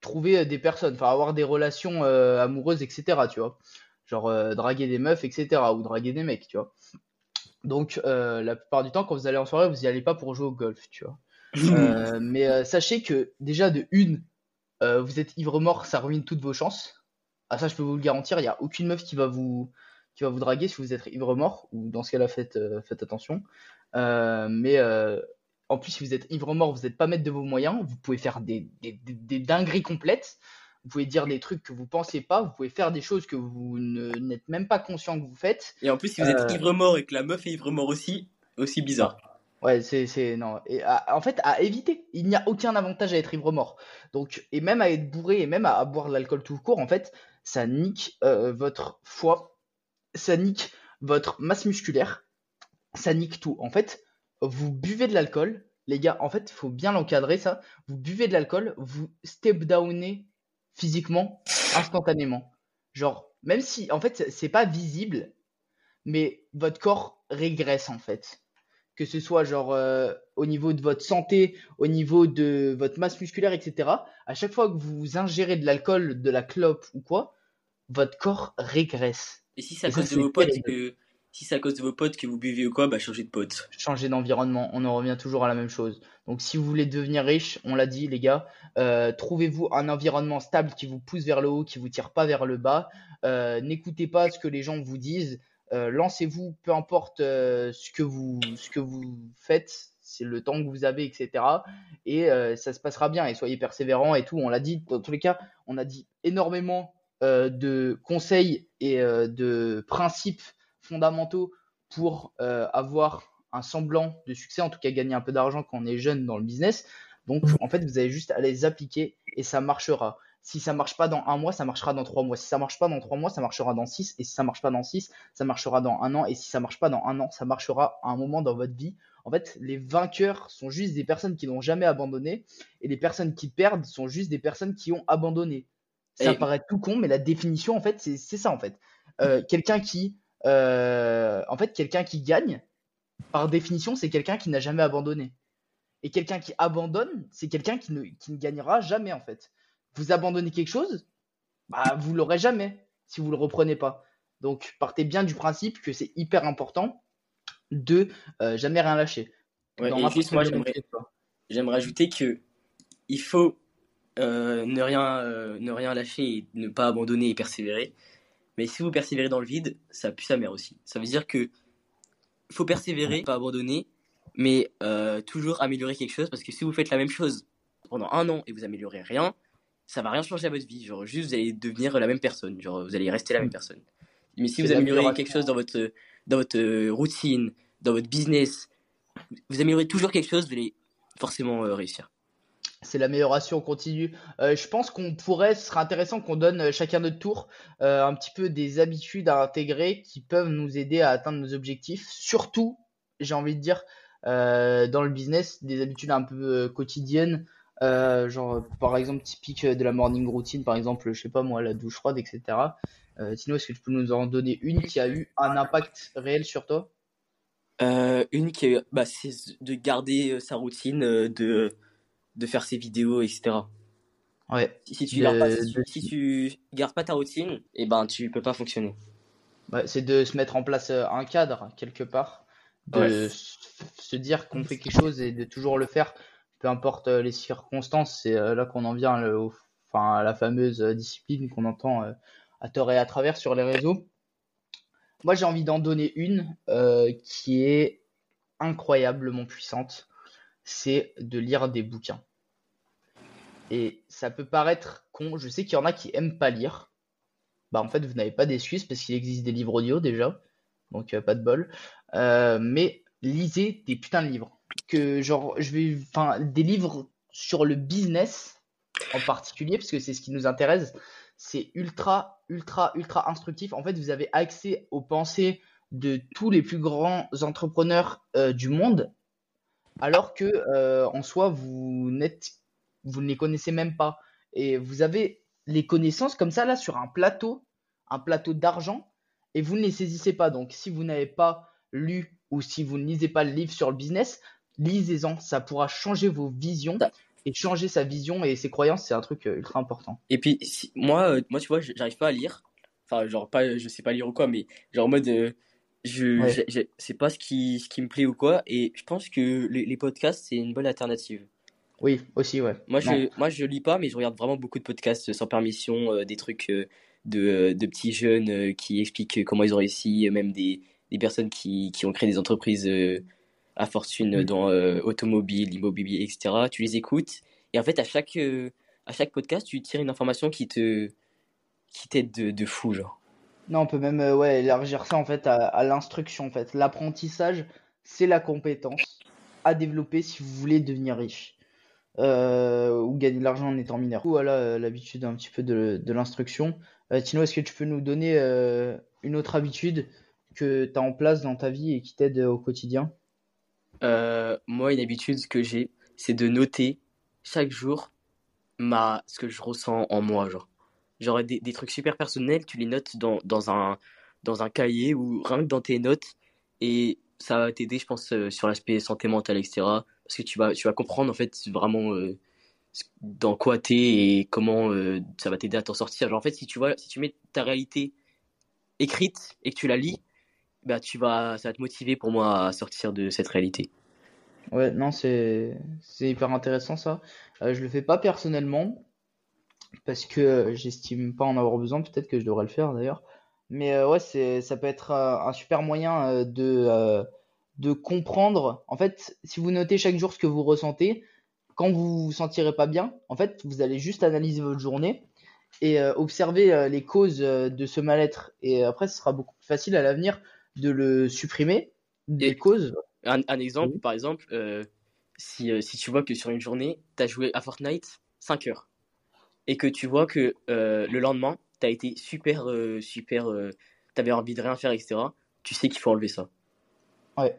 trouver des personnes, enfin avoir des relations amoureuses, etc. Tu vois, genre draguer des meufs, etc. ou draguer des mecs, tu vois. Donc la plupart du temps, quand vous allez en soirée, vous y allez pas pour jouer au golf, tu vois. Mais sachez que déjà de une, euh, vous êtes ivre mort, ça ruine toutes vos chances. Ah ça, je peux vous le garantir, il y a aucune meuf qui va vous qui va vous draguer si vous êtes ivre mort ou dans ce cas-là, faites euh, faites attention. Euh, mais euh, en plus, si vous êtes ivre mort, vous n'êtes pas maître de vos moyens, vous pouvez faire des, des, des, des dingueries complètes. Vous pouvez dire des trucs que vous pensez pas, vous pouvez faire des choses que vous n'êtes même pas conscient que vous faites. Et en plus, si vous êtes Euh. ivre mort et que la meuf est ivre mort aussi, aussi bizarre. Ouais, c'est, c'est, non. Et en fait, à éviter. Il n'y a aucun avantage à être ivre mort. Donc, et même à être bourré et même à, à boire de l'alcool tout court, en fait, ça nique euh, votre foie, ça nique votre masse musculaire, ça nique tout. En fait, vous buvez de l'alcool, les gars, en fait, faut bien l'encadrer ça. Vous buvez de l'alcool, vous step downez physiquement instantanément. Genre, même si, en fait, c'est pas visible, mais votre corps régresse en fait. Que ce soit genre euh, au niveau de votre santé, au niveau de votre masse musculaire, etc. À chaque fois que vous ingérez de l'alcool, de la clope ou quoi, votre corps régresse. Et si c'est à ça, cause de vos potes que si c'est à cause de vos potes que vous buvez ou quoi, bah changez de pote. changer d'environnement, on en revient toujours à la même chose. Donc si vous voulez devenir riche, on l'a dit les gars, euh, trouvez-vous un environnement stable qui vous pousse vers le haut, qui vous tire pas vers le bas. Euh, N'écoutez pas ce que les gens vous disent. Euh, Lancez-vous, peu importe euh, ce que vous faites, c'est le temps que vous avez, etc. Et euh, ça se passera bien. Et soyez persévérants et tout. On l'a dit dans tous les cas, on a dit énormément de conseils et de principes fondamentaux pour avoir un semblant de succès, en tout cas gagner un peu d'argent quand on est jeune dans le business. Donc en fait, vous avez juste à les appliquer et ça marchera. Si ça marche pas dans un mois, ça marchera dans trois mois. Si ça marche pas dans trois mois, ça marchera dans six. Et si ça marche pas dans six, ça marchera dans un an. Et si ça marche pas dans un an, ça marchera à un moment dans votre vie. En fait, les vainqueurs sont juste des personnes qui n'ont jamais abandonné. Et les personnes qui perdent sont juste des personnes qui ont abandonné. Ça Et- paraît tout con, mais la définition, en fait, c'est ça, en fait. Euh, quelqu'un qui, euh, en fait, quelqu'un qui gagne, par définition, c'est quelqu'un qui n'a jamais abandonné. Et quelqu'un qui abandonne, c'est quelqu'un qui ne, qui ne gagnera jamais, en fait. Vous abandonnez quelque chose, bah, vous l'aurez jamais si vous le reprenez pas. Donc, partez bien du principe que c'est hyper important de euh, jamais rien lâcher. Ouais, Dans et n'importe juste, quel moi, j'aimerais ajouter que il faut euh, ne rien euh, ne rien lâcher et ne pas abandonner et persévérer. Mais si vous persévérez dans le vide, ça pue sa mère aussi. Ça veut dire que faut persévérer, pas abandonner, mais euh, toujours améliorer quelque chose parce que si vous faites la même chose pendant un an et vous améliorez rien, ça va rien changer à votre vie. Genre, juste vous allez devenir la même personne. Genre, vous allez rester la même personne. Mais si vous améliorez quelque chose dans votre, dans votre routine, dans votre business, vous améliorez toujours quelque chose, vous allez forcément euh, réussir. C'est l'amélioration continue. Euh, je pense qu'on pourrait, ce serait intéressant qu'on donne euh, chacun notre tour un petit peu des habitudes à intégrer qui peuvent nous aider à atteindre nos objectifs. Surtout, j'ai envie de dire, dans le business, des habitudes un peu quotidiennes, genre par exemple typique de la morning routine, par exemple, je sais pas moi, la douche froide, etc. Tino, est-ce que tu peux nous en donner une qui a eu un impact réel sur toi? Euh, une qui est, bah, c'est de garder euh, sa routine, euh, de, de faire ses vidéos, etc. Ouais. Si, tu, gardes pas, si, tu, gardes pas ta routine, et eh ben tu peux pas fonctionner. Ouais, c'est de se mettre en place un cadre quelque part, de se dire qu'on fait quelque chose et de toujours le faire, peu importe les circonstances. C'est là qu'on en vient à la fameuse discipline qu'on entend à tort et à travers sur les réseaux. Moi, j'ai envie d'en donner une euh, qui est incroyablement puissante. C'est de lire des bouquins. Et ça peut paraître con. Je sais qu'il y en a qui aiment pas lire. Bah, en fait, vous n'avez pas d'excuses parce qu'il existe des livres audio déjà. Donc, euh, pas de bol. Euh, mais lisez des putains de livres. Que, genre, je vais. Enfin, des livres sur le business en particulier, parce que c'est ce qui nous intéresse c'est ultra, ultra, ultra instructif. En fait, vous avez accès aux pensées de tous les plus grands entrepreneurs euh, du monde, alors que euh, en soi, vous, vous ne les connaissez même pas. Et vous avez les connaissances comme ça, là, sur un plateau, un plateau d'argent, et vous ne les saisissez pas. Donc, si vous n'avez pas lu ou si vous ne lisez pas le livre sur le business, lisez-en. Ça pourra changer vos visions et changer sa vision et ses croyances, c'est un truc euh, ultra important. Et puis, moi, euh, moi, tu vois, j'arrive pas à lire. Enfin, genre, pas, je sais pas lire ou quoi, mais genre en mode, euh, je, c'est pas ce qui, ce qui me plaît ou quoi. Et je pense que les, podcasts, c'est une bonne alternative. Oui, aussi, ouais. Moi, je, moi, je lis pas, mais je regarde vraiment beaucoup de podcasts sans permission, des trucs de, de petits jeunes qui expliquent comment ils ont réussi, même des, des personnes qui, qui ont créé des entreprises à fortune dans euh, automobile, immobilier, etc. Tu les écoutes et en fait à chaque euh, à chaque podcast tu tires une information qui te qui t'aide de, de, fou genre. Non, on peut même euh, ouais élargir ça en fait à, l'instruction en fait. L'apprentissage c'est la compétence à développer si vous voulez devenir riche. ou gagner de l'argent en étant mineur. Voilà l'habitude un petit peu de, de l'instruction. Tino, est-ce que tu peux nous donner une autre habitude que tu as en place dans ta vie et qui t'aide au quotidien euh, moi, une habitude que j'ai, c'est de noter chaque jour ma, ce que je ressens en moi. Genre, genre des, des trucs super personnels, tu les notes dans, dans, un, dans un cahier ou rien que dans tes notes. Et ça va t'aider, je pense, euh, sur l'aspect santé mentale, etc. Parce que tu vas, tu vas comprendre, en fait, vraiment euh, dans quoi t'es et comment ça va t'aider à t'en sortir. Genre, en fait, si tu, vois, si tu mets ta réalité écrite et que tu la lis, bah, tu vas, ça va te motiver pour moi à sortir de cette réalité. Ouais, non, c'est hyper intéressant ça. Euh, je le fais pas personnellement parce que j'estime pas en avoir besoin. Peut-être que je devrais le faire d'ailleurs. Mais euh, ouais, ça peut être euh, un super moyen de de comprendre. En fait, si vous notez chaque jour ce que vous ressentez, quand vous vous sentirez pas bien, en fait, vous allez juste analyser votre journée et observer les causes de ce mal-être. Et après, ce sera beaucoup plus facile à l'avenir de le supprimer des causes. Un, exemple, par exemple, euh, si, euh, si tu vois que sur une journée, tu as joué à Fortnite 5 heures et que tu vois que euh, le lendemain, tu as été super, super, tu avais envie de rien faire, etc., tu sais qu'il faut enlever ça. Ouais.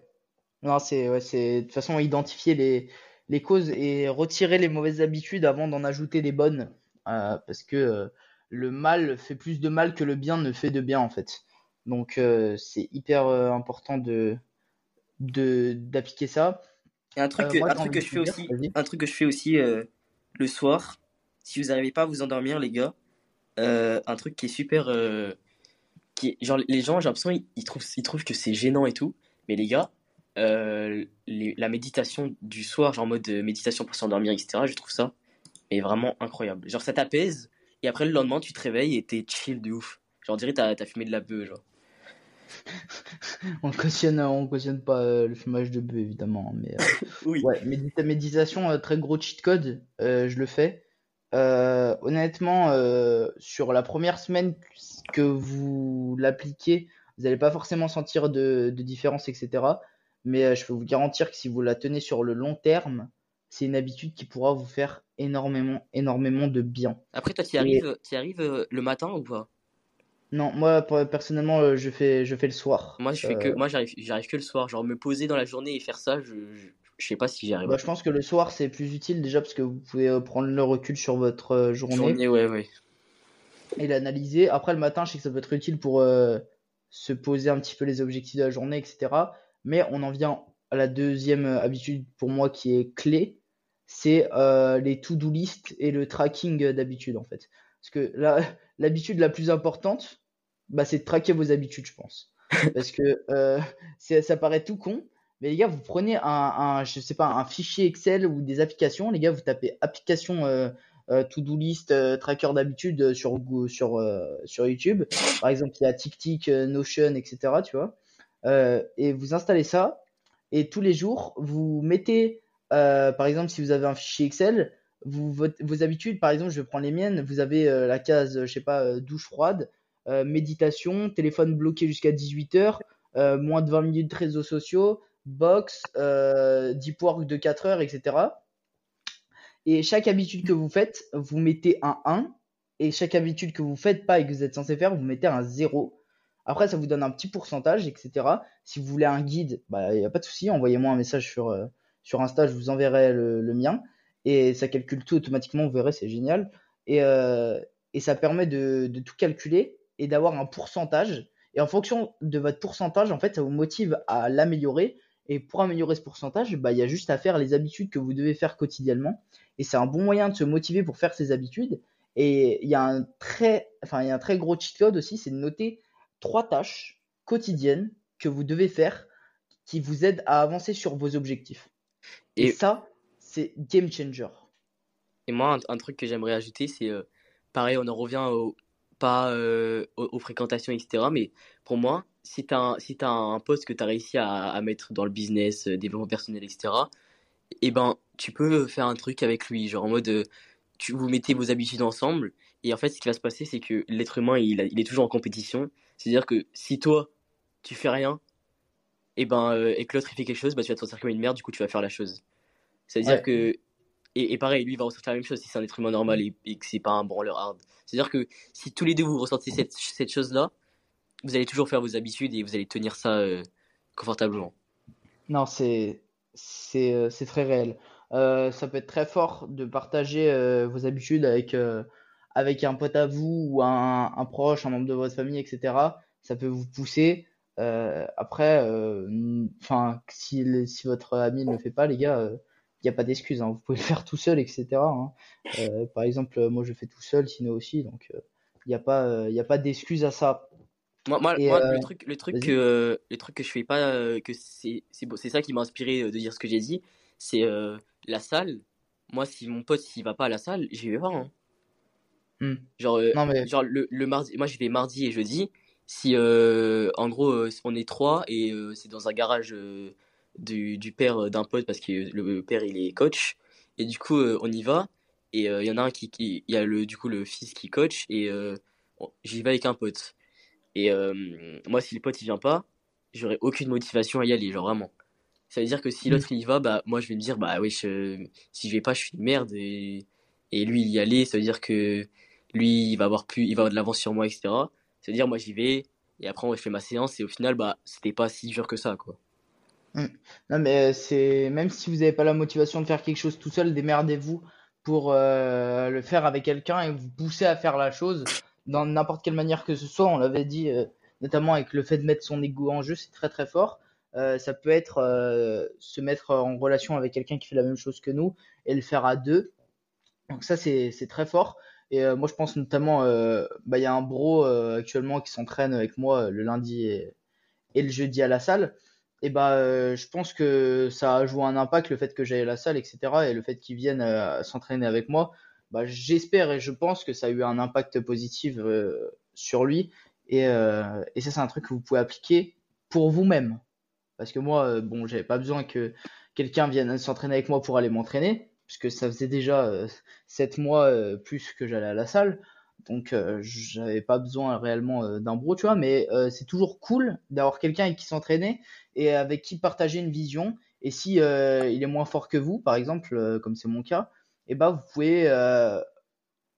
Non, c'est ouais, de toute façon identifier les, les causes et retirer les mauvaises habitudes avant d'en ajouter des bonnes. parce que le mal fait plus de mal que le bien ne fait de bien, en fait. Donc euh, c'est hyper euh, important de d'appliquer ça. Et un truc, euh, un truc que je fais aussi, un truc que je fais aussi le soir, si vous n'arrivez pas à vous endormir, les gars, un truc qui est super, qui genre les gens, j'ai l'impression ils, trouvent, ils trouvent que c'est gênant et tout, mais les gars, la méditation du soir, genre en mode méditation pour s'endormir, etc. Je trouve ça est vraiment incroyable. Genre ça t'apaise et après le lendemain tu te réveilles et t'es chill de ouf. Genre, on dirait t'as as fumé de la bœuf, genre. on cautionne, on cautionne pas euh, le fumage de bœuf, évidemment. Mais, euh, oui. Ouais, méditation, euh, très gros cheat code, je le fais. honnêtement, sur la première semaine que vous l'appliquez, vous n'allez pas forcément sentir de, de, différence, etc. Mais je peux vous garantir que si vous la tenez sur le long terme, c'est une habitude qui pourra vous faire énormément, énormément de bien. Après, toi, tu y arrives, arrives le matin ou pas? Non, moi personnellement, euh, je fais, je fais le soir. Moi, je fais que, euh, moi, j'arrive, j'arrive que le soir. Genre me poser dans la journée et faire ça, je, je, sais pas si j'y arrive. Bah, je pense que le soir c'est plus utile déjà parce que vous pouvez euh, prendre le recul sur votre journée. Journée, ouais, ouais. Et l'analyser. Après le matin, je sais que ça peut être utile pour se poser un petit peu les objectifs de la journée, etc. Mais on en vient à la deuxième habitude pour moi qui est clé, c'est les to-do list et le tracking d'habitude en fait. Parce que là, l'habitude la plus importante, bah, c'est de traquer vos habitudes, je pense. Parce que euh, ça paraît tout con, mais les gars, vous prenez un, un, je sais pas, un fichier Excel ou des applications, les gars, vous tapez application euh, euh, to-do list, tracker d'habitude sur, sur, sur YouTube. Par exemple, il y a TickTick, Notion, etc. Tu vois. et vous installez ça, et tous les jours, vous mettez, par exemple, si vous avez un fichier Excel, vos habitudes, par exemple, je prendre les miennes, vous avez la case, je sais pas, douche froide, euh, méditation, téléphone bloqué jusqu'à 18h, euh, moins de 20 minutes de réseaux sociaux, box, euh, deep work de 4 heures, etc. Et chaque habitude que vous faites, vous mettez un 1. Et chaque habitude que vous faites pas et que vous êtes censé faire, vous mettez un 0. Après, ça vous donne un petit pourcentage, etc. Si vous voulez un guide, bah, il n'y a pas de souci, envoyez-moi un message sur, sur Insta, je vous enverrai le, mien. Et ça calcule tout automatiquement, vous verrez, c'est génial. Et, et ça permet de, de, tout calculer et d'avoir un pourcentage. Et en fonction de votre pourcentage, en fait, ça vous motive à l'améliorer. Et pour améliorer ce pourcentage, bah, il y a juste à faire les habitudes que vous devez faire quotidiennement. Et c'est un bon moyen de se motiver pour faire ces habitudes. Et il y a un très, enfin, il y a un très gros cheat code aussi, c'est de noter trois tâches quotidiennes que vous devez faire qui vous aident à avancer sur vos objectifs. Et, ça, c'est game changer. Et moi, un, truc que j'aimerais ajouter, c'est euh, pareil, on en revient pas euh, aux, fréquentations, etc. Mais pour moi, si tu as, si as un poste que tu as réussi à, mettre dans le business, euh, développement personnel, etc., et eh ben, tu peux faire un truc avec lui, genre en mode, tu, vous mettez vos habitudes ensemble, et en fait, ce qui va se passer, c'est que l'être humain, il, il, est toujours en compétition. C'est-à-dire que si toi, tu fais rien, et eh ben, et que l'autre il fait quelque chose, bah, tu vas te sentir comme une merde, du coup, tu vas faire la chose. C'est-à-dire que et, pareil, lui, va ressentir la même chose si c'est un être humain normal et, et que c'est pas un branleur hard. C'est-à-dire que si tous les deux vous ressentez cette, cette chose-là, vous allez toujours faire vos habitudes et vous allez tenir ça euh, confortablement. Non, c'est c'est euh, très réel. Euh, ça peut être très fort de partager vos habitudes avec avec un pote à vous ou un, un, proche, un membre de votre famille, etc. Ça peut vous pousser. après, enfin, si, si votre ami ne le fait pas, les gars il n'y a pas d'excuse. Hein. Vous pouvez le faire tout seul, etc. Hein. Euh, par exemple, moi je fais tout seul, sinon aussi. Donc il euh, n'y a pas, euh, a pas d'excuse à ça. Moi, moi, le truc, le truc que, le truc que je fais pas, que c'est, c'est ça qui m'a inspiré de dire ce que j'ai dit, c'est la salle. Moi, si mon pote s'il va pas à la salle, j'y vais pas. Hein. Hmm. Genre, genre le, le, mardi, moi j'y vais mardi et jeudi. Si en gros on est trois et c'est dans un garage du, du père d'un pote parce que le père il est coach. Et du coup euh, on y va. Et euh, il y en a un qui, il y a le du coup le fils qui coach et euh, j'y vais avec un pote. Et moi si le pote il vient pas j'aurais aucune motivation à y aller genre vraiment. Ça veut dire que si l'autre il y va bah moi je vais me dire bah oui si je vais pas je suis une merde et, et lui il y aller ça veut dire que lui il va avoir plus il va avoir de l'avance sur moi etc ça veut dire moi j'y vais et après je fais ma séance et au final bah c'était pas si dur que ça quoi Mm. Non, mais c'est même si vous n'avez pas la motivation de faire quelque chose tout seul, démerdez-vous pour euh, le faire avec quelqu'un et vous pousser à faire la chose dans n'importe quelle manière que ce soit. On l'avait dit, euh, notamment avec le fait de mettre son ego en jeu, c'est très très fort. Euh, ça peut être se mettre en relation avec quelqu'un qui fait la même chose que nous et le faire à deux. Donc ça, c'est très fort. Et moi, je pense notamment, bah, il y a un bro actuellement qui s'entraîne avec moi le lundi et le jeudi à la salle et bah, euh, je pense que ça a joué un impact le fait que j'aille à la salle, etc. Et le fait qu'ils viennent euh, s'entraîner avec moi, bah, j'espère et je pense que ça a eu un impact positif euh, sur lui Et, et ça, c'est un truc que vous pouvez appliquer pour vous-même. Parce que moi, bon, j'avais pas besoin que quelqu'un vienne s'entraîner avec moi pour aller m'entraîner, puisque ça faisait déjà 7 mois plus que j'allais à la salle. Donc euh, j'avais pas besoin réellement euh, d'un bro, tu vois, mais euh, c'est toujours cool d'avoir quelqu'un avec qui s'entraîner et avec qui partager une vision. Et si il est moins fort que vous, par exemple, comme c'est mon cas, et eh ben vous pouvez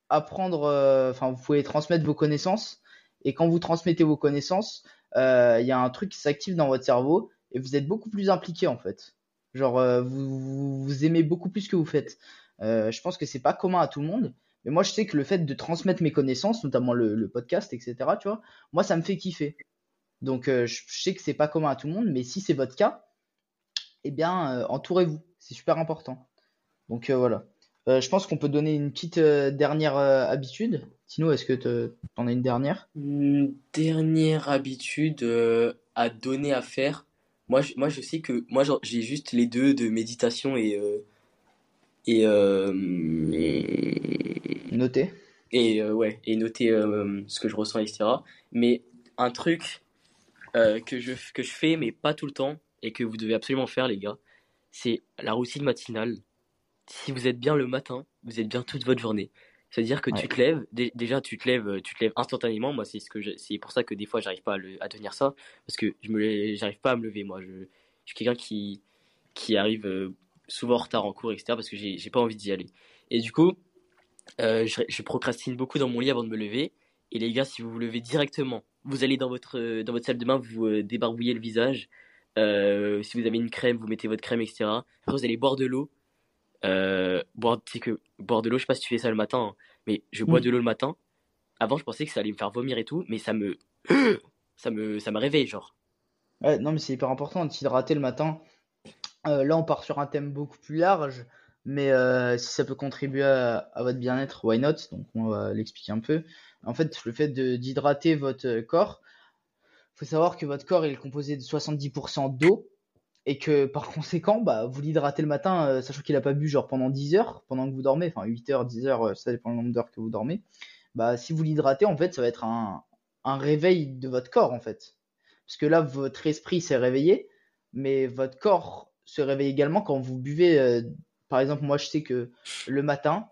apprendre, enfin vous pouvez transmettre vos connaissances. Et quand vous transmettez vos connaissances, il y a un truc qui s'active dans votre cerveau et vous êtes beaucoup plus impliqué en fait. Genre vous, vous, aimez beaucoup plus ce que vous faites. je pense que c'est pas commun à tout le monde. Mais moi, je sais que le fait de transmettre mes connaissances, notamment le, podcast, etc., tu vois, moi, ça me fait kiffer. Donc, euh, je, sais que c'est pas commun à tout le monde, mais si c'est votre cas, eh bien, euh, entourez-vous. C'est super important. Donc, euh, voilà. je pense qu'on peut donner une petite dernière habitude. Sinon, est-ce que tu en as une dernière? Une dernière habitude à donner à faire. Moi, je, moi, je sais que moi, j'ai juste les deux de méditation et noter. Et euh, ouais et noter euh, ce que je ressens etc mais un truc euh, que je que je fais mais pas tout le temps et que vous devez absolument faire les gars c'est la routine matinale. Si vous êtes bien le matin vous êtes bien toute votre journée. C'est à dire que tu te lèves déjà tu te lèves tu te lèves instantanément. Moi c'est ce que c'est pour ça que des fois j'arrive pas à, le, à, tenir ça parce que je me j'arrive pas à me lever moi. Je, je suis quelqu'un qui qui arrive souvent en retard en cours etc parce que j'ai pas envie d'y aller. Et du coup euh, je, procrastine beaucoup dans mon lit avant de me lever. Et les gars, si vous vous levez directement, vous allez dans votre, euh, dans votre salle de bain, vous euh, débarbouillez le visage. si vous avez une crème, vous mettez votre crème, etc. Après, vous allez boire de l'eau. boire, que boire de l'eau, je sais pas si tu fais ça le matin, hein, mais je bois de l'eau le matin. Avant, je pensais que ça allait me faire vomir et tout, mais ça me, ça me, ça me réveille, genre. Ouais, non, mais c'est hyper important de s'hydrater le matin. là, on part sur un thème beaucoup plus large. Mais euh, si ça peut contribuer à, votre bien-être, why not? Donc on va l'expliquer un peu. En fait, le fait d'hydrater votre corps, faut savoir que votre corps est composé de 70% d'eau et que par conséquent, bah, vous l'hydratez le matin, euh, sachant qu'il n'a pas bu genre pendant 10 heures, pendant que vous dormez, enfin 8 heures, 10 heures, euh, ça dépend du nombre d'heures que vous dormez. Bah, si vous l'hydratez, en fait, ça va être un, un réveil de votre corps, en fait. Parce que là, votre esprit s'est réveillé, mais votre corps se réveille également quand vous buvez par exemple, moi, je sais que le matin,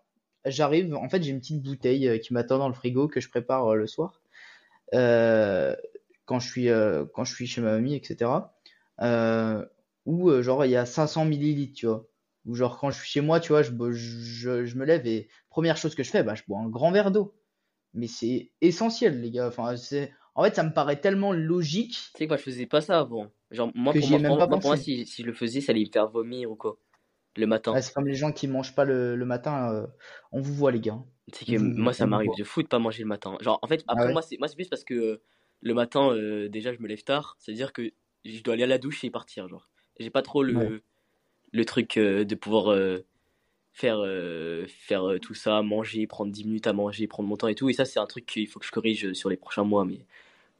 j'arrive, en fait, j'ai une petite bouteille euh, qui m'attend dans le frigo que je prépare euh, le soir. Euh, quand je suis quand je suis chez ma mamie etc où genre il y a 500 millilitres tu vois. Ou genre quand je suis chez moi tu vois je, je, me lève et première chose que je fais bah je bois un grand verre d'eau. Mais c'est essentiel les gars. Enfin c'est en fait ça me paraît tellement logique tu sais quoi je faisais pas ça avant. Genre moi pour, moi, si, si, je le faisais ça allait me faire vomir ou quoi le matin. c'est comme les gens qui mangent pas le, matin. Euh, on vous voit, les gars. C'est que moi, ça m'arrive de fou de pas manger le matin. Genre, en fait, ah après, moi, c'est moi, c'est plus parce que euh, le matin, euh, déjà, je me lève tard. C'est-à-dire que je dois aller à la douche et partir. Genre, j'ai pas trop le, le truc de pouvoir faire, faire tout ça, manger, prendre 10 minutes à manger, prendre mon temps et tout. Et ça, c'est un truc qu'il faut que je corrige sur les prochains mois. Mais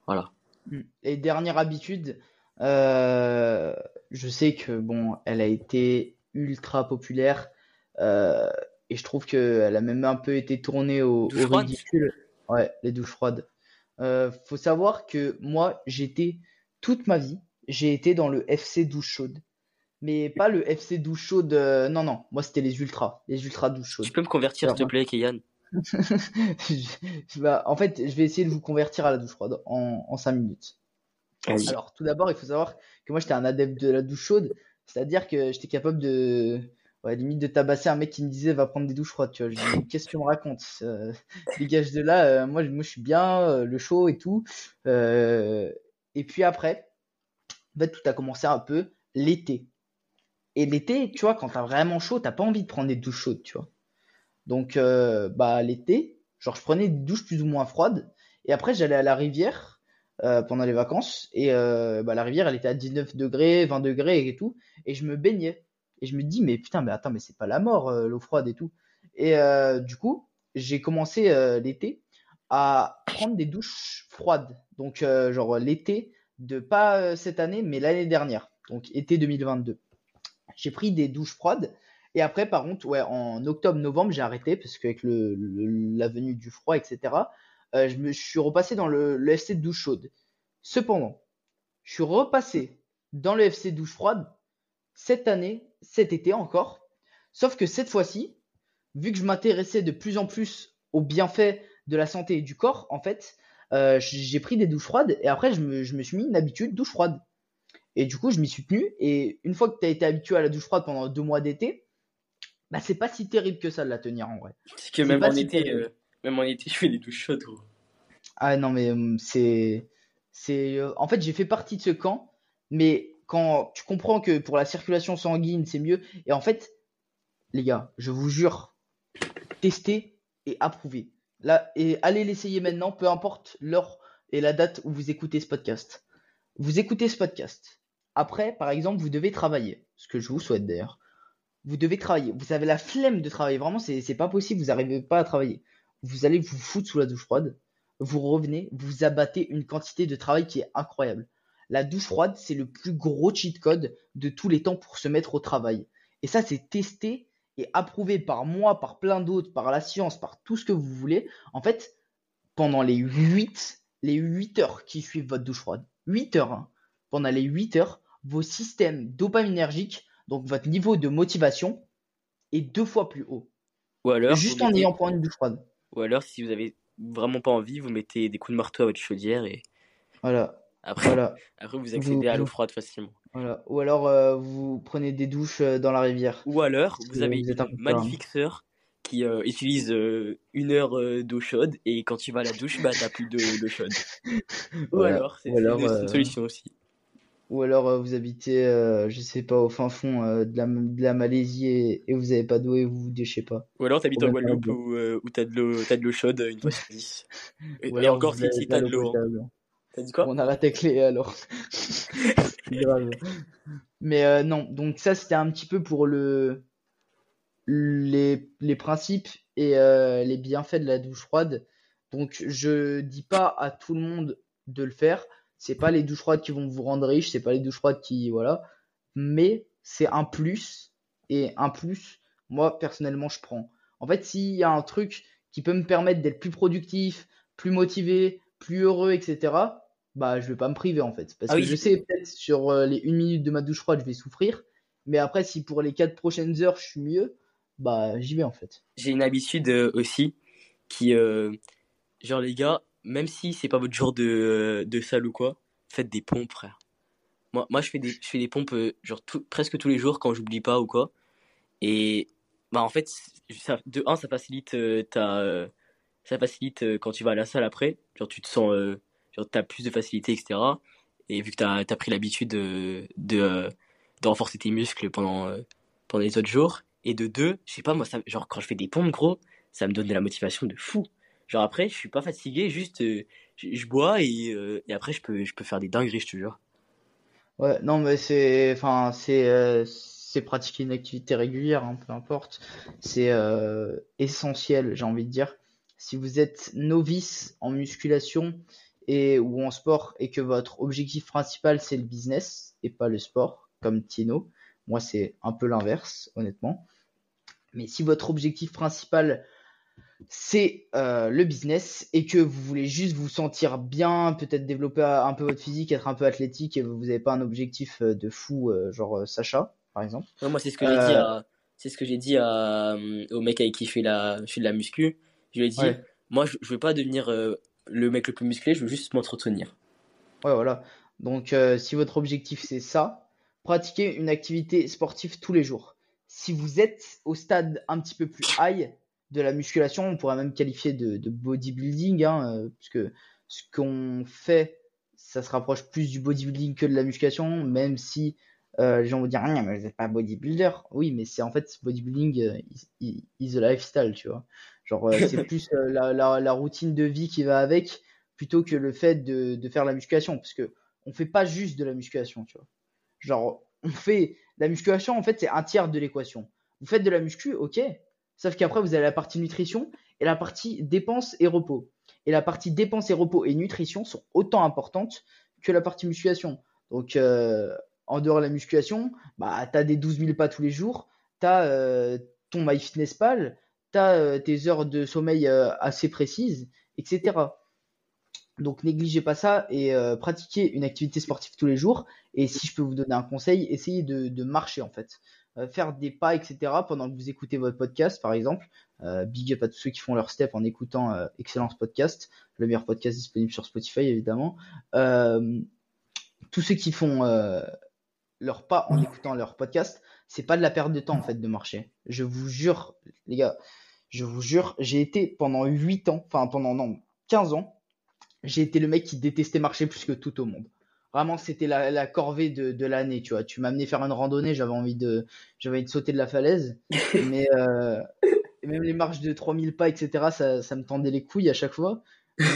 voilà. Hmm. Et dernière habitude, je sais que bon, elle a été ultra populaire. Euh, et je trouve qu'elle a même un peu été tournée au, ridicule. Ouais, les douches froides. Euh, faut savoir que moi, j'étais toute ma vie, j'ai été dans le FC douche chaude. Mais pas le FC douche chaude. Euh, non, non, moi c'était les ultras, les ultra douche chaudes. Tu peux me convertir s'il te plaît, Keyan En fait, je vais essayer de vous convertir à la douche froide en, en 5 minutes. Alors, tout d'abord, il faut savoir que moi j'étais un adepte de la douche chaude. C'est-à-dire que j'étais capable de, ouais, limite de tabasser un mec qui me disait va prendre des douches froides, tu vois. Je dis, qu'est-ce que tu me racontes euh, Dégage de là, euh, moi, moi je suis bien, euh, le chaud et tout. et puis après, en fait, tout a commencé un peu l'été. Et l'été, tu vois, quand t'as vraiment chaud, t'as pas envie de prendre des douches chaudes, tu vois. Donc, bah, l'été, genre, je prenais des douches plus ou moins froides. Et après, j'allais à la rivière euh, pendant les vacances. Et euh, bah, la rivière elle était à 19 degrés, 20 degrés et tout. Et je me baignais. Et je me dis mais putain mais attends mais c'est pas la mort euh, l'eau froide et tout. Et du coup j'ai commencé l'été à prendre des douches froides. Donc genre l'été de pas cette année mais l'année dernière. Donc été 2022 j'ai pris des douches froides. Et après par contre ouais en octobre novembre j'ai arrêté parce qu'avec le, la venue du froid etc euh, je me je suis repassé dans le, le FC de douche chaude. Cependant, je suis repassé dans le FC douche froide cette année, cet été encore. Sauf que cette fois-ci, vu que je m'intéressais de plus en plus aux bienfaits de la santé et du corps, en fait, euh, j'ai pris des douches froides et après je me, je me suis mis une habitude douche froide. Et du coup, je m'y suis tenu. Et une fois que tu as été habitué à la douche froide pendant deux mois d'été, bah c'est pas si terrible que ça de la tenir en vrai. Parce que même pas en si été, euh, même en été, je fais des douches chaudes, gros. Ah non, mais hum, c'est. c'est euh, En fait, j'ai fait partie de ce camp, mais quand tu comprends que pour la circulation sanguine, c'est mieux. Et en fait, les gars, je vous jure, testez et approuvez. Là, et allez l'essayer maintenant, peu importe l'heure et la date où vous écoutez ce podcast. Vous écoutez ce podcast. Après, par exemple, vous devez travailler, ce que je vous souhaite d'ailleurs. Vous devez travailler. Vous avez la flemme de travailler. Vraiment, c'est c'est pas possible. Vous n'arrivez pas à travailler. Vous allez vous foutre sous la douche froide. Vous revenez, vous abattez une quantité de travail qui est incroyable. La douche froide, c'est le plus gros cheat code de tous les temps pour se mettre au travail. Et ça, c'est testé et approuvé par moi, par plein d'autres, par la science, par tout ce que vous voulez. En fait, pendant les 8, les 8 heures qui suivent votre douche froide, 8 heures, hein, pendant les 8 heures, vos systèmes dopaminergiques, donc votre niveau de motivation, est deux fois plus haut. Ou alors, Juste en ayant pris une douche froide. Ou alors, si vous avez vraiment pas envie, vous mettez des coups de marteau à votre chaudière et Voilà, après, voilà, après vous accédez à l'eau froide facilement. voilà. Ou alors euh, vous prenez des douches euh, dans la rivière. Ou alors, vous avez vous un magnifique sœur qui euh, utilise euh, une heure euh, d'eau chaude et quand tu vas à la douche, bah t'as plus de- d'eau chaude. Ou Voilà. alors, c'est Ou alors, c'est une solution aussi. Ou alors euh, vous habitez, euh, je sais pas, au fin fond euh, de, la, de la Malaisie et, et vous avez pas d'eau et vous vous déchez pas. Ou alors t'habites en Guadeloupe où, euh, où t'as de l'eau t'as de l'eau chaude une fois sur dix. Et, encore si, t'as de l'eau. hein. T'as dit quoi? On arrête avec les alors. C'est grave. Mais non, donc ça c'était un petit peu pour le les, les principes et les bienfaits de la douche froide. Donc je dis pas à tout le monde de le faire. C'est pas les douches froides qui vont vous rendre riche, c'est pas les douches froides qui voilà, mais c'est un plus et un plus. Moi personnellement je prends. En fait, s'il y a un truc qui peut me permettre d'être plus productif, plus motivé, plus heureux, etc. Bah, je vais pas me priver en fait, parce Ah que oui. je sais peut-être sur euh, les une minute de ma douche froide, je vais souffrir, mais après si pour les quatre prochaines heures je suis mieux, bah j'y vais en fait. J'ai une habitude euh, aussi qui, euh, genre les gars, même si c'est pas votre jour de, de salle ou quoi, faites des pompes, frère. Moi, moi je fais des, je fais des pompes euh, genre presque tous les jours quand j'oublie pas ou quoi. Et bah en fait, ça, de un, ça facilite euh, euh, ça facilite quand tu vas à la salle après. Genre tu te sens, genre t'as plus de facilité, etc. Et vu que t'as, t'as pris l'habitude de, de, renforcer tes muscles pendant, pendant les autres jours. Et de deux, je sais pas, moi, ça, genre quand je fais des pompes, gros, ça me donne de la motivation de fou. Genre après, je suis pas fatigué, juste euh, je, bois et, euh, et après je peux, je peux faire des dingueries, je te jure. Ouais, non mais c'est, enfin c'est, euh, c'est pratiquer une activité régulière, hein, peu importe. C'est essentiel, j'ai envie de dire. Si vous êtes novice en musculation et ou en sport et que votre objectif principal c'est le business et pas le sport, comme Tino, moi c'est un peu l'inverse, honnêtement. Mais si votre objectif principal c'est euh, le business et que vous voulez juste vous sentir bien, peut-être développer un peu votre physique, être un peu athlétique et vous n'avez pas un objectif euh, de fou, euh, genre Sacha, par exemple. Ouais, moi, c'est ce que j'ai dit à, c'est ce que j'ai dit à, au mec avec qui je fais la, je fais de la muscu. Je lui ai dit, Ouais. moi, je, je veux pas devenir le mec le plus musclé, je veux juste m'entretenir. Ouais, voilà. Donc, euh, si votre objectif c'est ça, pratiquez une activité sportive tous les jours. Si vous êtes au stade un petit peu plus high de la musculation, on pourrait même qualifier de, de bodybuilding, hein, euh, parce que ce qu'on fait, ça se rapproche plus du bodybuilding que de la musculation, même si euh, les gens vont dire, ah, mais vous n'êtes pas bodybuilder. Oui, mais c'est en fait bodybuilding euh, is, is- the lifestyle, tu vois. Genre, euh, c'est plus euh, la, la, la routine de vie qui va avec plutôt que le fait de, de faire la musculation, parce que on fait pas juste de la musculation, tu vois. Genre, on fait la musculation, en fait, c'est un tiers de l'équation. Vous faites de la muscu, ok. Sauf qu'après, vous avez la partie nutrition et la partie dépenses et repos. Et la partie dépenses et repos et nutrition sont autant importantes que la partie musculation. Donc, euh, en dehors de la musculation, bah, tu as des 12 000 pas tous les jours, tu as euh, ton MyFitnessPal, tu as euh, tes heures de sommeil assez précises, etc. Donc négligez pas ça et pratiquez une activité sportive tous les jours. Et si je peux vous donner un conseil, essayez de, marcher en fait. Faire des pas, etc. pendant que vous écoutez votre podcast, par exemple. big up à tous ceux qui font leur step en écoutant Excellence Podcast, le meilleur podcast disponible sur Spotify évidemment. tous ceux qui font leur pas en écoutant leur podcast, c'est pas de la perte de temps en fait de marcher. Je vous jure, les gars, je vous jure, j'ai été pendant 8 ans, enfin pendant non, 15 ans, j'ai été le mec qui détestait marcher plus que tout au monde. Vraiment, c'était la, corvée de, l'année, tu vois. Tu m'as amené faire une randonnée, j'avais envie de, j'avais envie de sauter de la falaise, mais euh, même les marches de 3000 pas, etc., ça, ça, me tendait les couilles à chaque fois.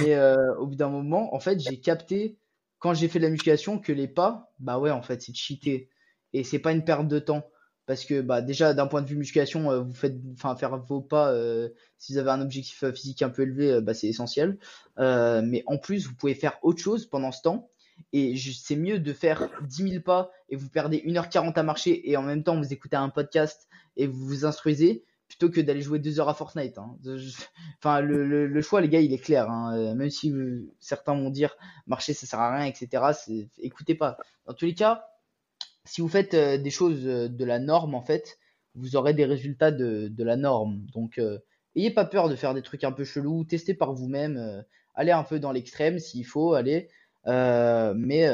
Mais euh, au bout d'un moment, en fait, j'ai capté quand j'ai fait de la musculation que les pas, bah ouais, en fait, c'est cheater et c'est pas une perte de temps parce que bah déjà d'un point de vue musculation euh, vous faites enfin faire vos pas euh, si vous avez un objectif physique un peu élevé bah, c'est essentiel mais en plus vous pouvez faire autre chose pendant ce temps et c'est mieux de faire 10 000 pas et vous perdez 1h40 à marcher et en même temps vous écoutez un podcast et vous vous instruisez plutôt que d'aller jouer 2 heures à Fortnite hein. enfin le, choix les gars il est clair hein. même si certains vont dire marcher ça sert à rien etc écoutez pas dans tous les cas si vous faites euh, des choses euh, de la norme, en fait, vous aurez des résultats de, la norme. Donc, euh, ayez pas peur de faire des trucs un peu chelous, testez par vous-même, allez un peu dans l'extrême s'il faut, allez, mais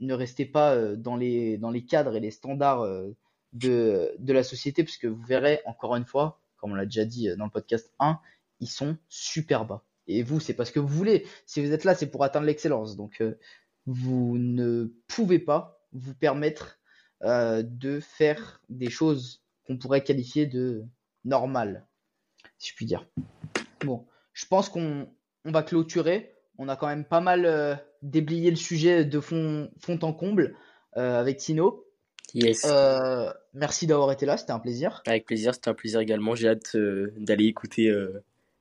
ne restez pas dans les, dans les cadres et les standards de, de la société, puisque vous verrez, encore une fois, comme on l'a déjà dit dans le podcast 1, ils sont super bas. Et vous, c'est parce que vous voulez. Si vous êtes là, c'est pour atteindre l'excellence. Donc, vous ne pouvez pas vous permettre euh, de faire des choses qu'on pourrait qualifier de normales, si je puis dire. Bon, je pense qu'on va clôturer. On a quand même pas mal euh, déblayé le sujet de fond, fond en comble euh, avec Tino. Yes. merci d'avoir été là, c'était un plaisir. Avec plaisir, c'était un plaisir également. J'ai hâte d'aller écouter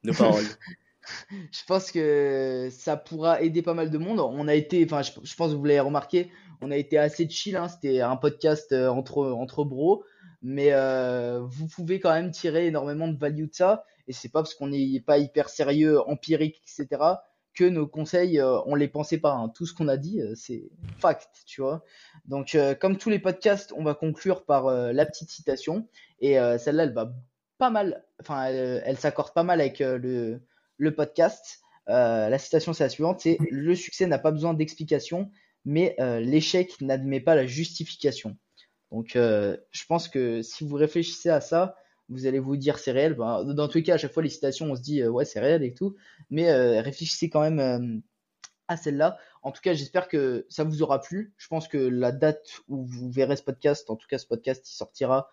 nos paroles. je pense que ça pourra aider pas mal de monde. On a été, enfin, je, je pense que vous l'avez remarqué, on a été assez chill. Hein. C'était un podcast euh, entre, entre bros. Mais euh, vous pouvez quand même tirer énormément de value de ça. Et c'est pas parce qu'on n'est pas hyper sérieux, empirique, etc., que nos conseils, euh, on les pensait pas. Hein. Tout ce qu'on a dit, c'est fact, tu vois. Donc, comme tous les podcasts, on va conclure par la petite citation. Et celle-là, elle va pas mal, enfin, elle, s'accorde pas mal avec le, le podcast. la citation, c'est la suivante c'est Le succès n'a pas besoin d'explication, mais euh, l'échec n'admet pas la justification. Donc euh, je pense que si vous réfléchissez à ça, vous allez vous dire c'est réel. dans tous les cas, à chaque fois les citations, on se dit euh, ouais c'est réel et tout, mais réfléchissez quand même à celle-là. En tout cas, j'espère que ça vous aura plu. Je pense que la date où vous verrez ce podcast, en tout cas ce podcast, il sortira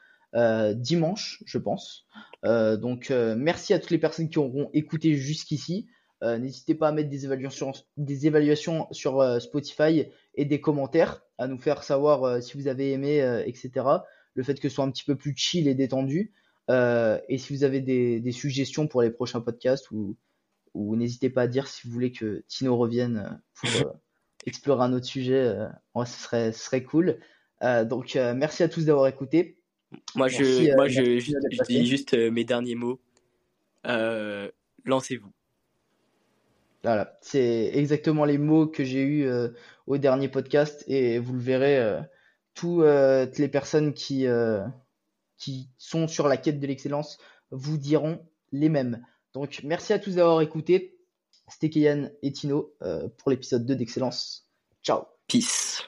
dimanche, je pense. donc merci à toutes les personnes qui auront écouté jusqu'ici. Euh, n'hésitez pas à mettre des évaluations, des évaluations sur euh, Spotify et des commentaires, à nous faire savoir euh, si vous avez aimé, etc. Le fait que ce soit un petit peu plus chill et détendu. Et si vous avez des, suggestions pour les prochains podcasts, ou, n'hésitez pas à dire si vous voulez que Tino revienne pour explorer un autre sujet, ce, serait, ce serait cool. donc merci à tous d'avoir écouté. Moi, je, moi je, je, dis juste mes derniers mots. Lancez-vous. Voilà, c'est exactement les mots que j'ai eus euh, au dernier podcast et vous le verrez, euh, euh, toutes les personnes qui, qui sont sur la quête de l'excellence vous diront les mêmes. Donc merci à tous d'avoir écouté. C'était Kian et Tino pour l'épisode 2 d'Excellence. Ciao. Peace.